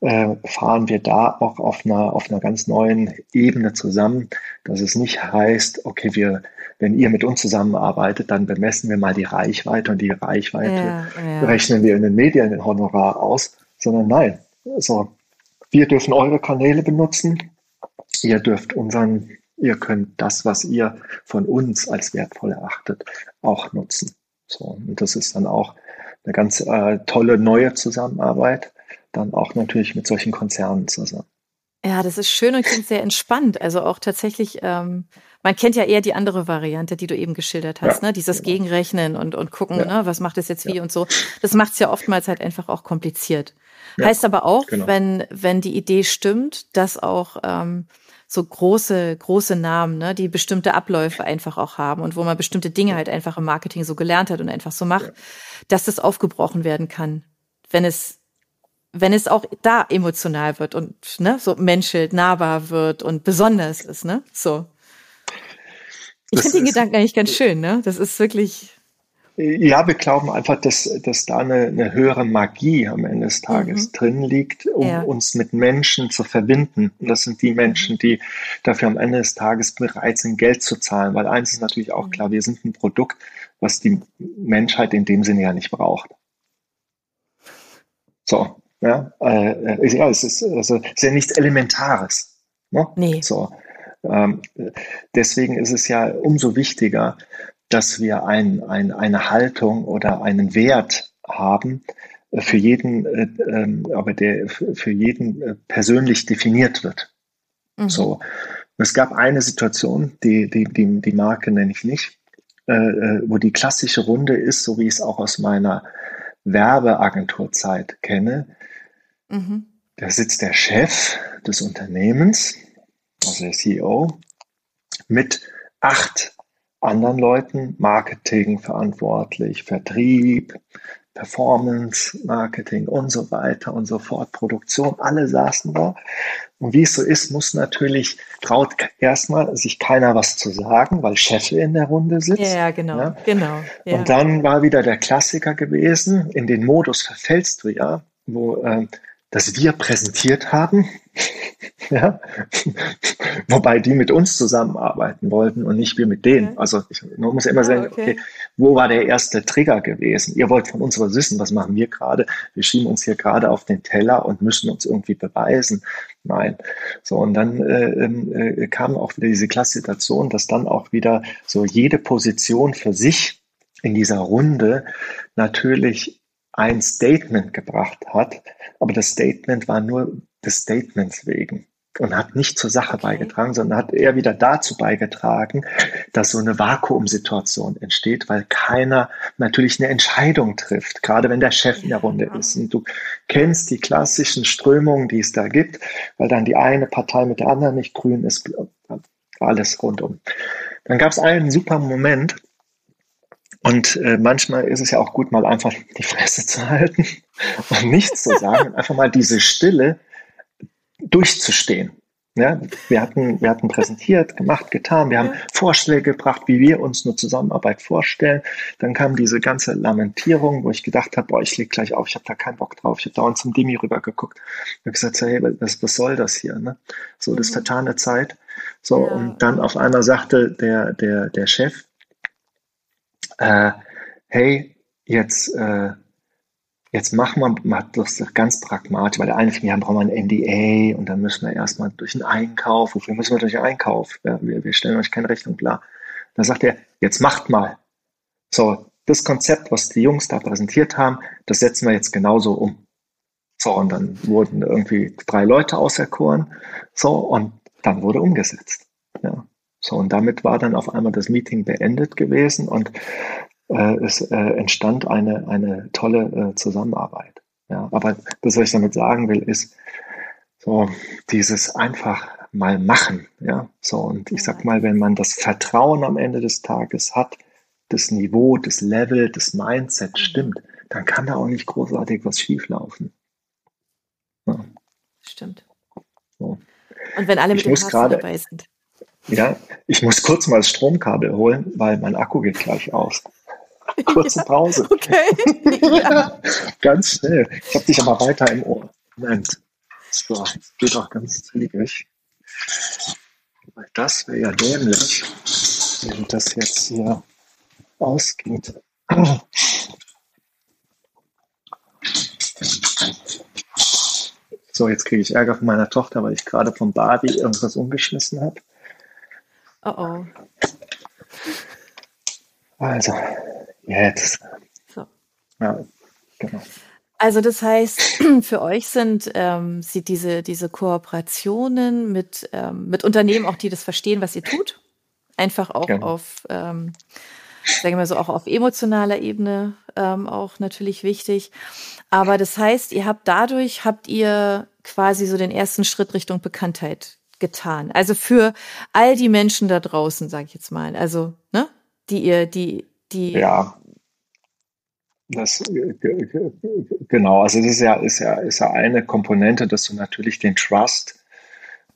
S2: äh, fahren wir da auch auf einer, auf einer ganz neuen Ebene zusammen, dass es nicht heißt, okay, wir, wenn ihr mit uns zusammenarbeitet, dann bemessen wir mal die Reichweite und die Reichweite ja, ja. rechnen wir in den Medien den Honorar aus, sondern nein, so, wir dürfen eure Kanäle benutzen, ihr dürft unseren, ihr könnt das, was ihr von uns als wertvoll erachtet, auch nutzen. So, und das ist dann auch eine ganz äh, tolle neue Zusammenarbeit, dann auch natürlich mit solchen Konzernen zusammen.
S1: Ja, das ist schön und klingt sehr entspannt. Also auch tatsächlich, ähm, man kennt ja eher die andere Variante, die du eben geschildert hast, ja, ne? Dieses genau. Gegenrechnen und, und gucken, ja. ne? was macht es jetzt wie ja. und so. Das macht es ja oftmals halt einfach auch kompliziert. heißt aber auch, genau. wenn, wenn die Idee stimmt, dass auch ähm, so große, große Namen, ne, die bestimmte Abläufe einfach auch haben und wo man bestimmte Dinge halt einfach im Marketing so gelernt hat und einfach so macht, dass das aufgebrochen werden kann, wenn es wenn es auch da emotional wird und ne, so menschelt, nahbar wird und besonders ist, ne? So. Ich finde den Gedanken eigentlich ganz schön, ne? Das ist wirklich.
S2: Ja, wir glauben einfach, dass, dass da eine, eine höhere Magie am Ende des Tages mhm. drin liegt, um ja. uns mit Menschen zu verbinden. Und das sind die Menschen, mhm. die dafür am Ende des Tages bereit sind, Geld zu zahlen. Weil eins ist natürlich auch mhm. klar, wir sind ein Produkt, was die Menschheit in dem Sinne ja nicht braucht. So, ja, äh, ja es ist, also, ist ja nichts Elementares. Ne? Nee. So. Ähm, deswegen ist es ja umso wichtiger, dass wir ein, ein, eine Haltung oder einen Wert haben, äh, für jeden, äh, äh, aber der für jeden äh, persönlich definiert wird. Mhm. So. Es gab eine Situation, die, die, die, die Marke nenne ich nicht, äh, äh, wo die klassische Runde ist, so wie ich es auch aus meiner Werbeagenturzeit kenne. Mhm. Da sitzt der Chef des Unternehmens, also der CEO, mit acht anderen Leuten, Marketing verantwortlich, Vertrieb, Performance, Marketing und so weiter und so fort, Produktion, alle saßen da. Und wie es so ist, muss natürlich, traut erstmal sich keiner was zu sagen, weil Chef in der Runde sitzt.
S1: Ja, genau, ja. genau.
S2: Ja. Und dann war wieder der Klassiker gewesen, in den Modus verfällst du ja, wo äh, das wir präsentiert haben, ja, wobei die mit uns zusammenarbeiten wollten und nicht wir mit denen. Okay. Also ich man muss immer ah, sagen, okay. okay. wo war der erste Trigger gewesen? Ihr wollt von uns was wissen, was machen wir gerade? Wir schieben uns hier gerade auf den Teller und müssen uns irgendwie beweisen. Nein. So, und dann äh, ähm, äh, kam auch wieder diese Klassifikation, dass dann auch wieder so jede Position für sich in dieser Runde natürlich ein Statement gebracht hat, aber das Statement war nur des Statements wegen und hat nicht zur Sache okay. beigetragen, sondern hat eher wieder dazu beigetragen, dass so eine Vakuumsituation entsteht, weil keiner natürlich eine Entscheidung trifft, gerade wenn der Chef in der Runde ist. Und du kennst die klassischen Strömungen, die es da gibt, weil dann die eine Partei mit der anderen nicht grün ist, alles rundum. Dann gab es einen super Moment, und äh, manchmal ist es ja auch gut, mal einfach die Fresse zu halten und nichts zu sagen, einfach mal diese Stille durchzustehen. Ja, wir hatten, wir hatten präsentiert, gemacht, getan, wir haben Vorschläge gebracht, wie wir uns eine Zusammenarbeit vorstellen. Dann kam diese ganze Lamentierung, wo ich gedacht habe, boah, ich leg gleich auf, ich habe da keinen Bock drauf. Ich habe dauernd zum Demi rübergeguckt. Ich habe gesagt, hey, was, was soll das hier? Ne? So, das mhm. vertane Zeit. So, ja. und dann auf einmal sagte der, der, der Chef, äh, hey, jetzt, äh, jetzt machen wir mal das ganz pragmatisch, weil der eine ja, brauchen wir ein NDA und dann müssen wir erstmal durch den Einkauf. Wofür müssen wir durch den Einkauf? Ja, wir, wir stellen euch keine Rechnung klar. Dann sagt er, jetzt macht mal. So, das Konzept, was die Jungs da präsentiert haben, das setzen wir jetzt genauso um. So, und dann wurden irgendwie drei Leute auserkoren. So, und dann wurde umgesetzt. Ja. So, und damit war dann auf einmal das Meeting beendet gewesen und äh, es äh, entstand eine, eine tolle äh, Zusammenarbeit. Ja, aber das, was ich damit sagen will, ist so dieses einfach mal machen. Ja, so und ich sag mal, wenn man das Vertrauen am Ende des Tages hat, das Niveau, das Level, das Mindset mhm. stimmt, dann kann da auch nicht großartig was schieflaufen.
S1: Ja. Stimmt. So. Und wenn alle mit ich dem Herzen dabei sind.
S2: Ja, ich muss kurz mal das Stromkabel holen, weil mein Akku geht gleich aus. Kurze Pause. okay. Ja. ganz schnell. Ich habe dich aber weiter im Ohr. Moment. So, geht auch ganz zügig. Das wäre ja dämlich. wie das jetzt hier ausgeht. So, jetzt kriege ich Ärger von meiner Tochter, weil ich gerade vom Barbie irgendwas umgeschmissen habe.
S1: Oh oh.
S2: Also, jetzt. So. Ja,
S1: genau. Also das heißt, für euch sind ähm, sie diese, diese Kooperationen mit, ähm, mit Unternehmen, auch die das verstehen, was ihr tut, einfach auch genau. auf, ähm, sagen wir mal so, auch auf emotionaler Ebene ähm, auch natürlich wichtig. Aber das heißt, ihr habt dadurch, habt ihr quasi so den ersten Schritt Richtung Bekanntheit getan. Also für all die Menschen da draußen, sage ich jetzt mal. Also, ne? Die ihr, die, die
S2: ja. Das, genau, also das ist ja, ist ja, ist ja eine Komponente, dass du natürlich den Trust,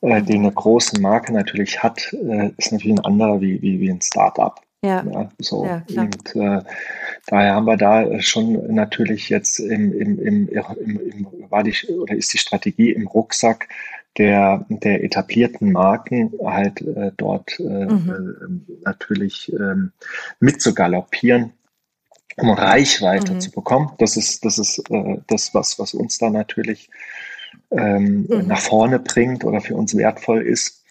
S2: äh, den eine große Marke natürlich hat, äh, ist natürlich ein anderer wie, wie, wie ein Startup. Ja. ja so. Ja, und äh, daher haben wir da schon natürlich jetzt im, im, im, im, im war die, oder ist die Strategie im Rucksack der, der etablierten Marken halt äh, dort äh, mhm. äh, natürlich ähm, mitzugaloppieren um Reichweite mhm. zu bekommen. Das ist, das ist äh, das, was, was uns da natürlich ähm, mhm. nach vorne bringt oder für uns wertvoll ist.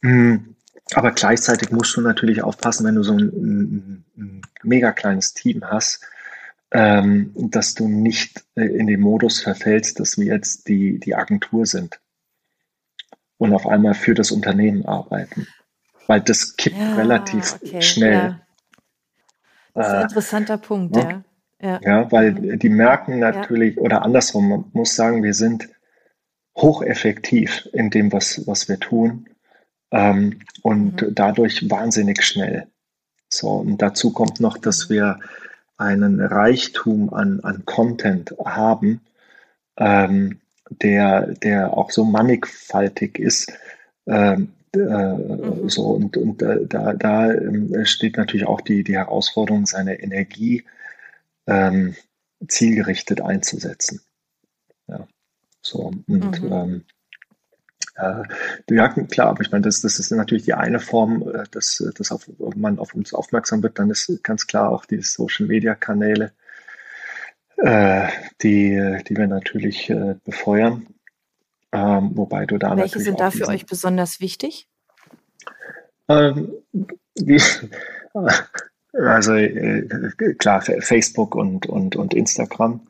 S2: Mhm. Aber gleichzeitig musst du natürlich aufpassen, wenn du so ein, ein, ein mega kleines Team hast, ähm, dass du nicht äh, in den Modus verfällst, dass wir jetzt die, die Agentur sind und auf einmal für das Unternehmen arbeiten. Weil das kippt ja, relativ okay, schnell. Ja.
S1: Das ist ein äh, interessanter Punkt, ja.
S2: Ja, ja weil mhm. die merken natürlich, oder andersrum, man muss sagen, wir sind hocheffektiv in dem, was, was wir tun ähm, und mhm. dadurch wahnsinnig schnell. So, und dazu kommt noch, dass mhm. wir einen Reichtum an, an Content haben, ähm, der, der auch so mannigfaltig ist, ähm, äh, so und, und äh, da, da äh, steht natürlich auch die, die Herausforderung, seine Energie ähm, zielgerichtet einzusetzen. Ja, so und mhm. ähm, äh, ja, klar, aber ich meine, das, das ist natürlich die eine Form, äh, dass, dass auf, man auf uns aufmerksam wird. Dann ist ganz klar auch die Social-Media-Kanäle, äh, die, die wir natürlich äh, befeuern. Ähm, wobei du da
S1: Welche sind da für euch besonders wichtig?
S2: Ähm, wie, also äh, klar, Facebook und, und, und Instagram,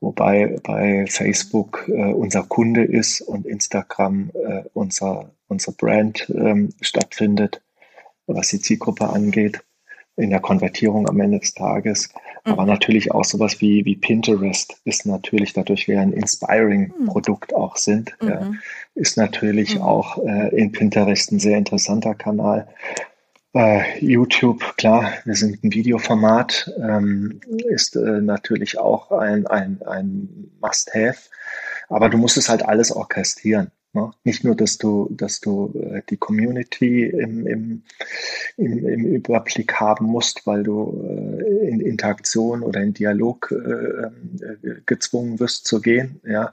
S2: wobei bei Facebook äh, unser Kunde ist und Instagram äh, unser, unser Brand ähm, stattfindet, was die Zielgruppe angeht in der Konvertierung am Ende des Tages. Mhm. Aber natürlich auch sowas wie, wie Pinterest ist natürlich, dadurch wir ein Inspiring-Produkt mhm. auch sind, mhm. ja, ist natürlich mhm. auch äh, in Pinterest ein sehr interessanter Kanal. Äh, YouTube, klar, wir sind ein Videoformat, ähm, ist äh, natürlich auch ein, ein, ein Must-Have. Aber du musst es halt alles orchestrieren. Ne? Nicht nur, dass du, dass du äh, die Community im, im, im, im, Überblick haben musst, weil du äh, in Interaktion oder in Dialog äh, gezwungen wirst zu gehen, ja.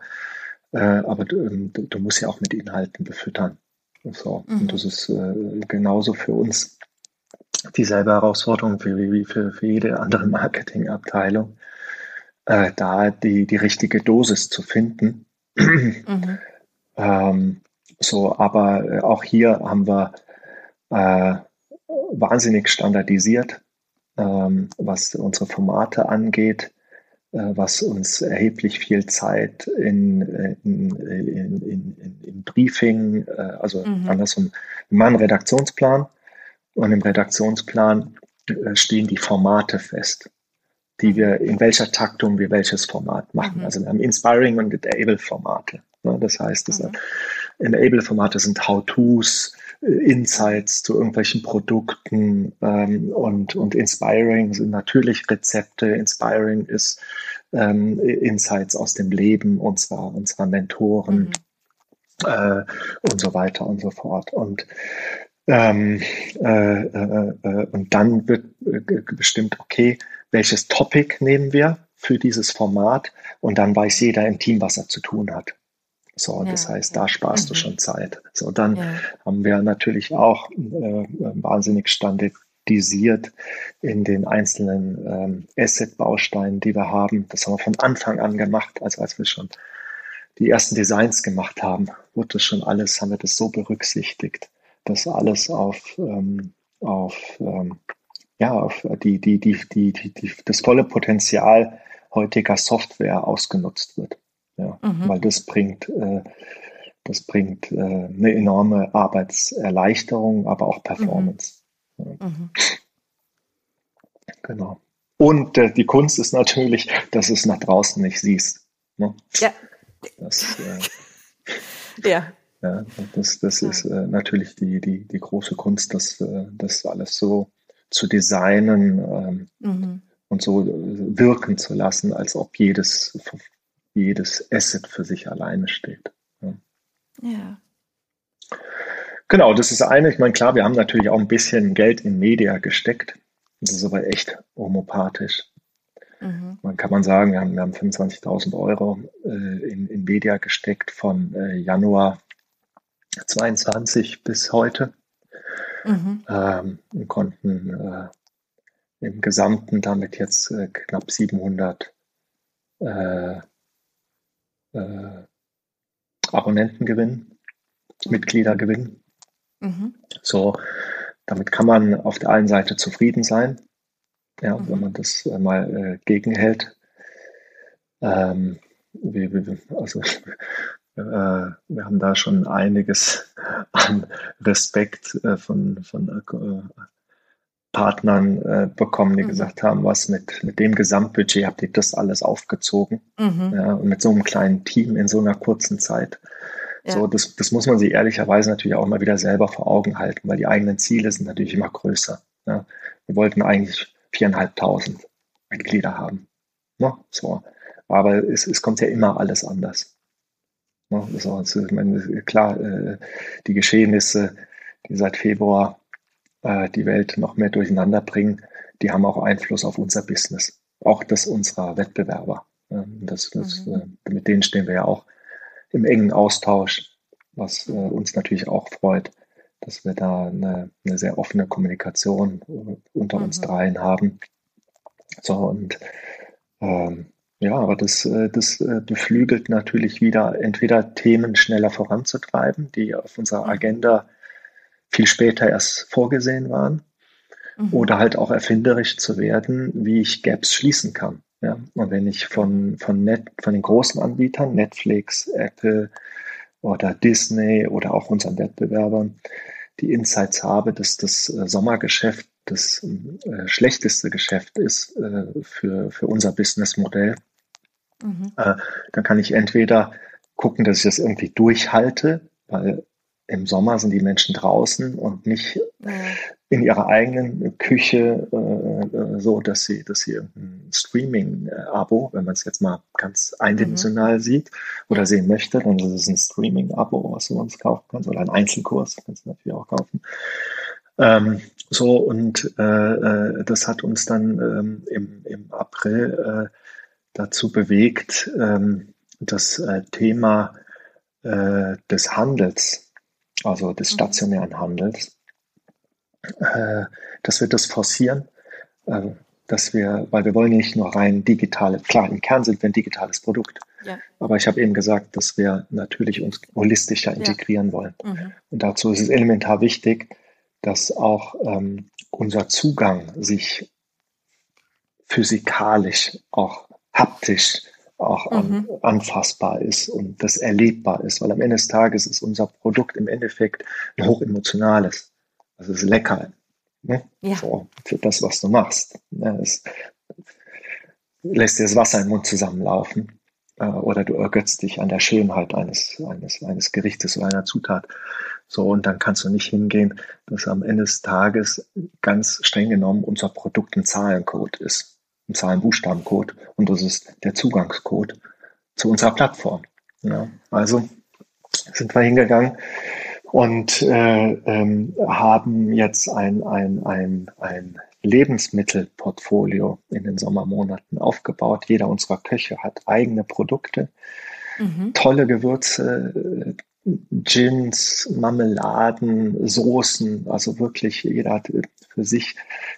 S2: Aber ähm, du, du, musst ja auch mit Inhalten befüttern. So. Mhm. Und das ist genauso für uns dieselbe Herausforderung wie, wie für, für jede andere Marketingabteilung, da die, die richtige Dosis zu finden. Mhm. Ähm, so, aber äh, auch hier haben wir äh, wahnsinnig standardisiert, ähm, was unsere Formate angeht, äh, was uns erheblich viel Zeit in, in, in, in, in Briefing, äh, also mhm. andersrum, wir machen einen Redaktionsplan und im Redaktionsplan äh, stehen die Formate fest die wir, in welcher Taktung wir welches Format machen. Mhm. Also wir haben Inspiring und Enable-Formate. Ne? Das heißt, das mhm. Enable-Formate sind How-Tos, äh, Insights zu irgendwelchen Produkten ähm, und, und Inspiring sind natürlich Rezepte. Inspiring ist ähm, Insights aus dem Leben unserer, unserer Mentoren mhm. äh, und so weiter und so fort. Und ähm, äh, äh, äh und dann wird äh, bestimmt, okay, welches Topic nehmen wir für dieses Format und dann weiß jeder im Team, was er zu tun hat. So, ja, das heißt, da sparst mhm. du schon Zeit. So, dann ja. haben wir natürlich auch äh, wahnsinnig standardisiert in den einzelnen ähm, Asset-Bausteinen, die wir haben. Das haben wir von Anfang an gemacht, also als wir schon die ersten Designs gemacht haben, wurde das schon alles, haben wir das so berücksichtigt, dass alles auf, ähm, auf ähm, ja, auf die, die, die, die, die, die, das volle Potenzial heutiger Software ausgenutzt wird. Ja, mhm. Weil das bringt, äh, das bringt äh, eine enorme Arbeitserleichterung, aber auch Performance. Mhm. Ja. Mhm. Genau. Und äh, die Kunst ist natürlich, dass du es nach draußen nicht siehst. Ne? Ja. Das, äh, ja. ja. Das, das ist äh, natürlich die, die, die große Kunst, das, äh, das alles so zu designen ähm, mhm. und so wirken zu lassen, als ob jedes, jedes Asset für sich alleine steht. Ja. ja. Genau, das ist eine. Ich meine, klar, wir haben natürlich auch ein bisschen Geld in Media gesteckt. Das ist aber echt homopathisch. Mhm. Man kann man sagen, wir haben, wir haben 25.000 Euro äh, in, in Media gesteckt von äh, Januar 22 bis heute mhm. ähm, und konnten äh, im Gesamten damit jetzt äh, knapp 700 äh, äh, Abonnenten gewinnen, mhm. Mitglieder gewinnen. So, damit kann man auf der einen Seite zufrieden sein, ja, mhm. wenn man das äh, mal äh, gegenhält. Ähm, wie, wie, also äh, wir haben da schon einiges an Respekt äh, von, von äh, Partnern bekommen, die mhm. gesagt haben, was mit, mit dem Gesamtbudget habt ihr das alles aufgezogen. Mhm. Ja, und mit so einem kleinen Team in so einer kurzen Zeit. Ja. So, das, das muss man sich ehrlicherweise natürlich auch mal wieder selber vor Augen halten, weil die eigenen Ziele sind natürlich immer größer. Ja. Wir wollten eigentlich viereinhalbtausend Mitglieder haben. Ne? So. Aber es, es kommt ja immer alles anders. Ne? So, also, ich meine, klar, äh, die Geschehnisse, die seit Februar äh, die Welt noch mehr durcheinander bringen, die haben auch Einfluss auf unser Business, auch das unserer Wettbewerber. Das, das, mhm. Äh, mit denen stehen wir ja auch im engen Austausch, was uns natürlich auch freut, dass wir da eine, eine sehr offene Kommunikation unter mhm. uns dreien haben. So und ähm, ja, aber das, äh, das äh, beflügelt natürlich wieder entweder Themen schneller voranzutreiben, die auf unserer mhm. Agenda viel später erst vorgesehen waren, mhm. oder halt auch erfinderisch zu werden, wie ich Gaps schließen kann. Ja, und wenn ich von, von, Net, von den großen Anbietern, Netflix, Apple oder Disney oder auch unseren Wettbewerbern, die Insights habe, dass das äh, Sommergeschäft das äh, schlechteste Geschäft ist äh, für, für unser Businessmodell, Mhm. Äh, dann kann ich entweder gucken, dass ich das irgendwie durchhalte, weil im Sommer sind die Menschen draußen und nicht ja. in ihrer eigenen Küche äh, äh so, dass sie, dass sie ein Streaming-Abo, wenn man es jetzt mal ganz eindimensional mhm. sieht oder sehen möchte, dann ist es ein Streaming-Abo, was du uns kaufen kannst, oder ein Einzelkurs, kannst du natürlich auch kaufen. Ähm, so, und äh, äh, das hat uns dann ähm, im, im April äh, dazu bewegt, ähm, das äh, Thema des Handels, also des mhm. stationären Handels, äh, dass wir das forcieren, äh, dass wir, weil wir wollen nicht nur rein digitale, klar, im Kern sind wir ein digitales Produkt, ja. aber ich habe eben gesagt, dass wir natürlich uns holistischer integrieren ja. wollen. Mhm. Und dazu ist es elementar wichtig, dass auch ähm, unser Zugang sich physikalisch auch haptisch auch an, mhm. anfassbar ist und das erlebbar ist, weil am Ende des Tages ist unser Produkt im Endeffekt ein hochemotionales. Also es ist lecker. Ne? Ja. So, für das, was du machst. Ne? Es lässt dir das Wasser im Mund zusammenlaufen äh, oder du ergötzt dich an der Schönheit eines, eines, eines Gerichtes oder einer Zutat. So, und dann kannst du nicht hingehen, dass am Ende des Tages ganz streng genommen unser Produkt ein Zahlencode ist ein Zahlen-Buchstaben-Code und das ist der Zugangscode zu unserer Plattform. Ja, also sind wir hingegangen und äh, ähm, haben jetzt ein, ein, ein, ein Lebensmittelportfolio in den Sommermonaten aufgebaut. Jeder unserer Köche hat eigene Produkte, mhm. tolle Gewürze, Gins, Marmeladen, Soßen, also wirklich jeder hat für sich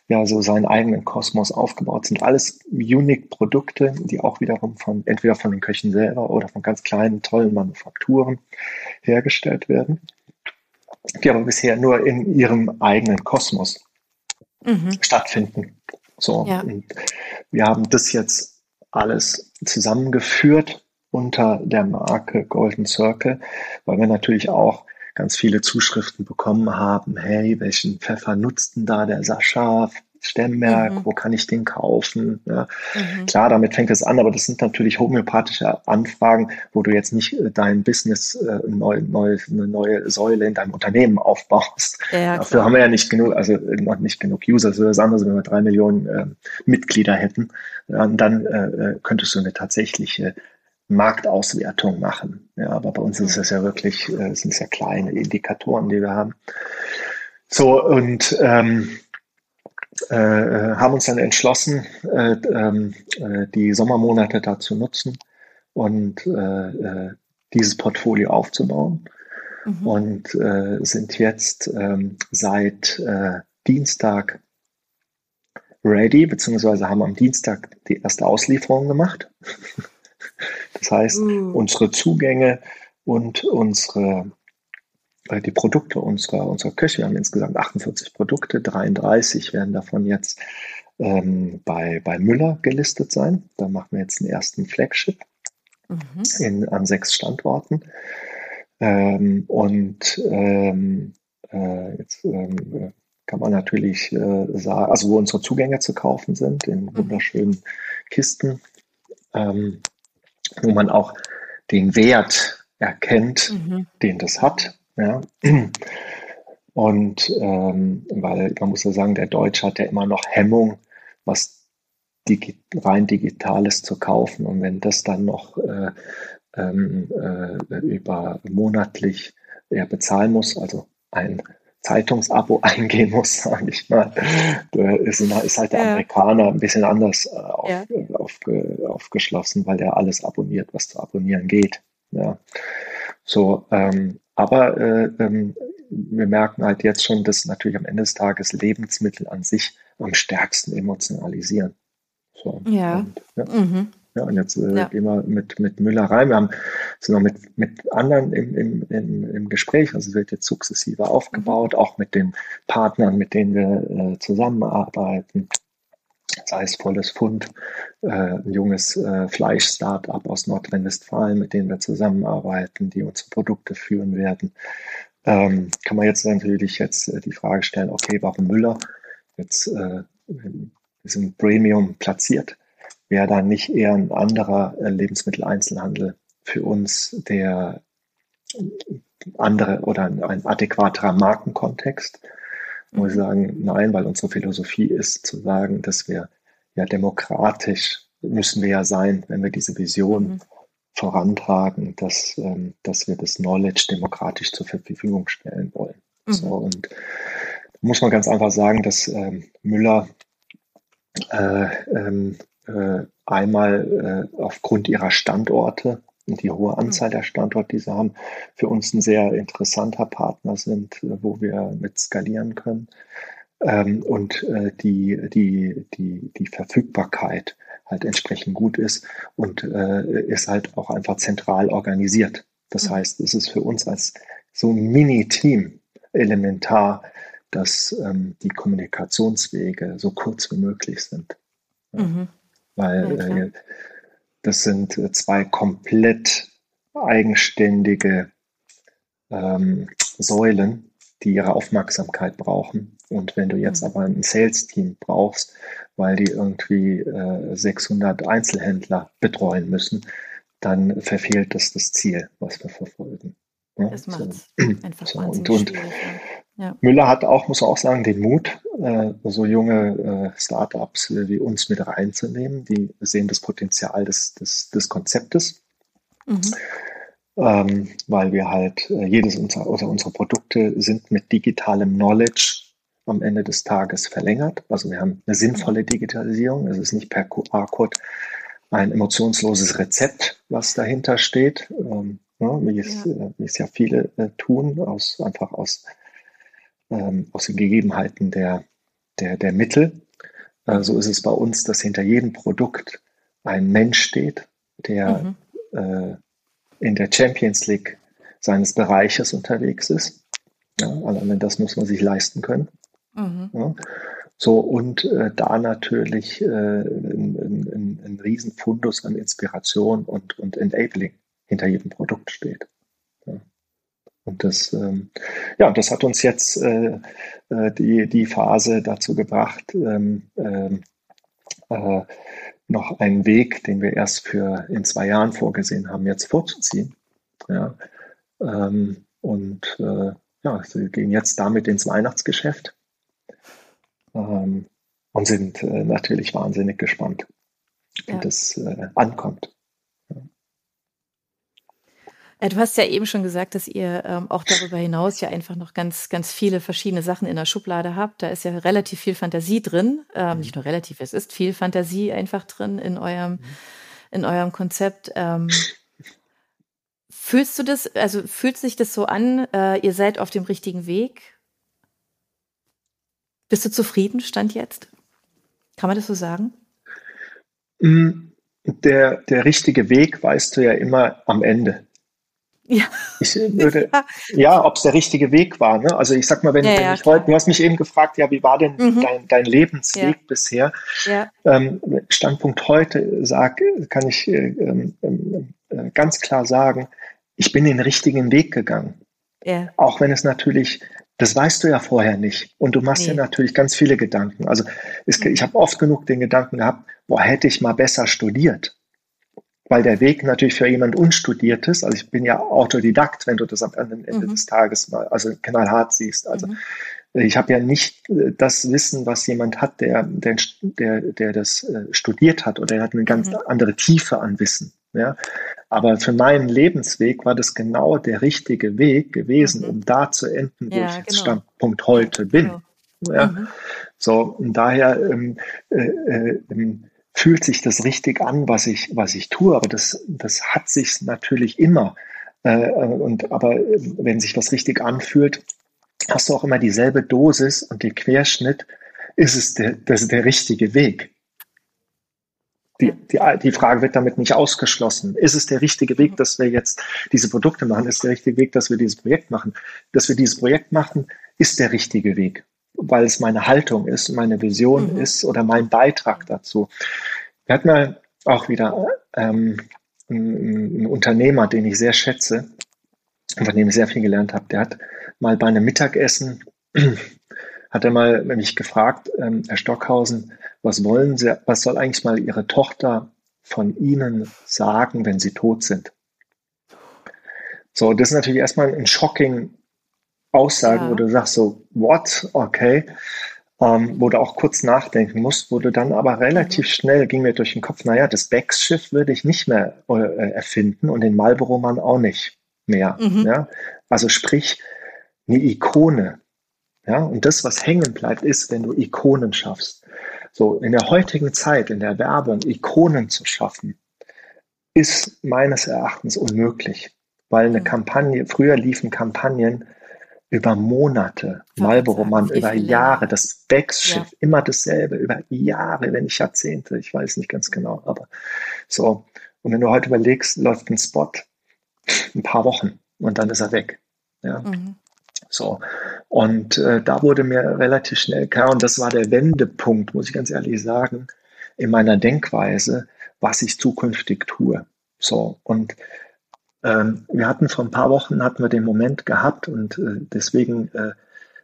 S2: ja so seinen eigenen Kosmos aufgebaut. Sind alles unique Produkte, die auch wiederum von entweder von den Köchen selber oder von ganz kleinen, tollen Manufakturen hergestellt werden, die aber bisher nur in ihrem eigenen Kosmos mhm. stattfinden. So, ja. wir haben das jetzt alles zusammengeführt unter der Marke Golden Circle, weil wir natürlich auch ganz viele Zuschriften bekommen haben. Hey, welchen Pfeffer nutzt denn da der Sascha? Stemmberg, mhm. wo kann ich den kaufen? Ja, mhm. Klar, damit fängt es an, aber das sind natürlich homöopathische Anfragen, wo du jetzt nicht äh, dein Business äh, neu, neu, eine neue Säule in deinem Unternehmen aufbaust. Ja, Dafür haben wir ja nicht genug, also noch nicht genug User. Das wäre das andere, wenn wir drei Millionen äh, Mitglieder hätten. Dann äh, äh, könntest du eine tatsächliche Marktauswertung machen. Ja, aber bei uns ist es ja wirklich, äh, sind es ja kleine Indikatoren, die wir haben. So, und ähm, äh, äh haben uns dann entschlossen, äh, ähm, äh, die Sommermonate da zu nutzen und äh, dieses Portfolio aufzubauen. Mhm. Und sind jetzt ähm, seit Dienstag ready, beziehungsweise haben am Dienstag die erste Auslieferung gemacht. Das heißt, mhm. unsere Zugänge und unsere äh, die Produkte unserer, unserer Köche, wir haben insgesamt 48 Produkte, 33 werden davon jetzt ähm, bei, bei Müller gelistet sein. Da machen wir jetzt den ersten Flagship mhm. in, an sechs Standorten. Ähm, und ähm, äh, jetzt ähm, kann man natürlich äh, sagen, also wo unsere Zugänge zu kaufen sind, in mhm. wunderschönen Kisten. Ähm, wo man auch den Wert erkennt, mhm. den das hat. Ja. Und ähm, weil man muss ja sagen, der Deutsche hat ja immer noch Hemmung, was digi rein Digitales zu kaufen. Und wenn das dann noch äh, ähm, äh, über monatlich er bezahlen muss, also ein Zeitungsabo eingehen muss, sage ich mal. Ist, ist halt der ja. Amerikaner ein bisschen anders äh, auf, ja. auf, aufgeschlossen, weil er alles abonniert, was zu abonnieren geht. Ja. So, ähm, aber äh, ähm, wir merken halt jetzt schon, dass natürlich am Ende des Tages Lebensmittel an sich am stärksten emotionalisieren. So,
S1: ja. Und, ja. Mhm.
S2: Ja, und jetzt äh, ja. gehen wir mit, mit Müller rein. Wir haben, sind noch mit, mit anderen im, im, im, im Gespräch. Also es wird jetzt sukzessive aufgebaut, auch mit den Partnern, mit denen wir äh, zusammenarbeiten. Sei es Volles Fund, äh, ein junges äh, Fleisch-Startup aus Nordrhein-Westfalen, mit denen wir zusammenarbeiten, die unsere Produkte führen werden. Ähm, kann man jetzt natürlich jetzt äh, die Frage stellen, okay, warum Müller? Jetzt äh, wir sind Premium platziert wäre da nicht eher ein anderer äh, Lebensmitteleinzelhandel für uns der andere oder ein, ein adäquaterer Markenkontext? Wo wir mhm. sagen, nein, weil unsere Philosophie ist zu sagen, dass wir ja demokratisch müssen wir ja sein, wenn wir diese Vision mhm. vorantragen, dass, ähm, dass wir das Knowledge demokratisch zur Verfügung stellen wollen. Mhm. So, und da muss man ganz einfach sagen, dass ähm, Müller äh, ähm, äh, einmal äh, aufgrund ihrer Standorte und die hohe Anzahl der Standorte, die sie haben, für uns ein sehr interessanter Partner sind, äh, wo wir mit skalieren können. Ähm, und äh, die, die, die, die Verfügbarkeit halt entsprechend gut ist und äh, ist halt auch einfach zentral organisiert. Das mhm. heißt, es ist für uns als so ein Mini-Team elementar, dass ähm, die Kommunikationswege so kurz wie möglich sind. Mhm weil ja, äh, das sind äh, zwei komplett eigenständige ähm, Säulen, die ihre Aufmerksamkeit brauchen. Und wenn du jetzt mhm. aber ein Sales-Team brauchst, weil die irgendwie äh, 600 Einzelhändler betreuen müssen, dann verfehlt das das Ziel, was wir verfolgen.
S1: Ja, das macht so. einfach so, und,
S2: und ja. Müller hat auch, muss auch sagen, den Mut, äh, so junge äh, Startups wie uns mit reinzunehmen. Die sehen das Potenzial des, des, des Konzeptes. Mhm. Ähm, weil wir halt, äh, jedes unserer, oder unsere Produkte sind mit digitalem Knowledge am Ende des Tages verlängert. Also wir haben eine sinnvolle Digitalisierung. Es ist nicht per QR-Code ein emotionsloses Rezept, was dahinter steht, ähm, ne, wie, es, ja. Äh, wie es ja viele äh, tun, aus, einfach aus, ähm, aus den Gegebenheiten der, der, der Mittel. Äh, so ist es bei uns, dass hinter jedem Produkt ein Mensch steht, der mhm. äh, in der Champions League seines Bereiches unterwegs ist. Ja, allein das muss man sich leisten können. Mhm. Ja. So, und äh, da natürlich äh, ein, ein, ein Riesenfundus an Inspiration und, und Enabling hinter jedem Produkt steht. Und das, ähm, ja, das hat uns jetzt äh, äh die, die Phase dazu gebracht, ähm, ähm, äh, noch einen Weg, den wir erst für in zwei Jahren vorgesehen haben, jetzt vorzuziehen. Ja. Ähm, und äh, ja, sie gehen jetzt damit ins Weihnachtsgeschäft ähm, und sind äh, natürlich wahnsinnig gespannt, wie ja. das äh, ankommt.
S1: Ja. Du hast ja eben schon gesagt, dass ihr ähm, auch darüber hinaus ja einfach noch ganz, ganz viele verschiedene Sachen in der Schublade habt. Da ist ja relativ viel Fantasie drin. Ähm. Nicht nur relativ, es ist viel Fantasie einfach drin in eurem, in eurem Konzept. Ähm, fühlst du das, also fühlt sich das so an, äh, ihr seid auf dem richtigen Weg? Bist du zufrieden, Stand jetzt? Kann man das so sagen?
S2: Mm, der, der richtige Weg weißt du ja immer am Ende. Ja. Ich würde, ja, ja ob es der richtige Weg war. Ne? Also ich sag mal, wenn, ja, wenn ich heute, du hast mich eben gefragt, ja, wie war denn mhm. dein, dein Lebensweg bisher? Ähm, Standpunkt heute sag, kann ich äh, ähm, äh, ganz klar sagen, ich bin den richtigen Weg gegangen. Auch wenn es natürlich das weißt du ja vorher nicht. Und du machst nee. ja natürlich ganz viele Gedanken. Also es, ich habe oft genug den Gedanken gehabt, boah, hätte ich mal besser studiert. Weil der Weg natürlich für jemand Unstudiertes, also ich bin ja Autodidakt, wenn du das am Ende mhm. des Tages mal, also knallhart siehst. Also mhm. ich habe ja nicht äh, das Wissen, was jemand hat, der, der, der, der das äh, studiert hat oder er hat eine ganz mhm. andere Tiefe an Wissen. Ja? Aber für meinen Lebensweg war das genau der richtige Weg gewesen, mhm. um da zu enden, wo ja, ich jetzt genau. Standpunkt heute bin. Genau. Ja? Mhm. So, und daher ähm, äh, äh, ähm, fühlt sich das richtig an, was ich, was ich tue, aber das, das hat sich natürlich immer. Äh, und aber wenn sich was richtig anfühlt, hast du auch immer dieselbe Dosis und den Querschnitt, ist es der, das ist der richtige Weg. Die, die, die Frage wird damit nicht ausgeschlossen. Ist es der richtige Weg, dass wir jetzt diese Produkte machen? Ist der richtige Weg, dass wir dieses Projekt machen? Dass wir dieses Projekt machen, ist der richtige Weg, weil es meine Haltung ist, meine Vision mhm. ist oder mein Beitrag dazu. Wir hatten mal auch wieder ähm, einen, einen Unternehmer, den ich sehr schätze und von dem ich sehr viel gelernt habe. Der hat mal bei einem Mittagessen hat er mal mich gefragt, ähm, Herr Stockhausen, was wollen Sie, was soll eigentlich mal Ihre Tochter von Ihnen sagen, wenn Sie tot sind? So, das ist natürlich erstmal ein shocking Aussage, ja. wo du sagst so, what? Okay. Ähm, wo du auch kurz nachdenken musst, wo du dann aber relativ mhm. schnell ging mir durch den Kopf, naja, das Becks-Schiff würde ich nicht mehr äh, erfinden und den Marlboro-Mann auch nicht mehr. Mhm. Ja? Also sprich, eine Ikone, ja, und das, was hängen bleibt, ist, wenn du Ikonen schaffst. So, in der heutigen Zeit, in der Werbung, Ikonen zu schaffen, ist meines Erachtens unmöglich. Weil eine Kampagne, früher liefen Kampagnen über Monate, Marlboro-Mann über Jahre, das Becks-Schiff, ja. immer dasselbe, über Jahre, wenn nicht Jahrzehnte, ich weiß nicht ganz genau, aber so. Und wenn du heute überlegst, läuft ein Spot ein paar Wochen und dann ist er weg. Ja. Mhm. So. Und äh, da wurde mir relativ schnell klar, und das war der Wendepunkt, muss ich ganz ehrlich sagen, in meiner Denkweise, was ich zukünftig tue. So. Und ähm, wir hatten vor ein paar Wochen hatten wir den Moment gehabt und äh, deswegen äh,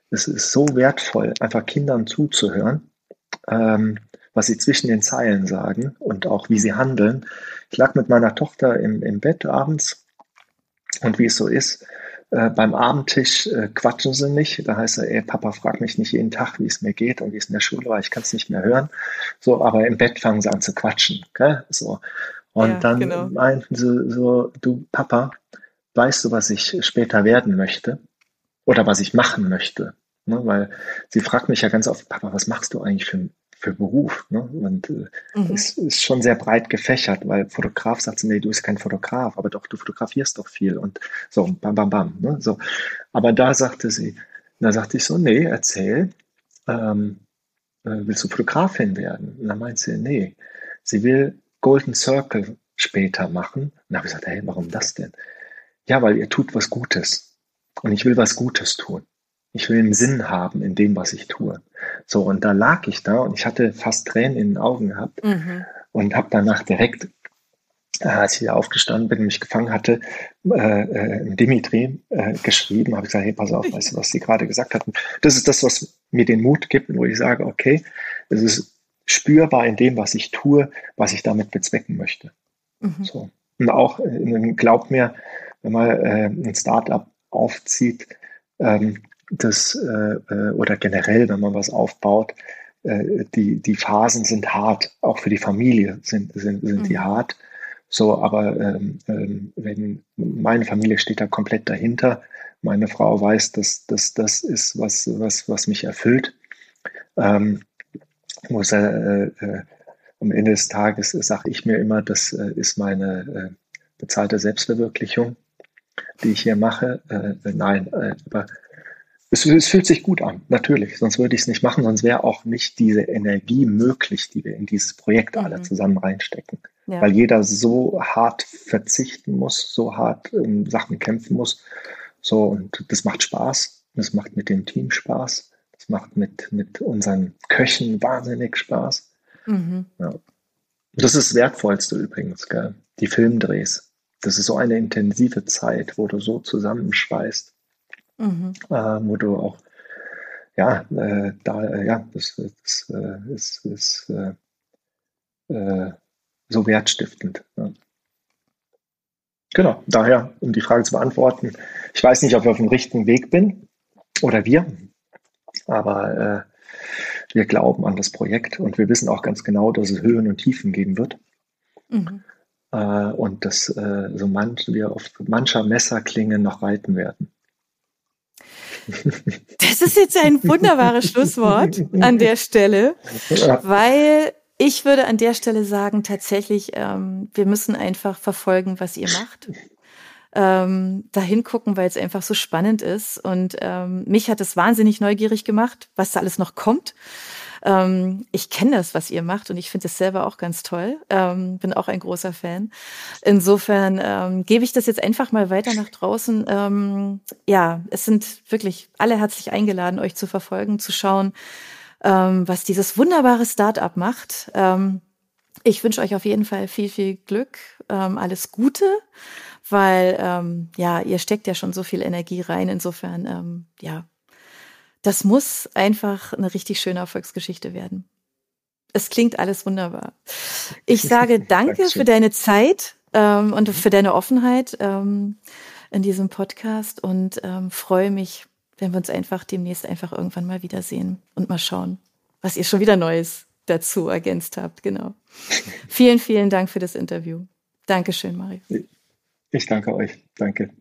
S2: es ist so wertvoll, einfach Kindern zuzuhören, ähm, was sie zwischen den Zeilen sagen und auch wie sie handeln. Ich lag mit meiner Tochter im, im Bett abends und wie es so ist, äh, beim Abendtisch äh, quatschen sie nicht. Da heißt er, ey, Papa fragt mich nicht jeden Tag, wie es mir geht und wie es in der Schule war. Ich kann es nicht mehr hören. So, aber im Bett fangen sie an zu quatschen. Gell? So. Und ja, dann genau. meinten sie so, du Papa, weißt du, was ich später werden möchte? Oder was ich machen möchte? Ne? Weil sie fragt mich ja ganz oft, Papa, was machst du eigentlich für, für Beruf? Ne? Und äh, mhm. es ist schon sehr breit gefächert, weil Fotograf sagt, nee, du bist kein Fotograf, aber doch, du fotografierst doch viel und so, bam, bam, bam. Ne? So. Aber da sagte sie, da sagte ich so, nee, erzähl, ähm, äh, willst du Fotografin werden? Und dann meint sie, nee, sie will Golden Circle später machen. Und dann habe ich gesagt, hey, warum das denn? Ja, weil ihr tut was Gutes. Und ich will was Gutes tun. Ich will einen Sinn haben in dem, was ich tue. So, und da lag ich da und ich hatte fast Tränen in den Augen gehabt mhm. und habe danach direkt, äh, als ich aufgestanden bin und mich gefangen hatte, äh, äh, Dimitri äh, geschrieben, habe ich gesagt, hey, pass auf, weißt du, was Sie gerade gesagt hatten? Das ist das, was mir den Mut gibt, wo ich sage, okay, es ist spürbar in dem, was ich tue, was ich damit bezwecken möchte. Mhm. So. Und auch, äh, glaubt mir, wenn man äh, ein Startup aufzieht, ähm, das, äh, äh, oder generell, wenn man was aufbaut, äh, die, die Phasen sind hart, auch für die Familie sind, sind, sind mhm. die hart. So, aber ähm, ähm, wenn meine Familie steht da komplett dahinter, meine Frau weiß, dass, das ist, was, was, was mich erfüllt. Ähm, muss äh, äh, am Ende des Tages sage ich mir immer, das äh, ist meine äh, bezahlte Selbstverwirklichung, die ich hier mache. Äh, nein, äh, aber es, es, fühlt sich gut an, natürlich. Sonst würde ich es nicht machen, sonst wäre auch nicht diese Energie möglich, die wir in dieses Projekt mhm. alle zusammen reinstecken. Ja. Weil jeder so hart verzichten muss, so hart um Sachen kämpfen muss. So, und das macht Spaß. Das macht mit dem Team Spaß. Macht mit, mit unseren Köchen wahnsinnig Spaß. Mhm. Ja. Das ist das Wertvollste übrigens, gell? die Filmdrehs. Das ist so eine intensive Zeit, wo du so zusammenschweißt mhm. äh, wo du auch, ja, äh, da, äh, ja, das, das äh, ist, ist äh, äh, so wertstiftend. Ja. Genau, daher, um die Frage zu beantworten, ich weiß nicht, ob ich auf dem richtigen Weg bin oder wir, aber wir glauben an das Projekt und wir wissen auch ganz genau, dass es Höhen und Tiefen geben wird. Mhm. und dass so manch, wir auf mancher Messerklinge noch reiten werden.
S1: Das ist jetzt ein wunderbares Schlusswort an der Stelle, weil ich würde an der Stelle sagen, tatsächlich, ähm, wir müssen einfach verfolgen, was ihr macht. Ähm, dahin gucken, weil es einfach so spannend ist. Und ähm, mich hat es wahnsinnig neugierig gemacht, was da alles noch kommt. Ähm, ich kenne das, was ihr macht und ich finde es selber auch ganz toll. Ähm, bin auch ein großer Fan. Insofern ähm, gebe ich das jetzt einfach mal weiter nach draußen. Ähm, ja, es sind wirklich alle herzlich eingeladen, euch zu verfolgen, zu schauen, ähm, was dieses wunderbare Start-up macht. Ähm, ich wünsche euch auf jeden Fall viel, viel Glück, alles Gute weil ähm, ja, ihr steckt ja schon so viel Energie rein. Insofern, ähm, ja, das muss einfach eine richtig schöne Erfolgsgeschichte werden. Es klingt alles wunderbar. Ich sage danke für deine Zeit ähm, und für deine Offenheit ähm, in diesem Podcast und ähm, freue mich, wenn wir uns einfach demnächst einfach irgendwann mal wiedersehen und mal schauen, was ihr schon wieder Neues dazu ergänzt habt. Genau. vielen, vielen Dank für das Interview. Dankeschön, Mario.
S2: Ich danke euch. Danke.